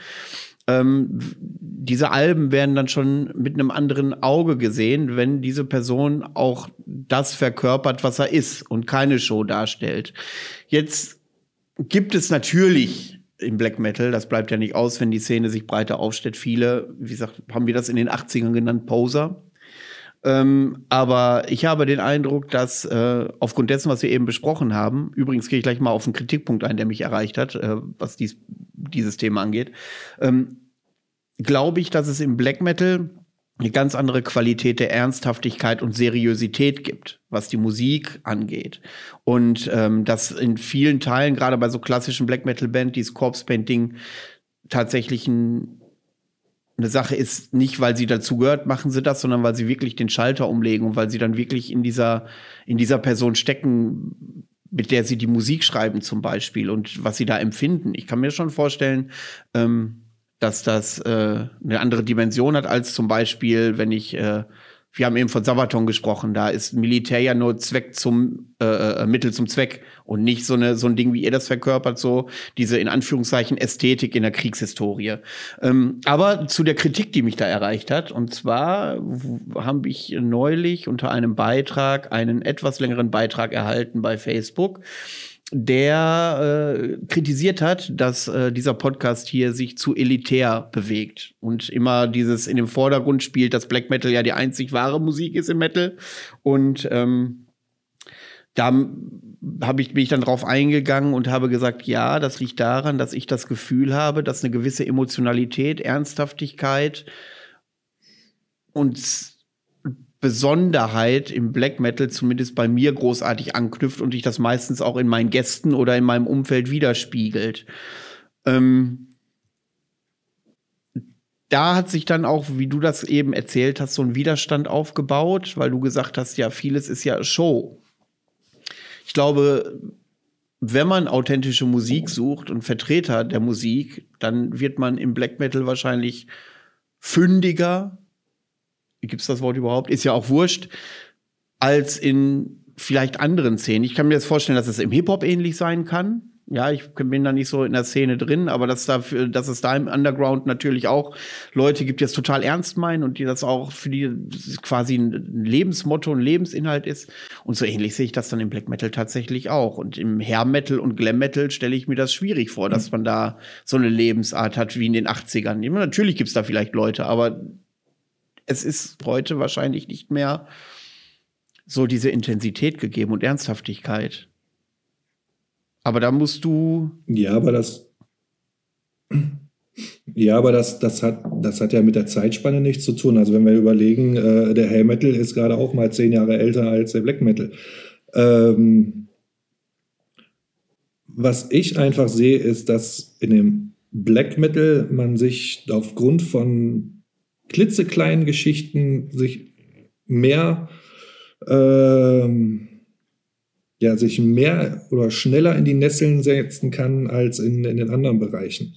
Ähm, diese Alben werden dann schon mit einem anderen Auge gesehen, wenn diese Person auch das verkörpert, was er ist und keine Show darstellt. Jetzt gibt es natürlich im Black Metal, das bleibt ja nicht aus, wenn die Szene sich breiter aufstellt. Viele, wie gesagt, haben wir das in den 80ern genannt, Poser ähm, aber ich habe den Eindruck, dass äh, aufgrund dessen, was wir eben besprochen haben, übrigens gehe ich gleich mal auf einen Kritikpunkt ein, der mich erreicht hat, äh, was dies, dieses Thema angeht, ähm, glaube ich, dass es im Black Metal eine ganz andere Qualität der Ernsthaftigkeit und Seriosität gibt, was die Musik angeht. Und ähm, dass in vielen Teilen, gerade bei so klassischen Black Metal Band, dieses Corpse Painting tatsächlich ein eine Sache ist, nicht weil sie dazu gehört, machen sie das, sondern weil sie wirklich den Schalter umlegen und weil sie dann wirklich in dieser, in dieser Person stecken, mit der sie die Musik schreiben zum Beispiel und was sie da empfinden. Ich kann mir schon vorstellen, ähm, dass das äh, eine andere Dimension hat als zum Beispiel, wenn ich äh, wir haben eben von Sabaton gesprochen, da ist Militär ja nur Zweck zum äh, äh, Mittel zum Zweck und nicht so eine so ein Ding, wie ihr das verkörpert, so diese in Anführungszeichen Ästhetik in der Kriegshistorie. Ähm, aber zu der Kritik, die mich da erreicht hat, und zwar habe ich neulich unter einem Beitrag einen etwas längeren Beitrag erhalten bei Facebook der äh, kritisiert hat, dass äh, dieser Podcast hier sich zu elitär bewegt und immer dieses in dem Vordergrund spielt, dass Black Metal ja die einzig wahre Musik ist im Metal. Und ähm, da habe ich, bin ich dann drauf eingegangen und habe gesagt, ja, das liegt daran, dass ich das Gefühl habe, dass eine gewisse Emotionalität, Ernsthaftigkeit und Besonderheit im Black Metal zumindest bei mir großartig anknüpft und ich das meistens auch in meinen Gästen oder in meinem Umfeld widerspiegelt. Ähm, da hat sich dann auch, wie du das eben erzählt hast, so ein Widerstand aufgebaut, weil du gesagt hast, ja, vieles ist ja Show. Ich glaube, wenn man authentische Musik sucht und Vertreter der Musik, dann wird man im Black Metal wahrscheinlich fündiger, gibt es das Wort überhaupt? Ist ja auch wurscht, als in vielleicht anderen Szenen. Ich kann mir jetzt vorstellen, dass es im Hip-Hop ähnlich sein kann. Ja, ich bin da nicht so in der Szene drin, aber dass, dafür, dass es da im Underground natürlich auch Leute gibt, die das total ernst meinen und die das auch für die quasi ein Lebensmotto, ein Lebensinhalt ist. Und so ähnlich sehe ich das dann im Black Metal tatsächlich auch. Und im Hair Metal und Glam Metal stelle ich mir das schwierig vor, dass man da so eine Lebensart hat wie in den 80ern. Natürlich gibt es da vielleicht Leute, aber es ist heute wahrscheinlich nicht mehr so diese Intensität gegeben und Ernsthaftigkeit. Aber da musst du. Ja, aber das. Ja, aber das, das, hat, das hat ja mit der Zeitspanne nichts zu tun. Also wenn wir überlegen, äh, der Hell Metal ist gerade auch mal zehn Jahre älter als der Black Metal. Ähm, was ich einfach sehe, ist, dass in dem Black Metal man sich aufgrund von klitzekleinen Geschichten sich mehr, ähm, ja, sich mehr oder schneller in die Nesseln setzen kann als in, in den anderen Bereichen.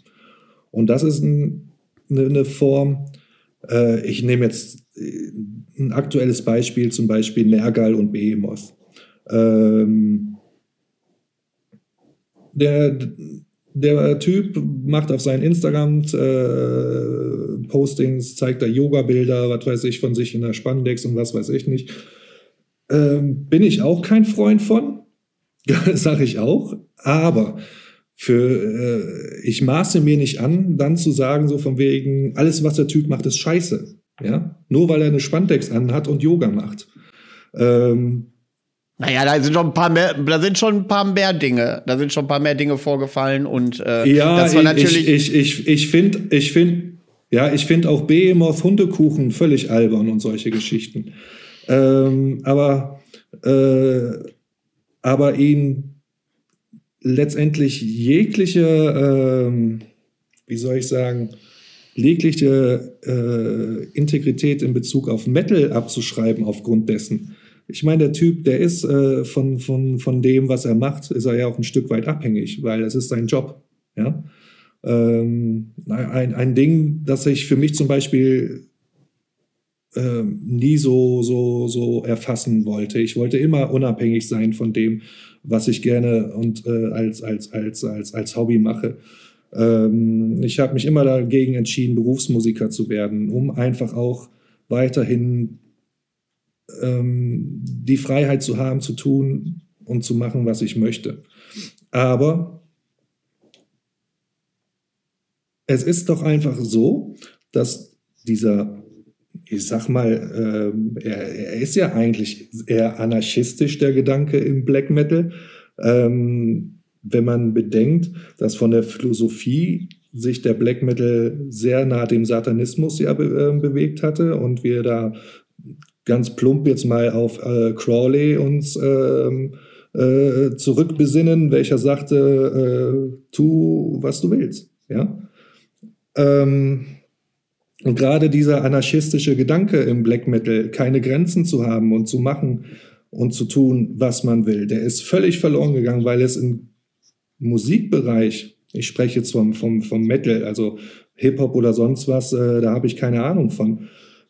Und das ist ein, eine, Form, äh, ich nehme jetzt äh, ein aktuelles Beispiel, zum Beispiel Nergal und Behemoth. Ähm, der, der Typ macht auf seinen Instagram-Postings, äh, zeigt da Yoga-Bilder, was weiß ich, von sich in der Spandex und was weiß ich nicht. Ähm, bin ich auch kein Freund von, sage ich auch. Aber für, äh, ich maße mir nicht an, dann zu sagen, so von wegen, alles, was der Typ macht, ist scheiße. Ja? Nur weil er eine Spandex anhat und Yoga macht. Ähm, naja, da sind schon ein paar mehr, da sind schon ein paar mehr Dinge, da sind schon ein paar mehr Dinge vorgefallen und äh, ja, das war natürlich. Ich, ich, ich, ich finde, ich finde, ja, ich finde auch Behemoth Hundekuchen völlig albern und solche Geschichten. Ähm, aber, äh, aber ihn letztendlich jegliche, äh, wie soll ich sagen, jegliche äh, Integrität in Bezug auf Metal abzuschreiben aufgrund dessen ich meine, der Typ, der ist äh, von, von, von dem, was er macht, ist er ja auch ein Stück weit abhängig, weil es ist sein Job. Ja? Ähm, ein, ein Ding, das ich für mich zum Beispiel äh, nie so, so, so erfassen wollte. Ich wollte immer unabhängig sein von dem, was ich gerne und äh, als, als, als, als, als Hobby mache. Ähm, ich habe mich immer dagegen entschieden, Berufsmusiker zu werden, um einfach auch weiterhin ähm, die Freiheit zu haben, zu tun und zu machen, was ich möchte. Aber es ist doch einfach so, dass dieser, ich sag mal, äh, er, er, ist ja eigentlich eher anarchistisch, der Gedanke im Black Metal. Ähm, wenn man bedenkt, dass von der Philosophie sich der Black Metal sehr nah dem Satanismus ja be äh, bewegt hatte und wir da ganz plump jetzt mal auf äh, Crawley uns ähm, äh, zurückbesinnen, welcher sagte, äh, tu, was du willst. Ja? Ähm, und gerade dieser anarchistische Gedanke im Black Metal, keine Grenzen zu haben und zu machen und zu tun, was man will, der ist völlig verloren gegangen, weil es im Musikbereich, ich spreche jetzt vom, vom, vom Metal, also Hip-Hop oder sonst was, äh, da habe ich keine Ahnung von.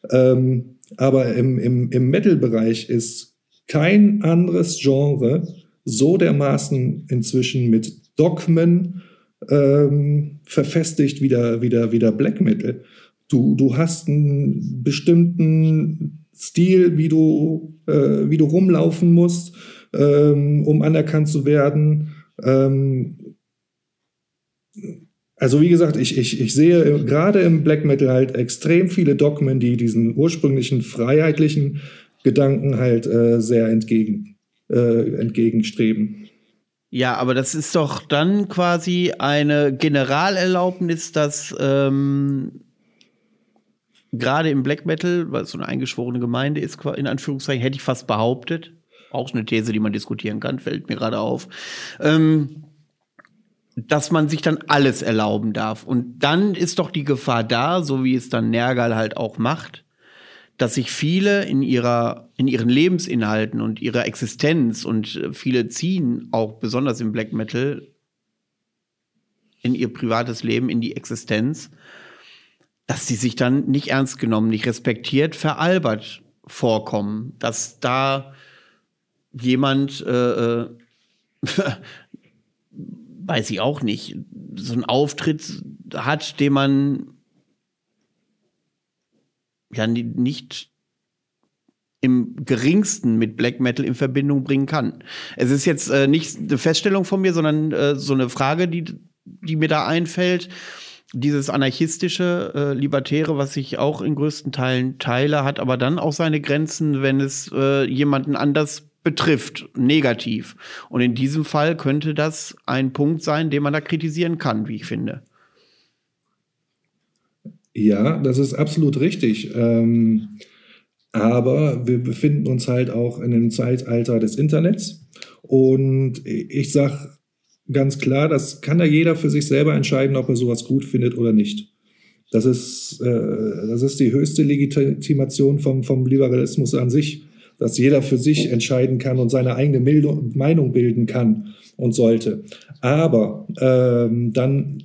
Ähm, aber im, im, im Metal-Bereich ist kein anderes Genre so dermaßen inzwischen mit Dogmen ähm, verfestigt wie der, wie, der, wie der Black Metal. Du, du hast einen bestimmten Stil, wie du, äh, wie du rumlaufen musst, ähm, um anerkannt zu werden. Ähm, also wie gesagt, ich, ich, ich sehe gerade im Black Metal halt extrem viele Dogmen, die diesen ursprünglichen freiheitlichen Gedanken halt äh, sehr entgegen, äh, entgegenstreben. Ja, aber das ist doch dann quasi eine Generalerlaubnis, dass ähm, gerade im Black Metal, weil es so eine eingeschworene Gemeinde ist, in Anführungszeichen, hätte ich fast behauptet, auch eine These, die man diskutieren kann, fällt mir gerade auf, ähm, dass man sich dann alles erlauben darf. Und dann ist doch die Gefahr da, so wie es dann Nergal halt auch macht, dass sich viele in ihrer, in ihren Lebensinhalten und ihrer Existenz und äh, viele ziehen auch besonders im Black Metal in ihr privates Leben, in die Existenz, dass sie sich dann nicht ernst genommen, nicht respektiert, veralbert vorkommen, dass da jemand, äh, äh weiß ich auch nicht, so einen Auftritt hat, den man ja nicht im geringsten mit Black Metal in Verbindung bringen kann. Es ist jetzt äh, nicht eine Feststellung von mir, sondern äh, so eine Frage, die, die mir da einfällt. Dieses anarchistische, äh, libertäre, was ich auch in größten Teilen teile, hat aber dann auch seine Grenzen, wenn es äh, jemanden anders betrifft, negativ. Und in diesem Fall könnte das ein Punkt sein, den man da kritisieren kann, wie ich finde. Ja, das ist absolut richtig. Ähm, aber wir befinden uns halt auch in einem Zeitalter des Internets. Und ich sage ganz klar, das kann da jeder für sich selber entscheiden, ob er sowas gut findet oder nicht. Das ist, äh, das ist die höchste Legitimation vom, vom Liberalismus an sich, dass jeder für sich entscheiden kann und seine eigene Meinung bilden kann und sollte. Aber ähm, dann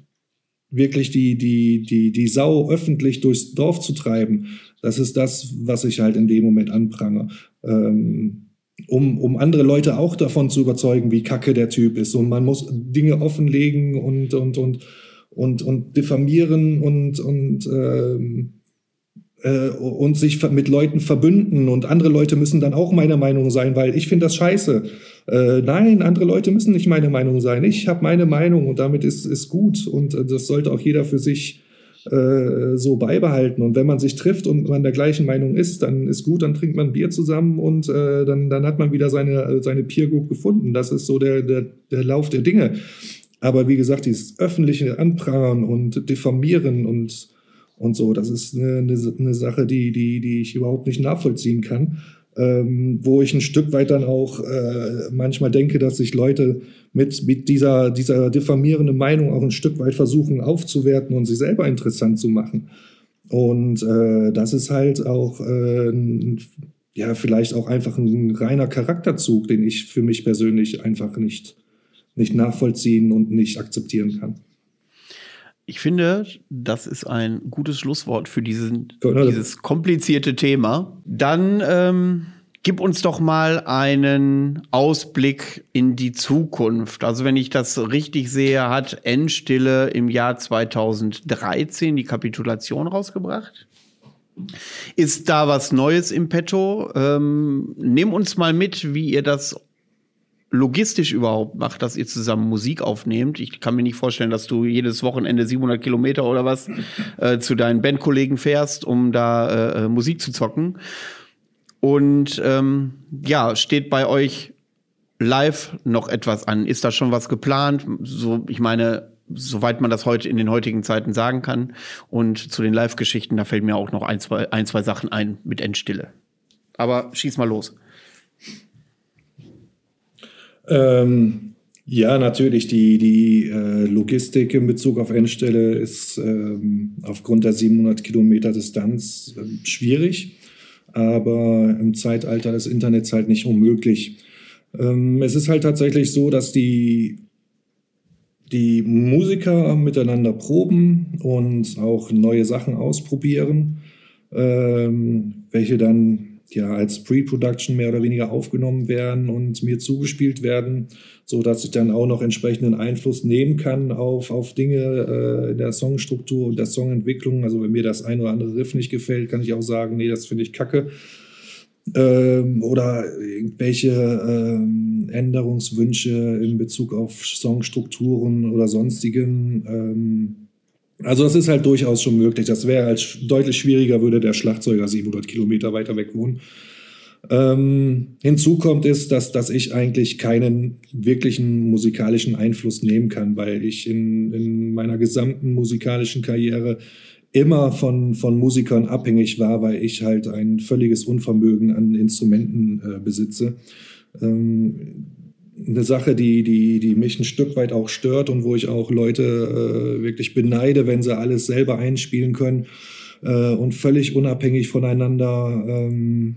wirklich die, die, die, die Sau öffentlich durchs Dorf zu treiben, das ist das, was ich halt in dem Moment anprange. Ähm, um, um andere Leute auch davon zu überzeugen, wie kacke der Typ ist. Und man muss Dinge offenlegen und, und, und, und, und diffamieren und, und ähm, äh, und sich mit Leuten verbünden und andere Leute müssen dann auch meiner Meinung sein, weil ich finde das scheiße. Äh, nein, andere Leute müssen nicht meine Meinung sein. Ich habe meine Meinung und damit ist, ist gut und äh, das sollte auch jeder für sich äh, so beibehalten. Und wenn man sich trifft und man der gleichen Meinung ist, dann ist gut, dann trinkt man Bier zusammen und äh, dann, dann hat man wieder seine, seine Peer Group gefunden. Das ist so der, der, der Lauf der Dinge. Aber wie gesagt, dieses öffentliche Anprangern und Diffamieren und und so. Das ist eine, eine, Sache, die, die, die ich überhaupt nicht nachvollziehen kann. Ähm, wo ich ein Stück weit dann auch äh, manchmal denke, dass sich Leute mit, mit dieser, dieser diffamierenden Meinung auch ein Stück weit versuchen aufzuwerten und sich selber interessant zu machen. Und äh, das ist halt auch, äh, ja, vielleicht auch einfach ein reiner Charakterzug, den ich für mich persönlich einfach nicht, nicht nachvollziehen und nicht akzeptieren kann. Ich finde, das ist ein gutes Schlusswort für diesen, dieses komplizierte Thema. Dann ähm, gib uns doch mal einen Ausblick in die Zukunft. Also wenn ich das richtig sehe, hat Endstille im Jahr 2013 die Kapitulation rausgebracht. Ist da was Neues im Petto? Ähm, nimm uns mal mit, wie ihr das logistisch überhaupt macht, dass ihr zusammen Musik aufnehmt. Ich kann mir nicht vorstellen, dass du jedes Wochenende 700 Kilometer oder was äh, zu deinen Bandkollegen fährst, um da äh, äh, Musik zu zocken. Und ähm, ja, steht bei euch live noch etwas an? Ist da schon was geplant? So, ich meine, soweit man das heute in den heutigen Zeiten sagen kann. Und zu den Live-Geschichten, da fällt mir auch noch ein, zwei, ein, zwei Sachen ein mit Endstille. Aber schieß mal los. Ähm, ja, natürlich. Die, die äh, Logistik in Bezug auf Endstelle ist ähm, aufgrund der 700 Kilometer Distanz äh, schwierig, aber im Zeitalter des Internets halt nicht unmöglich. Ähm, es ist halt tatsächlich so, dass die, die Musiker miteinander proben und auch neue Sachen ausprobieren, ähm, welche dann ja als Pre-Production mehr oder weniger aufgenommen werden und mir zugespielt werden, so dass ich dann auch noch entsprechenden Einfluss nehmen kann auf, auf Dinge äh, in der Songstruktur und der Songentwicklung. Also wenn mir das ein oder andere Riff nicht gefällt, kann ich auch sagen, nee, das finde ich kacke. ähm, oder irgendwelche ähm, Änderungswünsche in Bezug auf Songstrukturen oder sonstigen. Ähm, also das ist halt durchaus schon möglich. Das wäre halt deutlich schwieriger, würde der Schlagzeuger 700 Kilometer weiter weg wohnen. Ähm, hinzu kommt ist, dass, dass ich eigentlich keinen wirklichen musikalischen Einfluss nehmen kann, weil ich in, in meiner gesamten musikalischen Karriere immer von, von Musikern abhängig war, weil ich halt ein völliges Unvermögen an Instrumenten äh, besitze. Ähm, eine Sache, die, die, die mich ein Stück weit auch stört und wo ich auch Leute äh, wirklich beneide, wenn sie alles selber einspielen können äh, und völlig unabhängig voneinander ähm,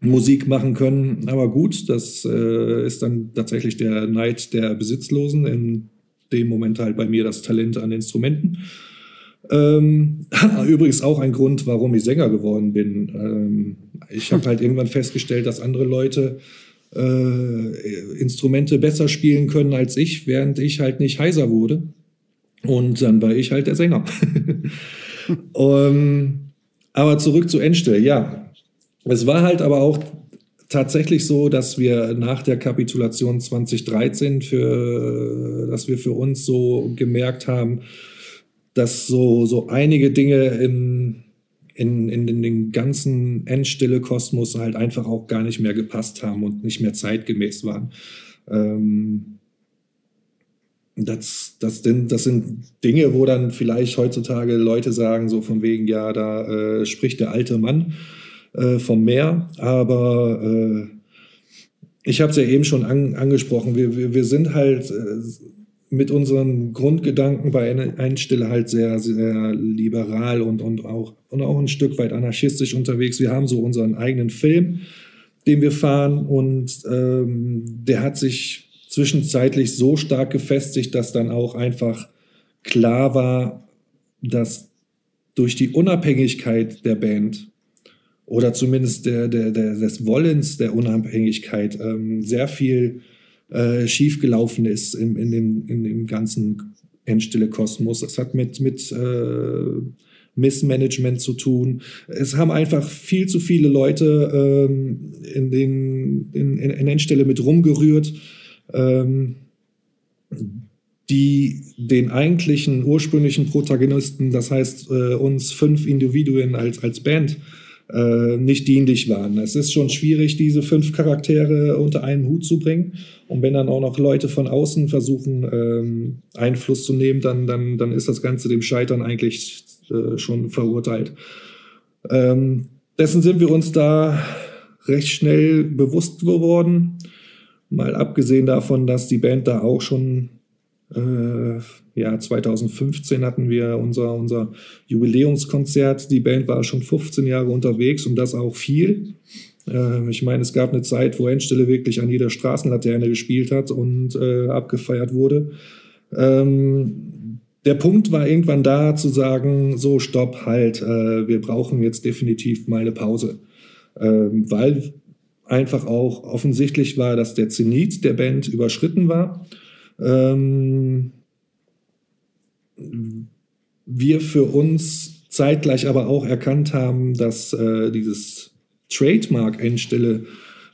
Musik machen können. Aber gut, das äh, ist dann tatsächlich der Neid der Besitzlosen, in dem Moment halt bei mir das Talent an Instrumenten. Ähm, übrigens auch ein Grund, warum ich Sänger geworden bin. Ähm, ich habe halt irgendwann festgestellt, dass andere Leute äh, Instrumente besser spielen können als ich, während ich halt nicht heiser wurde. Und dann war ich halt der Sänger. um, aber zurück zu Endstelle, ja. Es war halt aber auch tatsächlich so, dass wir nach der Kapitulation 2013 für, dass wir für uns so gemerkt haben, dass so, so einige Dinge in, in, in, in den ganzen Endstille-Kosmos halt einfach auch gar nicht mehr gepasst haben und nicht mehr zeitgemäß waren. Ähm, das, das, denn, das sind Dinge, wo dann vielleicht heutzutage Leute sagen, so von wegen, ja, da äh, spricht der alte Mann äh, vom Meer, aber äh, ich habe es ja eben schon an, angesprochen, wir, wir, wir sind halt äh, mit unseren Grundgedanken bei Einstille halt sehr, sehr liberal und, und, auch, und auch ein Stück weit anarchistisch unterwegs. Wir haben so unseren eigenen Film, den wir fahren und ähm, der hat sich zwischenzeitlich so stark gefestigt, dass dann auch einfach klar war, dass durch die Unabhängigkeit der Band oder zumindest der, der, der, des Wollens der Unabhängigkeit ähm, sehr viel äh, schiefgelaufen ist in, in, dem, in dem ganzen Endstille Kosmos. Es hat mit, mit äh, Missmanagement zu tun. Es haben einfach viel zu viele Leute ähm, in, den, in, in Endstelle mit rumgerührt, ähm, die den eigentlichen ursprünglichen Protagonisten, das heißt äh, uns fünf Individuen als, als Band, äh, nicht dienlich waren. Es ist schon schwierig, diese fünf Charaktere unter einen Hut zu bringen. Und wenn dann auch noch Leute von außen versuchen, ähm, Einfluss zu nehmen, dann, dann, dann ist das Ganze dem Scheitern eigentlich äh, schon verurteilt. Ähm, dessen sind wir uns da recht schnell bewusst geworden. Mal abgesehen davon, dass die Band da auch schon äh, ja, 2015 hatten wir unser, unser Jubiläumskonzert. Die Band war schon 15 Jahre unterwegs und das auch viel. Äh, ich meine, es gab eine Zeit, wo Endstelle wirklich an jeder Straßenlaterne gespielt hat und äh, abgefeiert wurde. Ähm, der Punkt war irgendwann da zu sagen, so stopp, halt, äh, wir brauchen jetzt definitiv mal eine Pause. Ähm, weil einfach auch offensichtlich war, dass der Zenit der Band überschritten war ähm, wir für uns zeitgleich aber auch erkannt haben, dass äh, dieses Trademark-Endstelle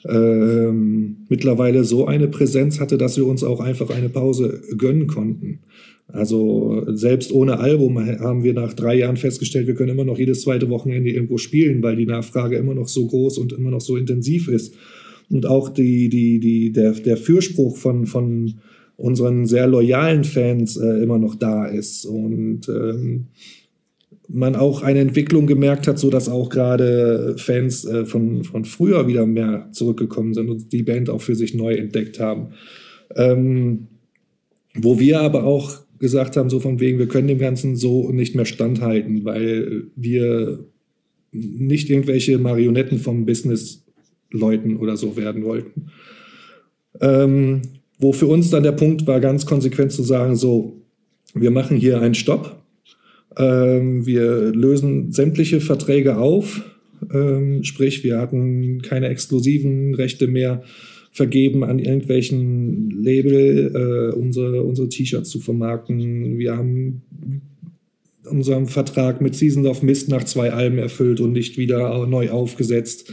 ähm, mittlerweile so eine Präsenz hatte, dass wir uns auch einfach eine Pause gönnen konnten. Also selbst ohne Album haben wir nach drei Jahren festgestellt, wir können immer noch jedes zweite Wochenende irgendwo spielen, weil die Nachfrage immer noch so groß und immer noch so intensiv ist. Und auch die, die, die, der, der Fürspruch von, von unseren sehr loyalen Fans äh, immer noch da ist und ähm, man auch eine Entwicklung gemerkt hat, so dass auch gerade Fans äh, von, von früher wieder mehr zurückgekommen sind und die Band auch für sich neu entdeckt haben. Ähm, wo wir aber auch gesagt haben, so von wegen, wir können dem Ganzen so nicht mehr standhalten, weil wir nicht irgendwelche Marionetten vom Business-Leuten oder so werden wollten. Ähm, wo für uns dann der Punkt war, ganz konsequent zu sagen, so, wir machen hier einen Stopp, ähm, wir lösen sämtliche Verträge auf, ähm, sprich, wir hatten keine exklusiven Rechte mehr vergeben an irgendwelchen Label, äh, unsere, unsere T-Shirts zu vermarkten. Wir haben unseren Vertrag mit Seasons of Mist nach zwei Alben erfüllt und nicht wieder neu aufgesetzt.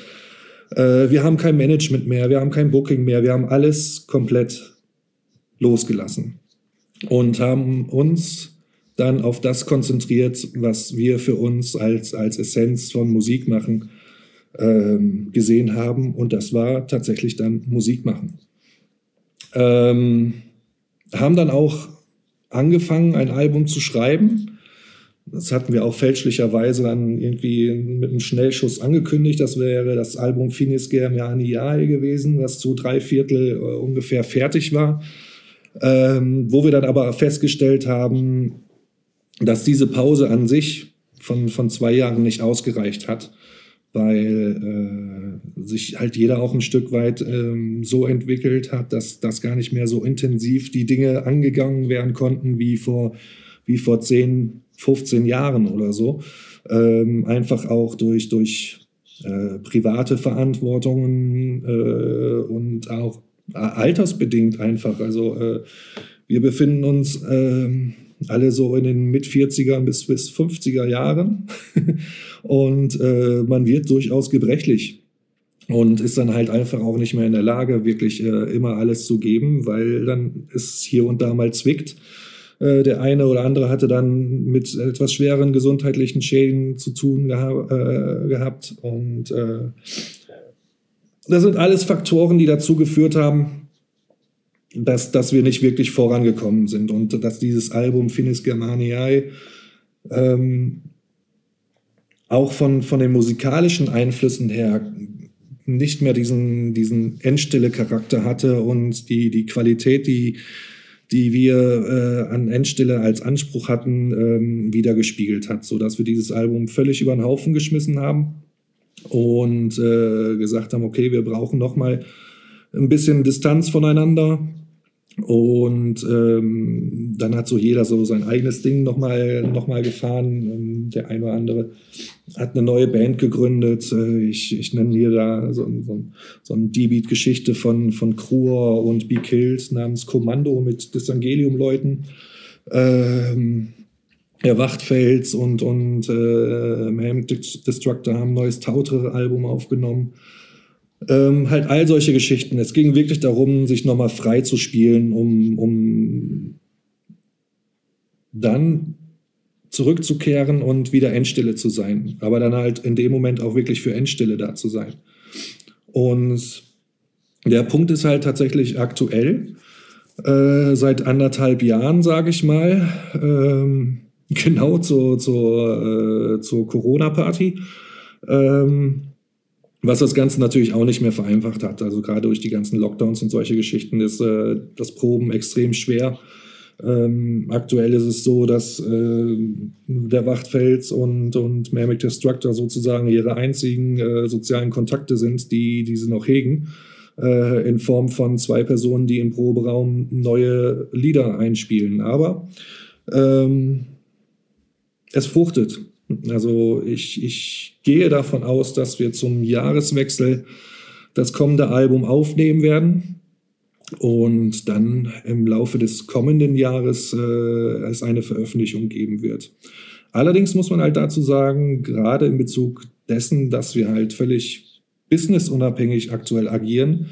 Äh, wir haben kein Management mehr, wir haben kein Booking mehr, wir haben alles komplett losgelassen und haben uns dann auf das konzentriert, was wir für uns als, als Essenz von Musik machen ähm, gesehen haben. Und das war tatsächlich dann Musik machen. Ähm, haben dann auch angefangen, ein Album zu schreiben. Das hatten wir auch fälschlicherweise dann irgendwie mit einem Schnellschuss angekündigt. Das wäre das Album Finis Germaniae gewesen, was zu drei Viertel äh, ungefähr fertig war. Ähm, wo wir dann aber festgestellt haben, dass diese Pause an sich von, von zwei Jahren nicht ausgereicht hat, weil äh, sich halt jeder auch ein Stück weit ähm, so entwickelt hat, dass das gar nicht mehr so intensiv die Dinge angegangen werden konnten wie vor, wie vor 10, 15 Jahren oder so. Ähm, einfach auch durch, durch äh, private Verantwortungen äh, und auch altersbedingt einfach. Also äh, wir befinden uns ähm, alle so in den mit 40er bis, bis 50er Jahren und äh, man wird durchaus gebrechlich und ist dann halt einfach auch nicht mehr in der Lage, wirklich äh, immer alles zu geben, weil dann es hier und da mal zwickt. Äh, der eine oder andere hatte dann mit etwas schweren gesundheitlichen Schäden zu tun geha äh, gehabt und äh, das sind alles Faktoren, die dazu geführt haben, dass, dass wir nicht wirklich vorangekommen sind und dass dieses Album Finis Germaniae ähm, auch von, von den musikalischen Einflüssen her nicht mehr diesen, diesen Endstille-Charakter hatte und die, die Qualität, die, die wir äh, an Endstille als Anspruch hatten, ähm, wiedergespiegelt hat, sodass wir dieses Album völlig über den Haufen geschmissen haben und äh, gesagt haben, okay, wir brauchen noch mal ein bisschen Distanz voneinander und ähm, dann hat so jeder so sein eigenes Ding nochmal noch mal gefahren. Ähm, der eine oder andere hat eine neue Band gegründet. Äh, ich, ich nenne hier da so, so, so eine D-Beat-Geschichte von, von Kruer und Be Killed namens Kommando mit Disangelium-Leuten. Ähm, ja, Wachtfels und, und äh, Mayhem Destructor haben ein neues Tautre-Album aufgenommen. Ähm, halt all solche Geschichten. Es ging wirklich darum, sich nochmal frei zu spielen, um, um dann zurückzukehren und wieder Endstille zu sein. Aber dann halt in dem Moment auch wirklich für Endstille da zu sein. Und der Punkt ist halt tatsächlich aktuell. Äh, seit anderthalb Jahren, sage ich mal, ähm, genau zur, zur, äh, zur Corona-Party. Ähm, was das Ganze natürlich auch nicht mehr vereinfacht hat. Also gerade durch die ganzen Lockdowns und solche Geschichten ist äh, das Proben extrem schwer. Ähm, aktuell ist es so, dass äh, der Wachtfels und, und Mermic Destructor sozusagen ihre einzigen äh, sozialen Kontakte sind, die, die sie noch hegen, äh, in Form von zwei Personen, die im Proberaum neue Lieder einspielen. Aber ähm, es fruchtet. Also ich, ich gehe davon aus, dass wir zum Jahreswechsel das kommende Album aufnehmen werden und dann im Laufe des kommenden Jahres äh, es eine Veröffentlichung geben wird. Allerdings muss man halt dazu sagen, gerade in Bezug dessen, dass wir halt völlig businessunabhängig aktuell agieren,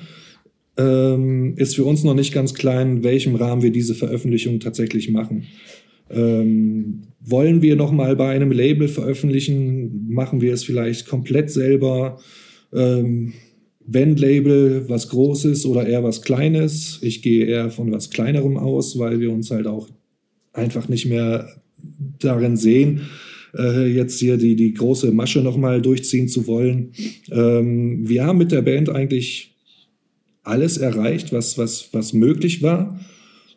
ähm, ist für uns noch nicht ganz klar, in welchem Rahmen wir diese Veröffentlichung tatsächlich machen. Ähm, wollen wir noch mal bei einem Label veröffentlichen? Machen wir es vielleicht komplett selber? Ähm, wenn Label was Großes oder eher was Kleines. Ich gehe eher von was Kleinerem aus, weil wir uns halt auch einfach nicht mehr darin sehen, äh, jetzt hier die, die große Masche nochmal durchziehen zu wollen. Ähm, wir haben mit der Band eigentlich alles erreicht, was, was, was möglich war.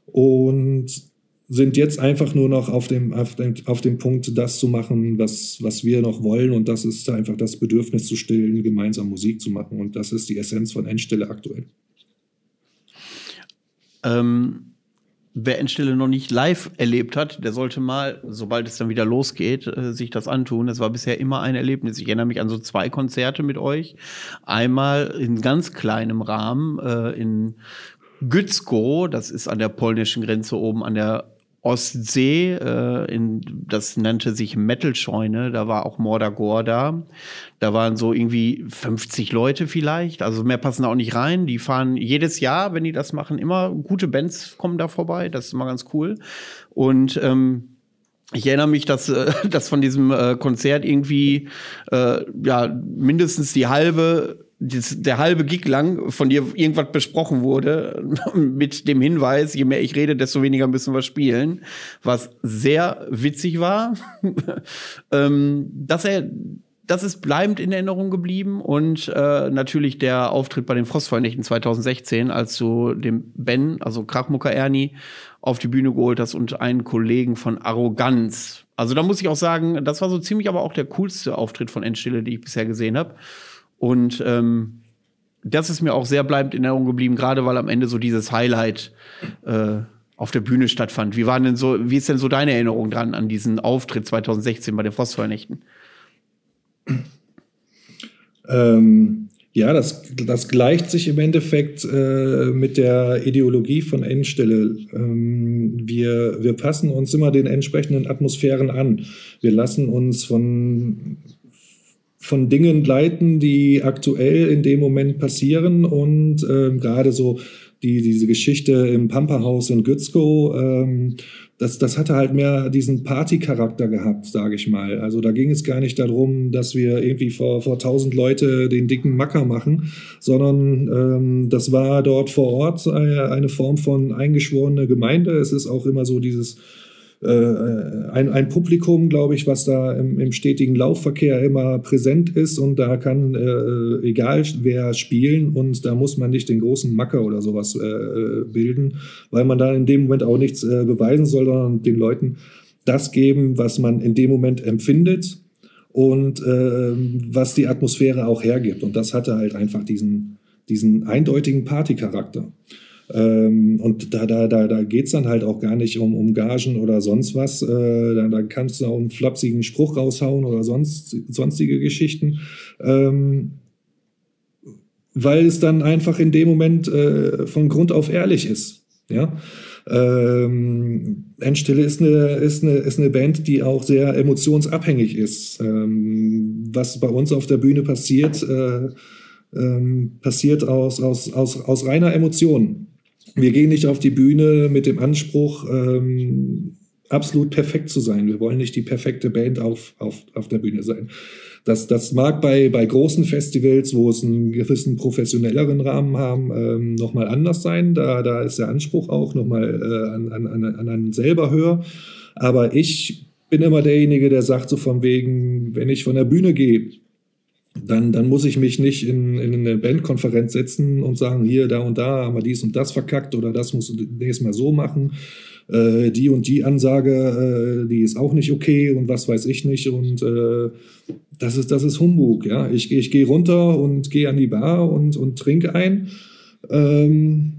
Und sind jetzt einfach nur noch auf dem, auf dem, auf dem Punkt, das zu machen, was, was wir noch wollen. Und das ist einfach das Bedürfnis zu stillen, gemeinsam Musik zu machen. Und das ist die Essenz von Endstille aktuell. Ähm, wer Endstille noch nicht live erlebt hat, der sollte mal, sobald es dann wieder losgeht, äh, sich das antun. Es war bisher immer ein Erlebnis. Ich erinnere mich an so zwei Konzerte mit euch. Einmal in ganz kleinem Rahmen äh, in Gützko, das ist an der polnischen Grenze oben an der Ostsee, äh, in, das nannte sich Metal-Scheune, da war auch Mordagor da. Da waren so irgendwie 50 Leute vielleicht, also mehr passen da auch nicht rein. Die fahren jedes Jahr, wenn die das machen, immer gute Bands kommen da vorbei, das ist immer ganz cool. Und ähm, ich erinnere mich, dass, äh, dass von diesem äh, Konzert irgendwie äh, ja mindestens die halbe der halbe Gig lang von dir irgendwas besprochen wurde, mit dem Hinweis, je mehr ich rede, desto weniger müssen wir spielen, was sehr witzig war. ähm, dass er das ist bleibend in Erinnerung geblieben und äh, natürlich der Auftritt bei den Frostfreundlichen 2016, als du dem Ben, also Krachmucker Ernie, auf die Bühne geholt hast und einen Kollegen von Arroganz. Also da muss ich auch sagen, das war so ziemlich aber auch der coolste Auftritt von Endstille, den ich bisher gesehen habe. Und ähm, das ist mir auch sehr bleibend in Erinnerung geblieben, gerade weil am Ende so dieses Highlight äh, auf der Bühne stattfand. Wie waren denn so, wie ist denn so deine Erinnerung dran an diesen Auftritt 2016 bei den Phosphornächten? Ähm, ja, das, das gleicht sich im Endeffekt äh, mit der Ideologie von Endstelle. Ähm, wir, wir passen uns immer den entsprechenden Atmosphären an. Wir lassen uns von von Dingen leiten, die aktuell in dem Moment passieren und ähm, gerade so die, diese Geschichte im Pamperhaus in Gützkow, ähm, das, das hatte halt mehr diesen Partycharakter gehabt, sage ich mal. Also da ging es gar nicht darum, dass wir irgendwie vor, vor tausend Leute den dicken Macker machen, sondern ähm, das war dort vor Ort eine, eine Form von eingeschworene Gemeinde. Es ist auch immer so dieses äh, ein, ein Publikum, glaube ich, was da im, im, stetigen Laufverkehr immer präsent ist und da kann äh, egal wer spielen und da muss man nicht den großen Macker oder sowas äh, bilden, weil man da in dem Moment auch nichts äh, beweisen soll, sondern den Leuten das geben, was man in dem Moment empfindet und äh, was die Atmosphäre auch hergibt. Und das hatte halt einfach diesen, diesen eindeutigen Partycharakter. Ähm, und da, da, da, da geht es dann halt auch gar nicht um, um Gagen oder sonst was. Äh, da, da kannst du auch einen flapsigen Spruch raushauen oder sonst, sonstige Geschichten. Ähm, weil es dann einfach in dem Moment äh, von Grund auf ehrlich ist. Ja. Ähm, Endstille ist eine, ist, eine, ist eine Band, die auch sehr emotionsabhängig ist. Ähm, was bei uns auf der Bühne passiert, äh, ähm, passiert aus, aus, aus, aus reiner Emotion. Wir gehen nicht auf die Bühne mit dem Anspruch, ähm, absolut perfekt zu sein. Wir wollen nicht die perfekte Band auf, auf, auf der Bühne sein. Das, das mag bei, bei großen Festivals, wo es einen gewissen professionelleren Rahmen haben, ähm, nochmal anders sein. Da, da ist der Anspruch auch nochmal äh, an, an, an, an einen selber höher. Aber ich bin immer derjenige, der sagt so von wegen, wenn ich von der Bühne gehe, dann, dann muss ich mich nicht in, in eine Bandkonferenz setzen und sagen, hier, da und da haben wir dies und das verkackt oder das musst du nächstes Mal so machen. Äh, die und die Ansage, äh, die ist auch nicht okay und was weiß ich nicht. Und äh, das, ist, das ist Humbug. Ja? Ich, ich gehe runter und gehe an die Bar und, und trinke ein. Ähm,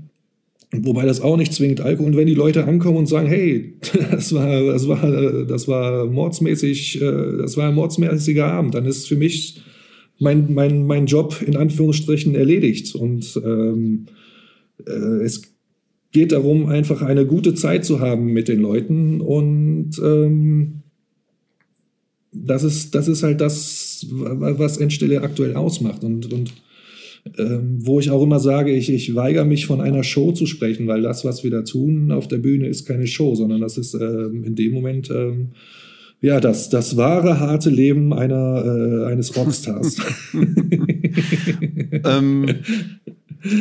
Wobei das auch nicht zwingend Alkohol. Und wenn die Leute ankommen und sagen, hey, das war, das war, das war mordsmäßig, äh, das war ein mordsmäßiger Abend, dann ist für mich mein, mein, mein Job in Anführungsstrichen erledigt. Und ähm, äh, es geht darum, einfach eine gute Zeit zu haben mit den Leuten. Und ähm, das, ist, das ist halt das, was Endstelle aktuell ausmacht. Und, und ähm, wo ich auch immer sage, ich, ich weigere mich von einer Show zu sprechen, weil das, was wir da tun auf der Bühne, ist keine Show, sondern das ist ähm, in dem Moment ähm, ja, das, das wahre harte Leben einer, äh, eines Rockstars. ähm,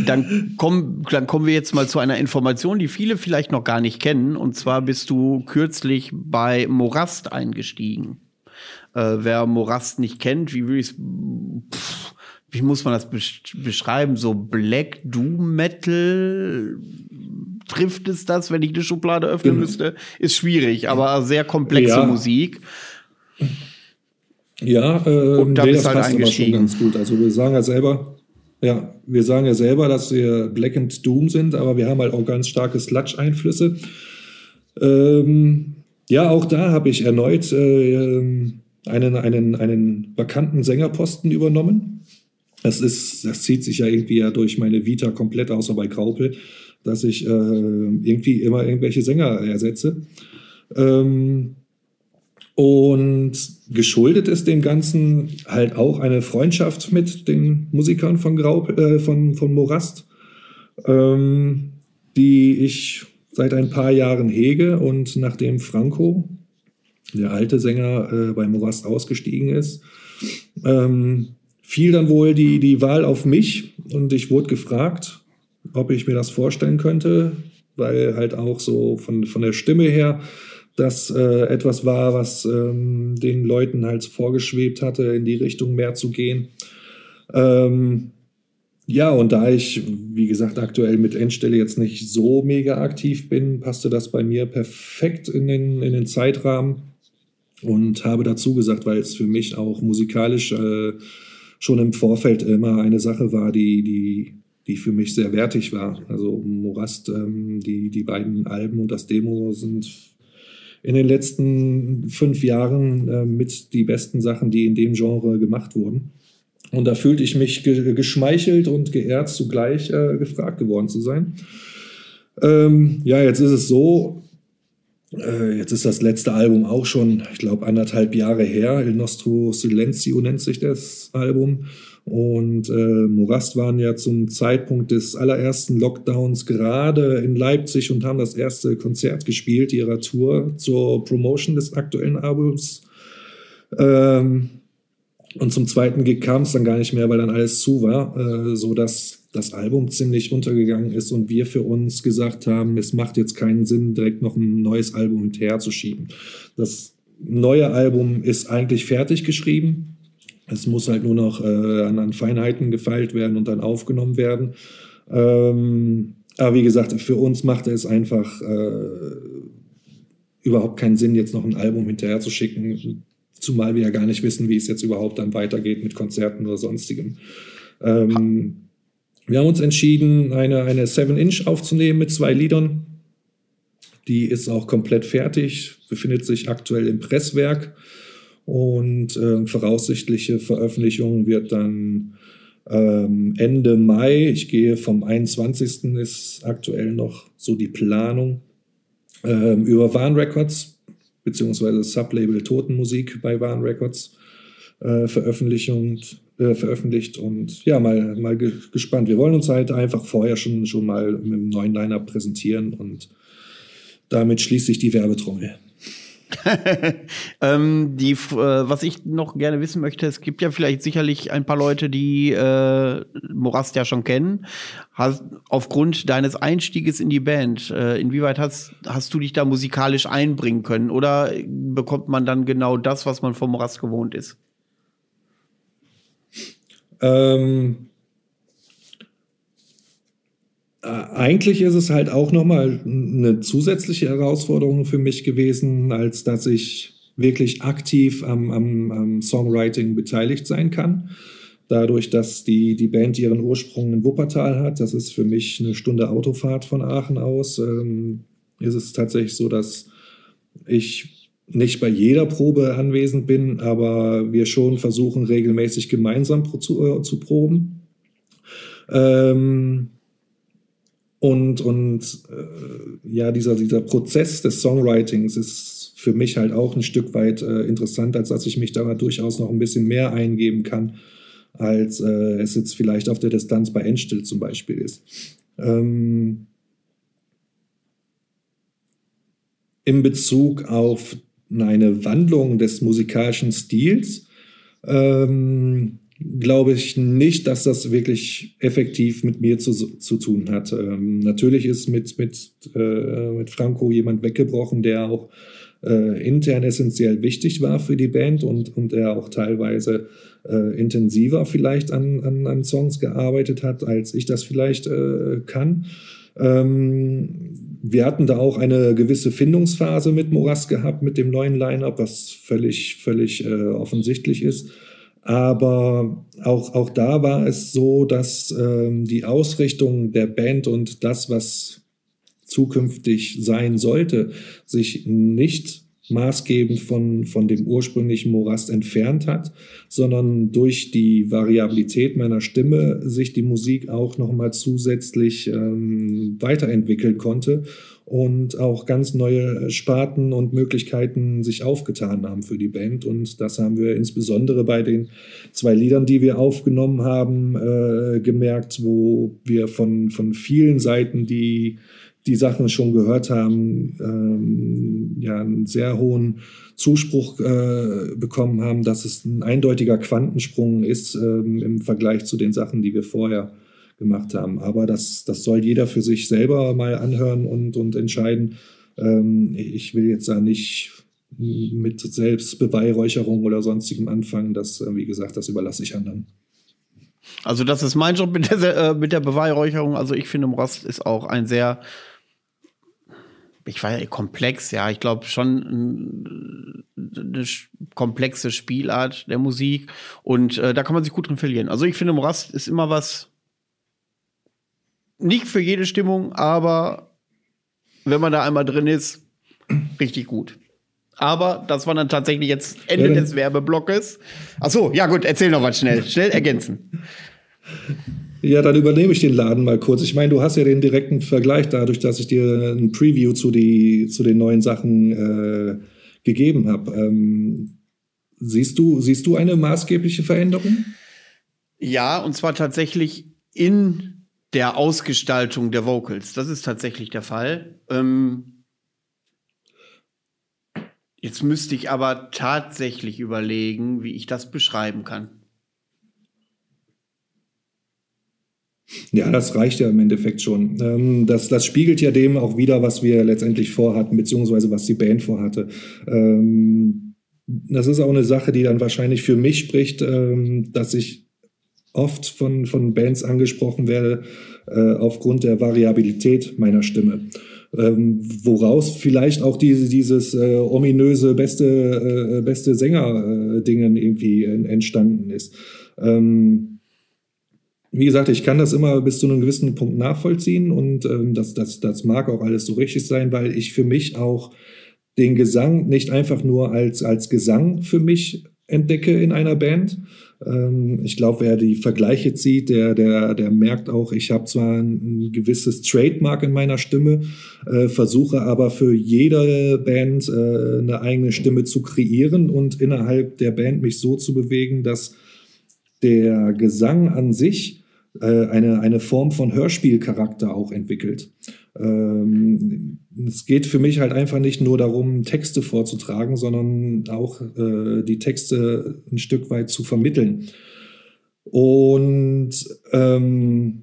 dann, komm, dann kommen wir jetzt mal zu einer Information, die viele vielleicht noch gar nicht kennen. Und zwar bist du kürzlich bei Morast eingestiegen. Äh, wer Morast nicht kennt, wie würde ich wie muss man das beschreiben? So Black Doom Metal trifft es das, wenn ich eine Schublade öffnen genau. müsste? Ist schwierig, aber sehr komplexe ja. Musik. Ja, äh, und da nee, das halt passt aber schon ganz gut. Also wir sagen ja selber, ja, wir sagen ja selber, dass wir Black and Doom sind, aber wir haben halt auch ganz starke Sludge-Einflüsse. Ähm, ja, auch da habe ich erneut äh, einen, einen, einen vakanten Sängerposten übernommen. Das ist, das zieht sich ja irgendwie ja durch meine Vita komplett, außer bei Graupel. Dass ich äh, irgendwie immer irgendwelche Sänger ersetze. Ähm, und geschuldet ist dem Ganzen halt auch eine Freundschaft mit den Musikern von, Grau, äh, von, von Morast, ähm, die ich seit ein paar Jahren hege. Und nachdem Franco, der alte Sänger, äh, bei Morast ausgestiegen ist, ähm, fiel dann wohl die, die Wahl auf mich und ich wurde gefragt, ob ich mir das vorstellen könnte, weil halt auch so von, von der Stimme her das äh, etwas war, was ähm, den Leuten halt vorgeschwebt hatte, in die Richtung mehr zu gehen. Ähm, ja, und da ich, wie gesagt, aktuell mit Endstelle jetzt nicht so mega aktiv bin, passte das bei mir perfekt in den, in den Zeitrahmen und habe dazu gesagt, weil es für mich auch musikalisch äh, schon im Vorfeld immer eine Sache war, die, die, die für mich sehr wertig war. Also Morast, ähm, die, die beiden Alben und das Demo sind in den letzten fünf Jahren äh, mit die besten Sachen, die in dem Genre gemacht wurden. Und da fühlte ich mich ge geschmeichelt und geehrt, zugleich äh, gefragt geworden zu sein. Ähm, ja, jetzt ist es so, äh, jetzt ist das letzte Album auch schon, ich glaube, anderthalb Jahre her. El Nostro Silenzio nennt sich das Album. Und äh, Morast waren ja zum Zeitpunkt des allerersten Lockdowns gerade in Leipzig und haben das erste Konzert gespielt ihrer Tour zur Promotion des aktuellen Albums. Ähm, und zum zweiten Gig kam es dann gar nicht mehr, weil dann alles zu war, äh, so dass das Album ziemlich untergegangen ist und wir für uns gesagt haben, es macht jetzt keinen Sinn, direkt noch ein neues Album hinterher zu schieben. Das neue Album ist eigentlich fertig geschrieben. Es muss halt nur noch äh, an, an, Feinheiten gefeilt werden und dann aufgenommen werden. Ähm, aber wie gesagt, für uns macht es einfach äh, überhaupt keinen Sinn, jetzt noch ein Album hinterher zu schicken, zumal wir ja gar nicht wissen, wie es jetzt überhaupt dann weitergeht mit Konzerten oder sonstigem. Ähm, wir haben uns entschieden, eine, eine 7-Inch aufzunehmen mit zwei Liedern. Die ist auch komplett fertig, befindet sich aktuell im Presswerk. Und äh, voraussichtliche Veröffentlichung wird dann ähm, Ende Mai, ich gehe vom 21. ist aktuell noch so die Planung, ähm, über Warn Records, beziehungsweise Sublabel Totenmusik bei Warn Records äh, veröffentlicht, äh, veröffentlicht und ja, mal, mal ge gespannt. Wir wollen uns halt einfach vorher schon, schon mal mit einem neuen Line-Up präsentieren und damit schließt sich die Werbetrommel. ähm, die, äh, was ich noch gerne wissen möchte, es gibt ja vielleicht sicherlich ein paar Leute, die äh, Morast ja schon kennen. Hast, aufgrund deines Einstieges in die Band, äh, inwieweit hast, hast du dich da musikalisch einbringen können? Oder bekommt man dann genau das, was man vom Morast gewohnt ist? Ähm, äh, eigentlich ist es halt auch nochmal eine zusätzliche Herausforderung für mich gewesen, als dass ich wirklich aktiv am, am, am Songwriting beteiligt sein kann. Dadurch, dass die, die Band ihren Ursprung in Wuppertal hat, das ist für mich eine Stunde Autofahrt von Aachen aus, ähm, ist es tatsächlich so, dass ich nicht bei jeder Probe anwesend bin, aber wir schon versuchen, regelmäßig gemeinsam zu, äh, zu proben. Ähm, und, und äh, ja, dieser, dieser Prozess des Songwritings ist für mich halt auch ein Stück weit äh, interessant, als dass ich mich da durchaus noch ein bisschen mehr eingeben kann, als äh, es jetzt vielleicht auf der Distanz bei Endstill zum Beispiel ist. Ähm, in Bezug auf eine Wandlung des musikalischen Stils ähm, glaube ich nicht, dass das wirklich effektiv mit mir zu, zu tun hat. Ähm, natürlich ist mit, mit, äh, mit Franco jemand weggebrochen, der auch äh, intern essentiell wichtig war für die Band und, und er auch teilweise äh, intensiver vielleicht an, an, an Songs gearbeitet hat, als ich das vielleicht äh, kann. Ähm, wir hatten da auch eine gewisse Findungsphase mit Moras gehabt, mit dem neuen Line-Up, was völlig, völlig äh, offensichtlich ist. Aber auch, auch da war es so, dass ähm, die Ausrichtung der Band und das, was zukünftig sein sollte, sich nicht maßgebend von, von dem ursprünglichen Morast entfernt hat, sondern durch die Variabilität meiner Stimme sich die Musik auch nochmal zusätzlich ähm, weiterentwickeln konnte und auch ganz neue Sparten und Möglichkeiten sich aufgetan haben für die Band. Und das haben wir insbesondere bei den zwei Liedern, die wir aufgenommen haben, äh, gemerkt, wo wir von, von vielen Seiten die die Sachen schon gehört haben, ähm, ja, einen sehr hohen Zuspruch äh, bekommen haben, dass es ein eindeutiger Quantensprung ist ähm, im Vergleich zu den Sachen, die wir vorher gemacht haben. Aber das, das soll jeder für sich selber mal anhören und, und entscheiden. Ähm, ich will jetzt da nicht mit Selbstbeweihräucherung oder sonstigem anfangen. Das, äh, wie gesagt, das überlasse ich anderen. Also das ist mein Job mit der, äh, mit der Beweihräucherung. Also ich finde, Rost ist auch ein sehr ich war ja komplex, ja, ich glaube schon eine komplexe Spielart der Musik und äh, da kann man sich gut drin verlieren. Also ich finde, Morast ist immer was nicht für jede Stimmung, aber wenn man da einmal drin ist, richtig gut. Aber das war dann tatsächlich jetzt Ende ja, des Werbeblockes. Ach so, ja gut, erzähl noch was schnell, schnell ergänzen. Ja, dann übernehme ich den Laden mal kurz. Ich meine, du hast ja den direkten Vergleich dadurch, dass ich dir ein Preview zu, die, zu den neuen Sachen äh, gegeben habe. Ähm, siehst, du, siehst du eine maßgebliche Veränderung? Ja, und zwar tatsächlich in der Ausgestaltung der Vocals. Das ist tatsächlich der Fall. Ähm, jetzt müsste ich aber tatsächlich überlegen, wie ich das beschreiben kann. Ja, das reicht ja im Endeffekt schon. Ähm, das, das spiegelt ja dem auch wieder, was wir letztendlich vorhatten, beziehungsweise was die Band vorhatte. Ähm, das ist auch eine Sache, die dann wahrscheinlich für mich spricht, ähm, dass ich oft von, von Bands angesprochen werde äh, aufgrund der Variabilität meiner Stimme. Ähm, woraus vielleicht auch diese, dieses äh, ominöse beste, äh, beste Sänger-Dingen äh, irgendwie entstanden ist. Ähm, wie gesagt, ich kann das immer bis zu einem gewissen Punkt nachvollziehen und ähm, das, das, das mag auch alles so richtig sein, weil ich für mich auch den Gesang nicht einfach nur als, als Gesang für mich entdecke in einer Band. Ähm, ich glaube, wer die Vergleiche zieht, der, der, der merkt auch, ich habe zwar ein, ein, gewisses Trademark in meiner Stimme, äh, versuche aber für jede Band äh, eine eigene Stimme zu kreieren und innerhalb der Band mich so zu bewegen, dass der Gesang an sich äh, eine, eine Form von Hörspielcharakter auch entwickelt. Ähm, es geht für mich halt einfach nicht nur darum, Texte vorzutragen, sondern auch äh, die Texte ein Stück weit zu vermitteln. Und ähm,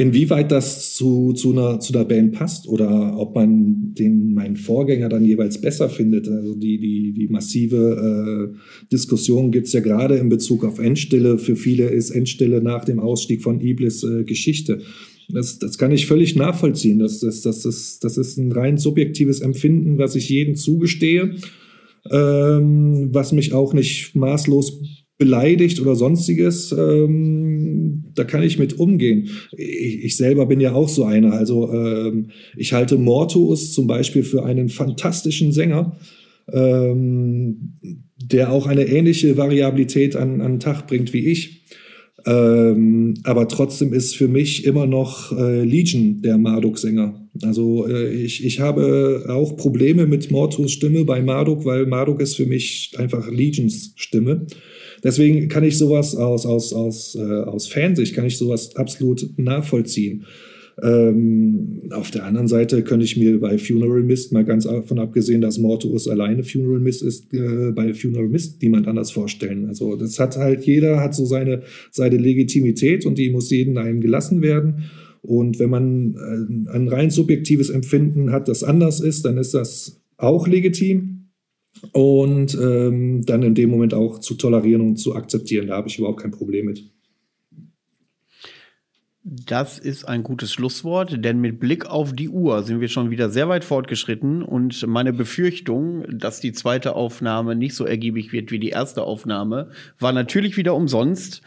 Inwieweit das zu, zu, einer, zu einer Band passt oder ob man den meinen Vorgänger dann jeweils besser findet. Also die, die, die massive äh, Diskussion gibt es ja gerade in Bezug auf Endstille. Für viele ist Endstille nach dem Ausstieg von Iblis äh, Geschichte. Das, das kann ich völlig nachvollziehen. Das, das, das, das, das ist ein rein subjektives Empfinden, was ich jedem zugestehe, ähm, was mich auch nicht maßlos beleidigt oder sonstiges, ähm, da kann ich mit umgehen. Ich, ich, selber bin ja auch so einer. Also ähm, ich halte Mortus zum Beispiel für einen fantastischen Sänger, ähm, der auch eine ähnliche Variabilität an, an den Tag bringt wie ich. Ähm, aber trotzdem ist für mich immer noch äh, Legion der Marduk-Sänger. Also äh, ich, ich habe auch Probleme mit Mortus Stimme bei Marduk, weil Marduk ist für mich einfach Legions Stimme. Deswegen kann ich sowas aus, aus, aus, äh, aus Fansicht, kann ich sowas absolut nachvollziehen. Ähm, auf der anderen Seite könnte ich mir bei Funeral Mist mal ganz davon abgesehen, dass Mortuus alleine Funeral Mist ist, äh, bei Funeral Mist niemand anders vorstellen. Also das hat halt jeder hat so seine, seine Legitimität und die muss jedem einem gelassen werden. Und wenn man äh, ein rein subjektives Empfinden hat, das anders ist, dann ist das auch legitim und ähm, dann in dem Moment auch zu tolerieren und zu akzeptieren. Da habe ich überhaupt kein Problem mit. Das ist ein gutes Schlusswort, denn mit Blick auf die Uhr sind wir schon wieder sehr weit fortgeschritten und meine Befürchtung, dass die zweite Aufnahme nicht so ergiebig wird wie die erste Aufnahme, war natürlich wieder umsonst.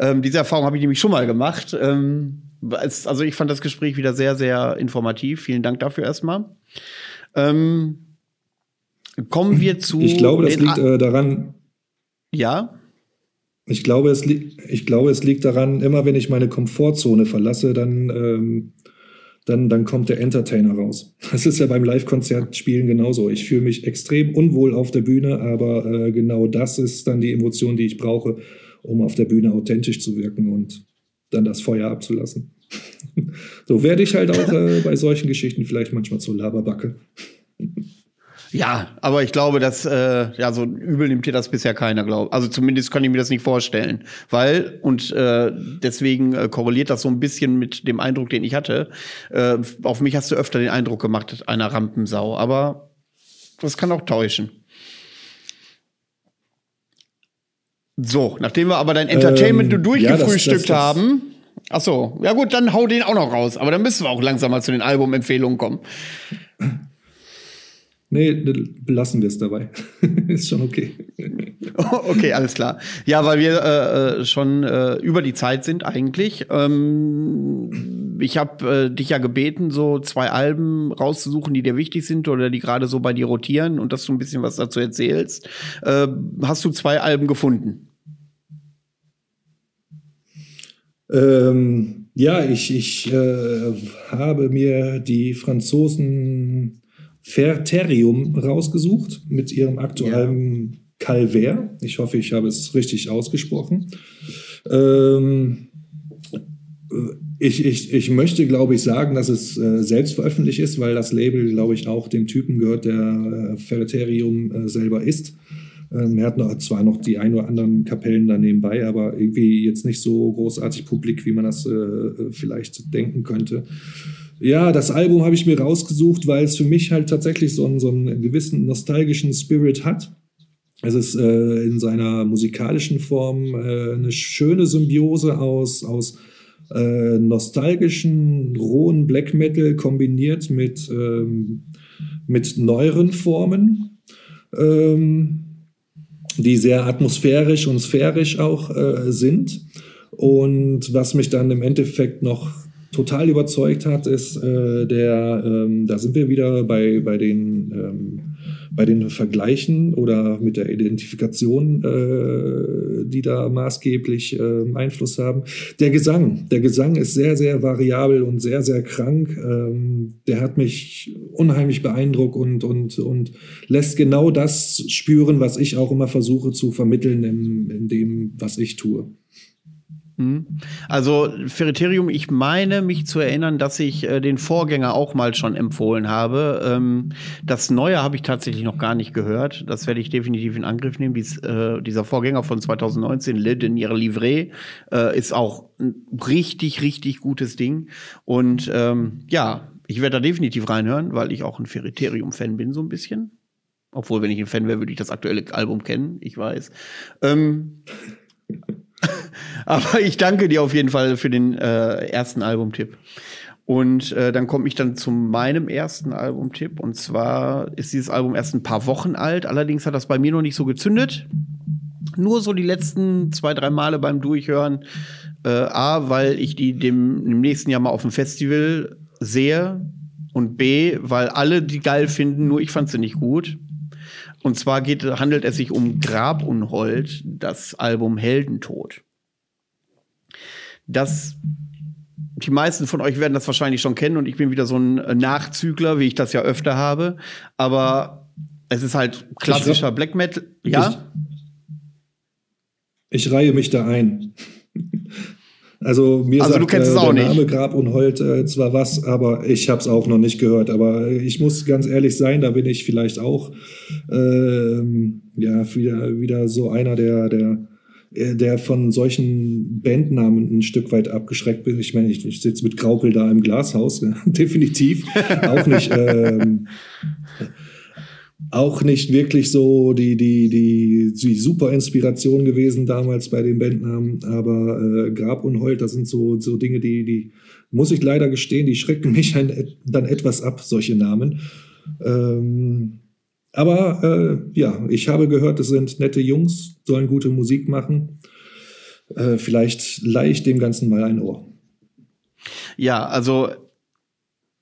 Ähm, diese Erfahrung habe ich nämlich schon mal gemacht. Ähm, also ich fand das Gespräch wieder sehr, sehr informativ. Vielen Dank dafür erstmal. Ähm, Kommen wir zu. Ich glaube, das liegt äh, daran. Ja. Ich glaube, es ich glaube, es liegt daran, immer wenn ich meine Komfortzone verlasse, dann, ähm, dann, dann kommt der Entertainer raus. Das ist ja beim Live-Konzert-Spielen genauso. Ich fühle mich extrem unwohl auf der Bühne, aber äh, genau das ist dann die Emotion, die ich brauche, um auf der Bühne authentisch zu wirken und dann das Feuer abzulassen. so werde ich halt auch äh, bei solchen Geschichten vielleicht manchmal zur Laberbacke. Ja, aber ich glaube, dass äh, ja so übel nimmt dir das bisher keiner, glaube. Also zumindest kann ich mir das nicht vorstellen, weil und äh, deswegen äh, korreliert das so ein bisschen mit dem Eindruck, den ich hatte. Äh, auf mich hast du öfter den Eindruck gemacht einer Rampensau, aber das kann auch täuschen. So, nachdem wir aber dein Entertainment ähm, durchgefrühstückt ja, haben. Ach so, ja gut, dann hau den auch noch raus. Aber dann müssen wir auch langsam mal zu den Albumempfehlungen kommen. Nee, belassen wir es dabei. ist schon okay. okay, alles klar. Ja, weil wir äh, äh, schon äh, über die Zeit sind eigentlich. Ähm, ich habe äh, dich ja gebeten, so zwei Alben rauszusuchen, die dir wichtig sind oder die gerade so bei dir rotieren und dass du ein bisschen was dazu erzählst. Äh, hast du zwei Alben gefunden? Ähm, ja, ich, ich äh, habe mir die Franzosen Ferterium rausgesucht mit ihrem aktuellen ja. Calvaire. Ich hoffe, ich habe es richtig ausgesprochen. Ähm, ich, ich, ich möchte, glaube ich, sagen, dass es äh, selbst veröffentlicht ist, weil das Label, glaube ich, auch dem Typen gehört, der äh, Ferterium äh, selber ist. Ähm, er hat noch, zwar noch die ein oder anderen Kapellen da nebenbei, aber irgendwie jetzt nicht so großartig publik, wie man das äh, vielleicht denken könnte. Ja, das Album habe ich mir rausgesucht, weil es für mich halt tatsächlich so einen, so einen gewissen nostalgischen Spirit hat. Es ist äh, in seiner musikalischen Form äh, eine schöne Symbiose aus, aus äh, nostalgischen, rohen Black Metal kombiniert mit, ähm, mit neueren Formen, ähm, die sehr atmosphärisch und sphärisch auch äh, sind. Und was mich dann im Endeffekt noch total überzeugt hat, ist äh, der, ähm, da sind wir wieder bei, bei, den, ähm, bei den Vergleichen oder mit der Identifikation, äh, die da maßgeblich äh, Einfluss haben. Der Gesang, der Gesang ist sehr, sehr variabel und sehr, sehr krank. Ähm, der hat mich unheimlich beeindruckt und, und, und lässt genau das spüren, was ich auch immer versuche zu vermitteln in, in dem, was ich tue. Mhm. Also Ferriterium, ich meine mich zu erinnern, dass ich äh, den Vorgänger auch mal schon empfohlen habe. Ähm, das Neue habe ich tatsächlich noch gar nicht gehört. Das werde ich definitiv in Angriff nehmen. Dies, äh, dieser Vorgänger von 2019, Le Denier Livré, äh, ist auch ein richtig, richtig gutes Ding. Und ähm, ja, ich werde da definitiv reinhören, weil ich auch ein Ferriterium-Fan bin, so ein bisschen. Obwohl, wenn ich ein Fan wäre, würde ich das aktuelle Album kennen, ich weiß. Ähm, Aber ich danke dir auf jeden Fall für den äh, ersten Albumtipp. Und äh, dann komme ich dann zu meinem ersten Albumtipp. Und zwar ist dieses Album erst ein paar Wochen alt. Allerdings hat das bei mir noch nicht so gezündet. Nur so die letzten zwei, drei Male beim Durchhören. Äh, A, weil ich die dem, im nächsten Jahr mal auf dem Festival sehe. Und B, weil alle die geil finden, nur ich fand sie nicht gut. Und zwar geht, handelt es sich um Grabunhold, das Album Heldentod. Das die meisten von euch werden das wahrscheinlich schon kennen und ich bin wieder so ein Nachzügler, wie ich das ja öfter habe. Aber es ist halt klassischer ich, Black Metal. Ja? Ich, ich reihe mich da ein. Also mir also, sagt äh, der Name nicht. Grab und Holt äh, zwar was, aber ich habe es auch noch nicht gehört. Aber ich muss ganz ehrlich sein, da bin ich vielleicht auch äh, ja wieder wieder so einer der der äh, der von solchen Bandnamen ein Stück weit abgeschreckt bin. Ich meine, ich, ich sitze mit Graupel da im Glashaus, definitiv auch nicht. Ähm, auch nicht wirklich so die, die, die, die super Inspiration gewesen damals bei den Bandnamen, aber äh, Grab und Holt, das sind so, so Dinge, die, die, muss ich leider gestehen, die schrecken mich ein, dann etwas ab, solche Namen. Ähm, aber äh, ja, ich habe gehört, es sind nette Jungs, sollen gute Musik machen. Äh, vielleicht leihe ich dem Ganzen mal ein Ohr. Ja, also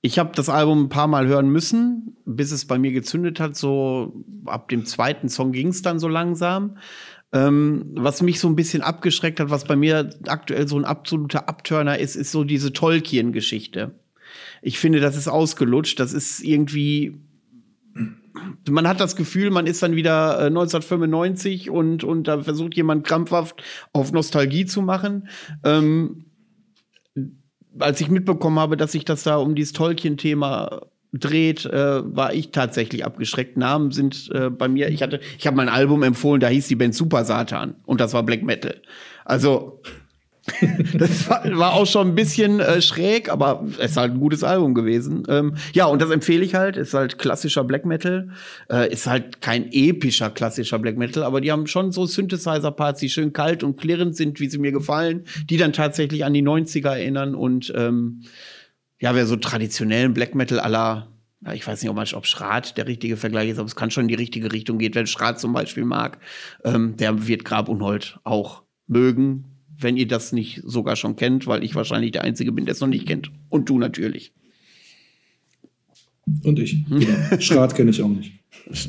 ich habe das Album ein paar Mal hören müssen, bis es bei mir gezündet hat. So ab dem zweiten Song ging es dann so langsam. Ähm, was mich so ein bisschen abgeschreckt hat, was bei mir aktuell so ein absoluter Abturner ist, ist so diese Tolkien-Geschichte. Ich finde, das ist ausgelutscht. Das ist irgendwie. Man hat das Gefühl, man ist dann wieder äh, 1995 und, und da versucht jemand krampfhaft auf Nostalgie zu machen. Ähm, als ich mitbekommen habe, dass sich das da um dieses Tolkien-Thema dreht, äh, war ich tatsächlich abgeschreckt. Namen sind äh, bei mir, ich hatte, ich habe mein Album empfohlen, da hieß die Band Super Satan und das war Black Metal. Also das war, auch schon ein bisschen äh, schräg, aber es ist halt ein gutes Album gewesen. Ähm, ja, und das empfehle ich halt. Ist halt klassischer Black Metal. Äh, ist halt kein epischer klassischer Black Metal, aber die haben schon so Synthesizer-Parts, die schön kalt und klirrend sind, wie sie mir gefallen, die dann tatsächlich an die 90er erinnern. Und ähm, ja, wer so traditionellen Black Metal aller ich weiß nicht, ob, man, ob Schrat der richtige Vergleich ist, aber es kann schon in die richtige Richtung gehen. Wenn Schrat zum Beispiel mag, ähm, der wird Grab und Holt auch mögen wenn ihr das nicht sogar schon kennt, weil ich wahrscheinlich der Einzige bin, der es noch nicht kennt. Und du natürlich. Und ich. Genau. Schrat kenne ich auch nicht.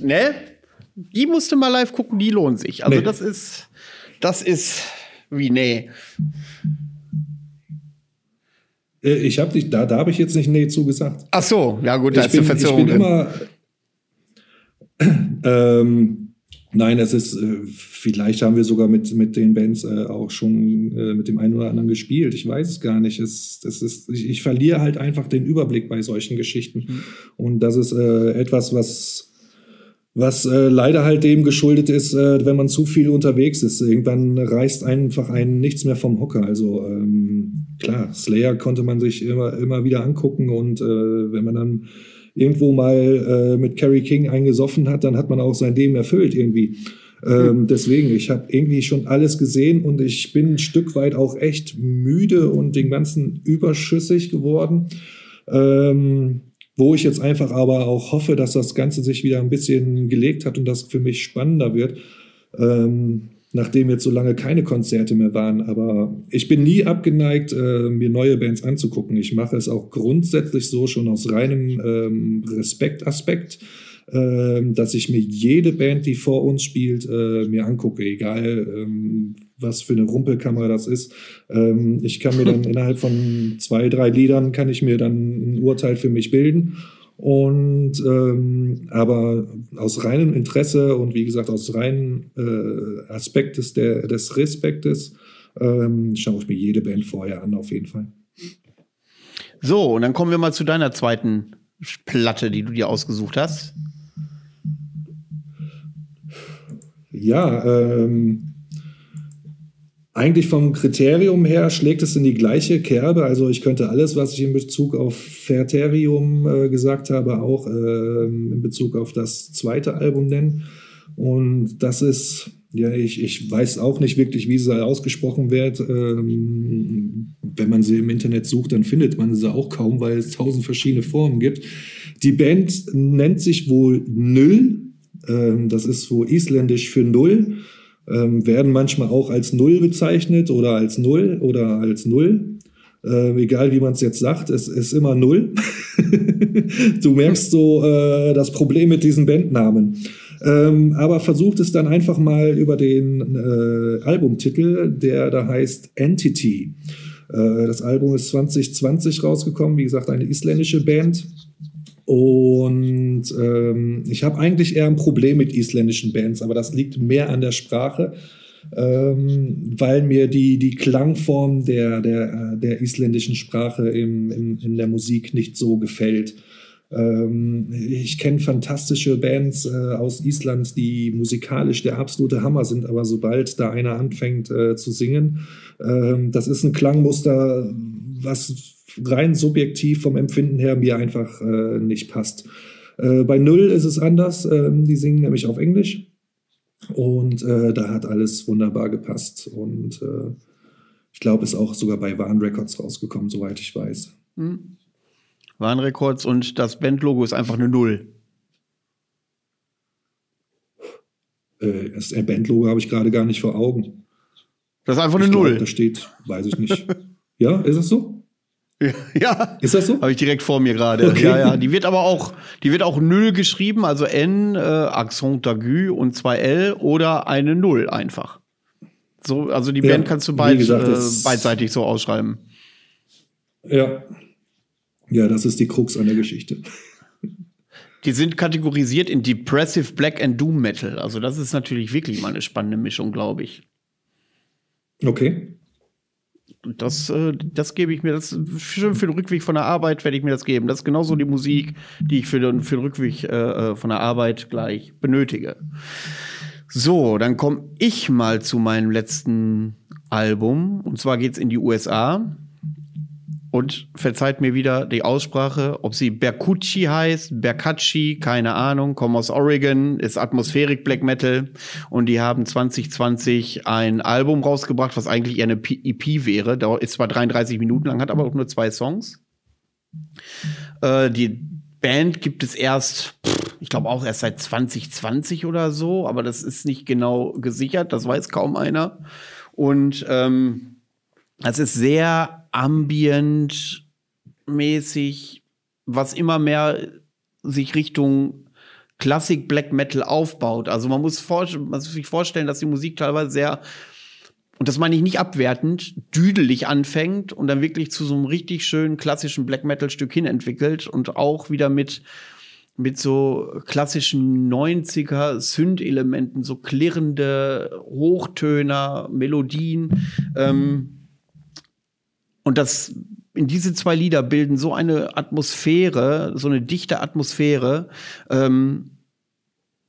Ne? Die musste mal live gucken, die lohnt sich. Also nee. das ist, das ist wie nee. Äh, ich habe dich, da, da habe ich jetzt nicht nee zugesagt. Ach so, ja gut, da ich ist bin, Verzerrung. Ich bin immer, ähm, Nein, es ist, äh, vielleicht haben wir sogar mit, mit den Bands äh, auch schon äh, mit dem einen oder anderen gespielt. Ich weiß es gar nicht. Es, es ist, ich, ich verliere halt einfach den Überblick bei solchen Geschichten. Mhm. Und das ist etwas, was, was äh, leider halt dem geschuldet ist, äh, wenn man zu viel unterwegs ist. Irgendwann reißt einfach einen nichts mehr vom Hocker. Also ähm, klar, Slayer konnte man sich immer, immer wieder angucken und äh, wenn man dann irgendwo mal äh, mit Carrie King eingesoffen hat, dann hat man auch sein Leben erfüllt irgendwie. Ähm, deswegen, ich habe irgendwie schon alles gesehen und ich bin ein Stück weit auch echt müde und den ganzen überschüssig geworden. Ähm, wo ich jetzt einfach aber auch hoffe, dass das Ganze sich wieder ein bisschen gelegt hat und das für mich spannender wird. Ähm, nachdem jetzt so lange keine Konzerte mehr waren. Aber ich bin nie abgeneigt, äh, mir neue Bands anzugucken. Ich mache es auch grundsätzlich so schon aus reinem ähm, Respektaspekt, äh, dass ich mir jede Band, die vor uns spielt, äh, mir angucke, egal ähm, was für eine Rumpelkamera das ist. Ähm, ich kann mir dann innerhalb von zwei, drei Liedern kann ich mir dann ein Urteil für mich bilden. Und ähm, aber aus reinem Interesse und wie gesagt aus reinem äh, Aspekt des, der, des Respektes ähm, schaue ich mir jede Band vorher an, auf jeden Fall. So, und dann kommen wir mal zu deiner zweiten Platte, die du dir ausgesucht hast. Ja, ähm, eigentlich vom Kriterium her schlägt es in die gleiche Kerbe. Also ich könnte alles, was ich in Bezug auf Ferterium äh, gesagt habe, auch äh, in Bezug auf das zweite Album nennen. Und das ist, ja, ich, ich weiß auch nicht wirklich, wie sie ausgesprochen wird. Ähm, wenn man sie im Internet sucht, dann findet man sie auch kaum, weil es tausend verschiedene Formen gibt. Die Band nennt sich wohl Null. Ähm, das ist wohl isländisch für Null ähm, werden manchmal auch als Null bezeichnet oder als Null oder als Null. Äh, egal wie man es jetzt sagt, es ist immer Null. du merkst so äh, das Problem mit diesen Bandnamen. Ähm, aber versucht es dann einfach mal über den äh, Albumtitel, der da heißt Entity. Äh, das Album ist 2020 rausgekommen, wie gesagt, eine isländische Band. Und ähm, ich habe eigentlich eher ein Problem mit isländischen Bands, aber das liegt mehr an der Sprache, ähm, weil mir die, die Klangform der, der, der isländischen Sprache im, im, in der Musik nicht so gefällt. Ähm, ich kenne fantastische Bands äh, aus Island, die musikalisch der absolute Hammer sind, aber sobald da einer anfängt äh, zu singen, äh, das ist ein Klangmuster, was rein subjektiv vom Empfinden her mir einfach äh, nicht passt. Äh, bei Null ist es anders. Ähm, die singen nämlich auf Englisch. Und äh, da hat alles wunderbar gepasst. Und äh, ich glaube, ist auch sogar bei Warn Records rausgekommen, soweit ich weiß. Mhm. Warn Records und das Bandlogo ist einfach eine Null. Äh, das Bandlogo habe ich gerade gar nicht vor Augen. Das ist einfach eine ich Null. Glaub, da steht, weiß ich nicht. ja, ist es so? Ja. Ist das so? Habe ich direkt vor mir gerade. Okay. Ja, ja. Die wird aber auch, die wird auch Null geschrieben, also N, äh, Accent aigu und zwei L oder eine Null einfach. So, also die Ja, Band kannst du beid, gesagt, äh, das- beidseitig so ausschreiben. Ja. Ja, das ist die Krux an der Geschichte. Die sind kategorisiert in Depressive Black and Doom Metal. Also das ist natürlich wirklich mal eine spannende Mischung, glaube ich. Okay. Das, äh, das gebe ich mir, das schön für den Rückweg von der Arbeit werde ich mir das geben. Das ist genauso die Musik, die ich für den, für den Rückweg äh, äh, von der Arbeit gleich benötige. So, dann komme ich mal zu meinem letzten Album. Und zwar geht's in die USA. Und verzeiht mir wieder die Aussprache, ob sie Berkucci heißt, Berkacci, keine Ahnung, kommen aus Oregon, ist Atmosphärik Black Metal und die haben 2020 ein Album rausgebracht, was eigentlich eher eine EP wäre. Dauert ist zwar 33 Minuten lang, hat aber auch nur zwei Songs. Äh, die Band gibt es erst, ich glaube auch erst seit 2020 oder so, aber das ist nicht genau gesichert, das weiß kaum einer. Und ähm, es ist sehr ambient mäßig, was immer mehr sich Richtung Klassik Black Metal aufbaut. Also man muss, man muss sich vorstellen, dass die Musik teilweise sehr, und das meine ich nicht abwertend, düdelig anfängt und dann wirklich zu so einem richtig schönen klassischen Black Metal Stück hin entwickelt und auch wieder mit mit so klassischen 90er Synth-Elementen, so klirrende Hochtöner, Melodien. Ähm, und das in diese zwei Lieder bilden so eine Atmosphäre, so eine dichte Atmosphäre, ähm,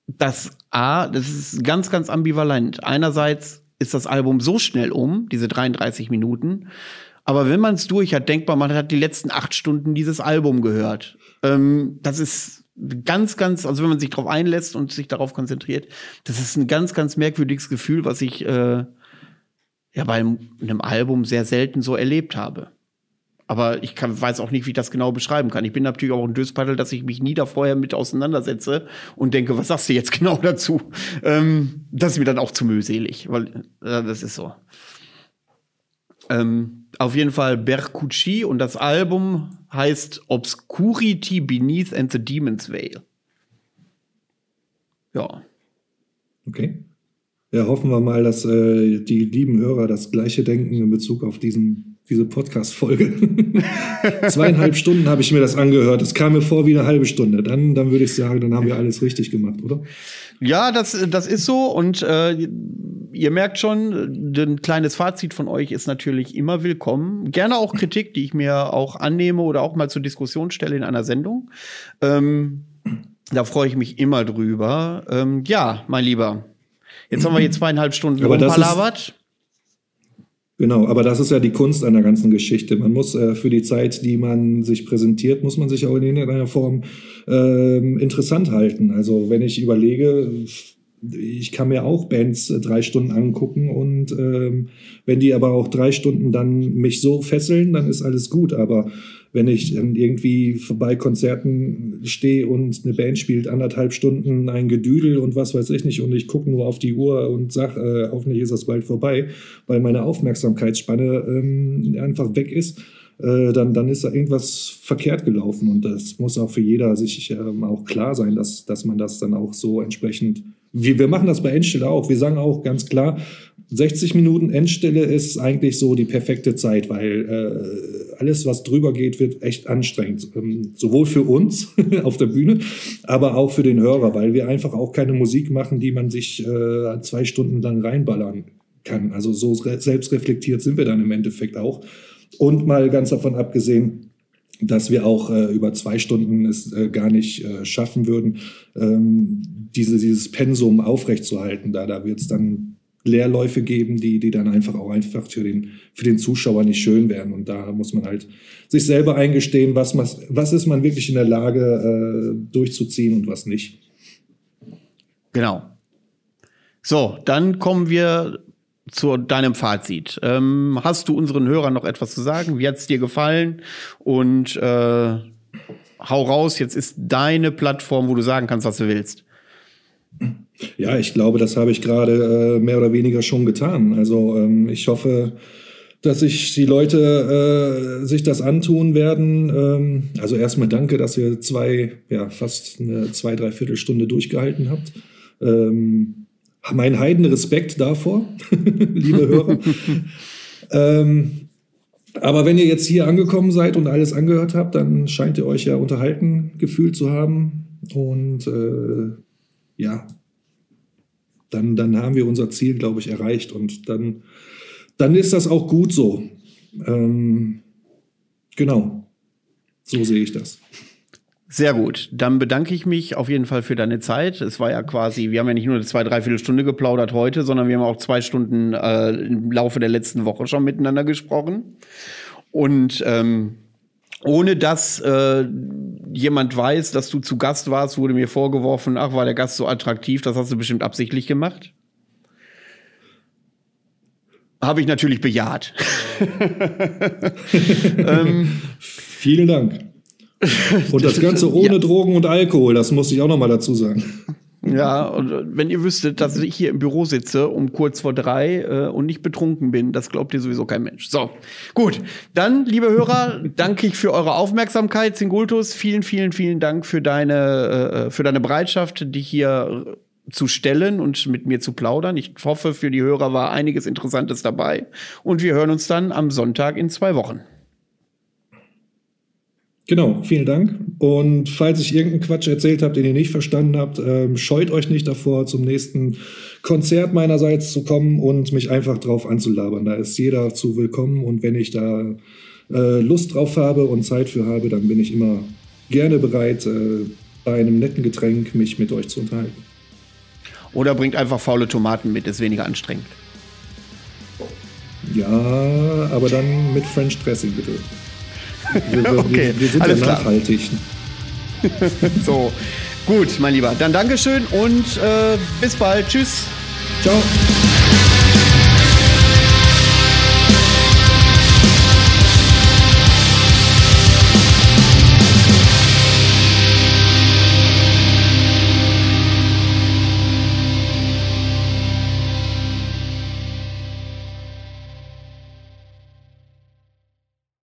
dass A, das ist ganz, ganz ambivalent. Einerseits ist das Album so schnell um, diese 33 Minuten, aber wenn man es durch hat, denkt man, man hat die letzten acht Stunden dieses Album gehört. Ähm, das ist ganz, ganz, also wenn man sich darauf einlässt und sich darauf konzentriert, das ist ein ganz, ganz merkwürdiges Gefühl, was ich äh, ja bei einem, Album sehr selten so erlebt habe. Aber ich kann, weiß auch nicht, wie ich das genau beschreiben kann. Ich bin natürlich auch ein Döspaddel, dass ich mich nie da vorher mit auseinandersetze und denke, was sagst du jetzt genau dazu? Ähm, das ist mir dann auch zu mühselig, weil äh, das ist so. Ähm, auf jeden Fall Berkucci und das Album heißt Obscurity Beneath and the Demon's Veil. Ja. Okay. Ja, hoffen wir mal, dass äh, die lieben Hörer das gleiche denken in Bezug auf diesen, diese Podcast-Folge. Zweieinhalb Stunden habe ich mir das angehört. Es kam mir vor wie eine halbe Stunde. Dann, dann würde ich sagen, dann haben wir alles richtig gemacht, oder? Ja, das, das ist so. Und äh, ihr merkt schon, ein kleines Fazit von euch ist natürlich immer willkommen. Gerne auch Kritik, die ich mir auch annehme oder auch mal zur Diskussion stelle in einer Sendung. Ähm, da freue ich mich immer drüber. Ähm, ja, mein Lieber. Jetzt haben wir hier zweieinhalb Stunden Aber das ist-. Genau, aber das ist ja die Kunst an der ganzen Geschichte. Man muss äh, für die Zeit, die man sich präsentiert, muss man sich auch in irgendeiner Form ähm, interessant halten. Also wenn ich überlege, ich kann mir auch Bands äh, drei Stunden angucken und ähm, wenn die aber auch drei Stunden dann mich so fesseln, dann ist alles gut. Aber wenn ich dann irgendwie bei Konzerten stehe und eine Band spielt anderthalb Stunden ein Gedüdel und was weiß ich nicht und ich gucke nur auf die Uhr und sag, äh, hoffentlich ist das bald vorbei, weil meine Aufmerksamkeitsspanne ähm, einfach weg ist, äh, dann, dann ist da irgendwas verkehrt gelaufen und das muss auch für jeder sich ähm, auch klar sein, dass, dass man das dann auch so entsprechend wir, wir machen das bei Endstelle auch. Wir sagen auch ganz klar, 60 Minuten Endstelle ist eigentlich so die perfekte Zeit, weil äh, alles, was drüber geht, wird echt anstrengend. Ähm, sowohl für uns auf der Bühne, aber auch für den Hörer, weil wir einfach auch keine Musik machen, die man sich äh, zwei Stunden lang reinballern kann. Also so re- selbstreflektiert sind wir dann im Endeffekt auch. Und mal ganz davon abgesehen, dass wir auch äh, über zwei Stunden es äh, gar nicht äh, schaffen würden, ähm, diese, dieses Pensum aufrechtzuerhalten. Da, da wird es dann Leerläufe geben, die, die dann einfach auch einfach für den, für den Zuschauer nicht schön werden. Und da muss man halt sich selber eingestehen, was, man, was ist man wirklich in der Lage äh, durchzuziehen und was nicht. Genau. So, dann kommen wir zu deinem Fazit. Ähm, hast du unseren Hörern noch etwas zu sagen? Wie hat es dir gefallen? Und äh, hau raus, jetzt ist deine Plattform, wo du sagen kannst, was du willst. Ja, ich glaube, das habe ich gerade äh, mehr oder weniger schon getan. Also ähm, ich hoffe, dass sich die Leute äh, sich das antun werden. Ähm, also erstmal danke, dass ihr zwei, ja, fast eine zwei, dreiviertel Stunde durchgehalten habt. Ähm, mein heiden Respekt davor, liebe Hörer. ähm, aber wenn ihr jetzt hier angekommen seid und alles angehört habt, dann scheint ihr euch ja unterhalten gefühlt zu haben. Und äh, ja, dann, dann haben wir unser Ziel, glaube ich, erreicht. Und dann, dann ist das auch gut so. Ähm, genau, so sehe ich das. Sehr gut. Dann bedanke ich mich auf jeden Fall für deine Zeit. Es war ja quasi, wir haben ja nicht nur eine zwei, dreiviertel Stunde geplaudert heute, sondern wir haben auch zwei Stunden äh, im Laufe der letzten Woche schon miteinander gesprochen. Und ähm, ohne dass äh, jemand weiß, dass du zu Gast warst, wurde mir vorgeworfen, ach, war der Gast so attraktiv, das hast du bestimmt absichtlich gemacht. Habe ich natürlich bejaht. ähm, Vielen Dank. Und das Ganze ohne ja. Drogen und Alkohol, das muss ich auch noch mal dazu sagen. Ja, und wenn ihr wüsstet, dass ich hier im Büro sitze um kurz vor drei äh, und nicht betrunken bin, das glaubt ihr sowieso kein Mensch. So, gut. Dann, liebe Hörer, danke ich für eure Aufmerksamkeit. Singultus, vielen, vielen, vielen Dank für deine, äh, für deine Bereitschaft, dich hier zu stellen und mit mir zu plaudern. Ich hoffe, für die Hörer war einiges Interessantes dabei. Und wir hören uns dann am Sonntag in zwei Wochen. Genau, vielen Dank. Und falls ich irgendeinen Quatsch erzählt habe, den ihr nicht verstanden habt, ähm, scheut euch nicht davor, zum nächsten Konzert meinerseits zu kommen und mich einfach drauf anzulabern. Da ist jeder zu willkommen und wenn ich da äh, Lust drauf habe und Zeit für habe, dann bin ich immer gerne bereit, äh, bei einem netten Getränk mich mit euch zu unterhalten. Oder bringt einfach faule Tomaten mit, ist weniger anstrengend. Ja, aber dann mit French Dressing bitte. Wir, okay, wir, wir sind alles ja nachhaltig. so, gut, mein Lieber. Dann Dankeschön und äh, bis bald. Tschüss. Ciao.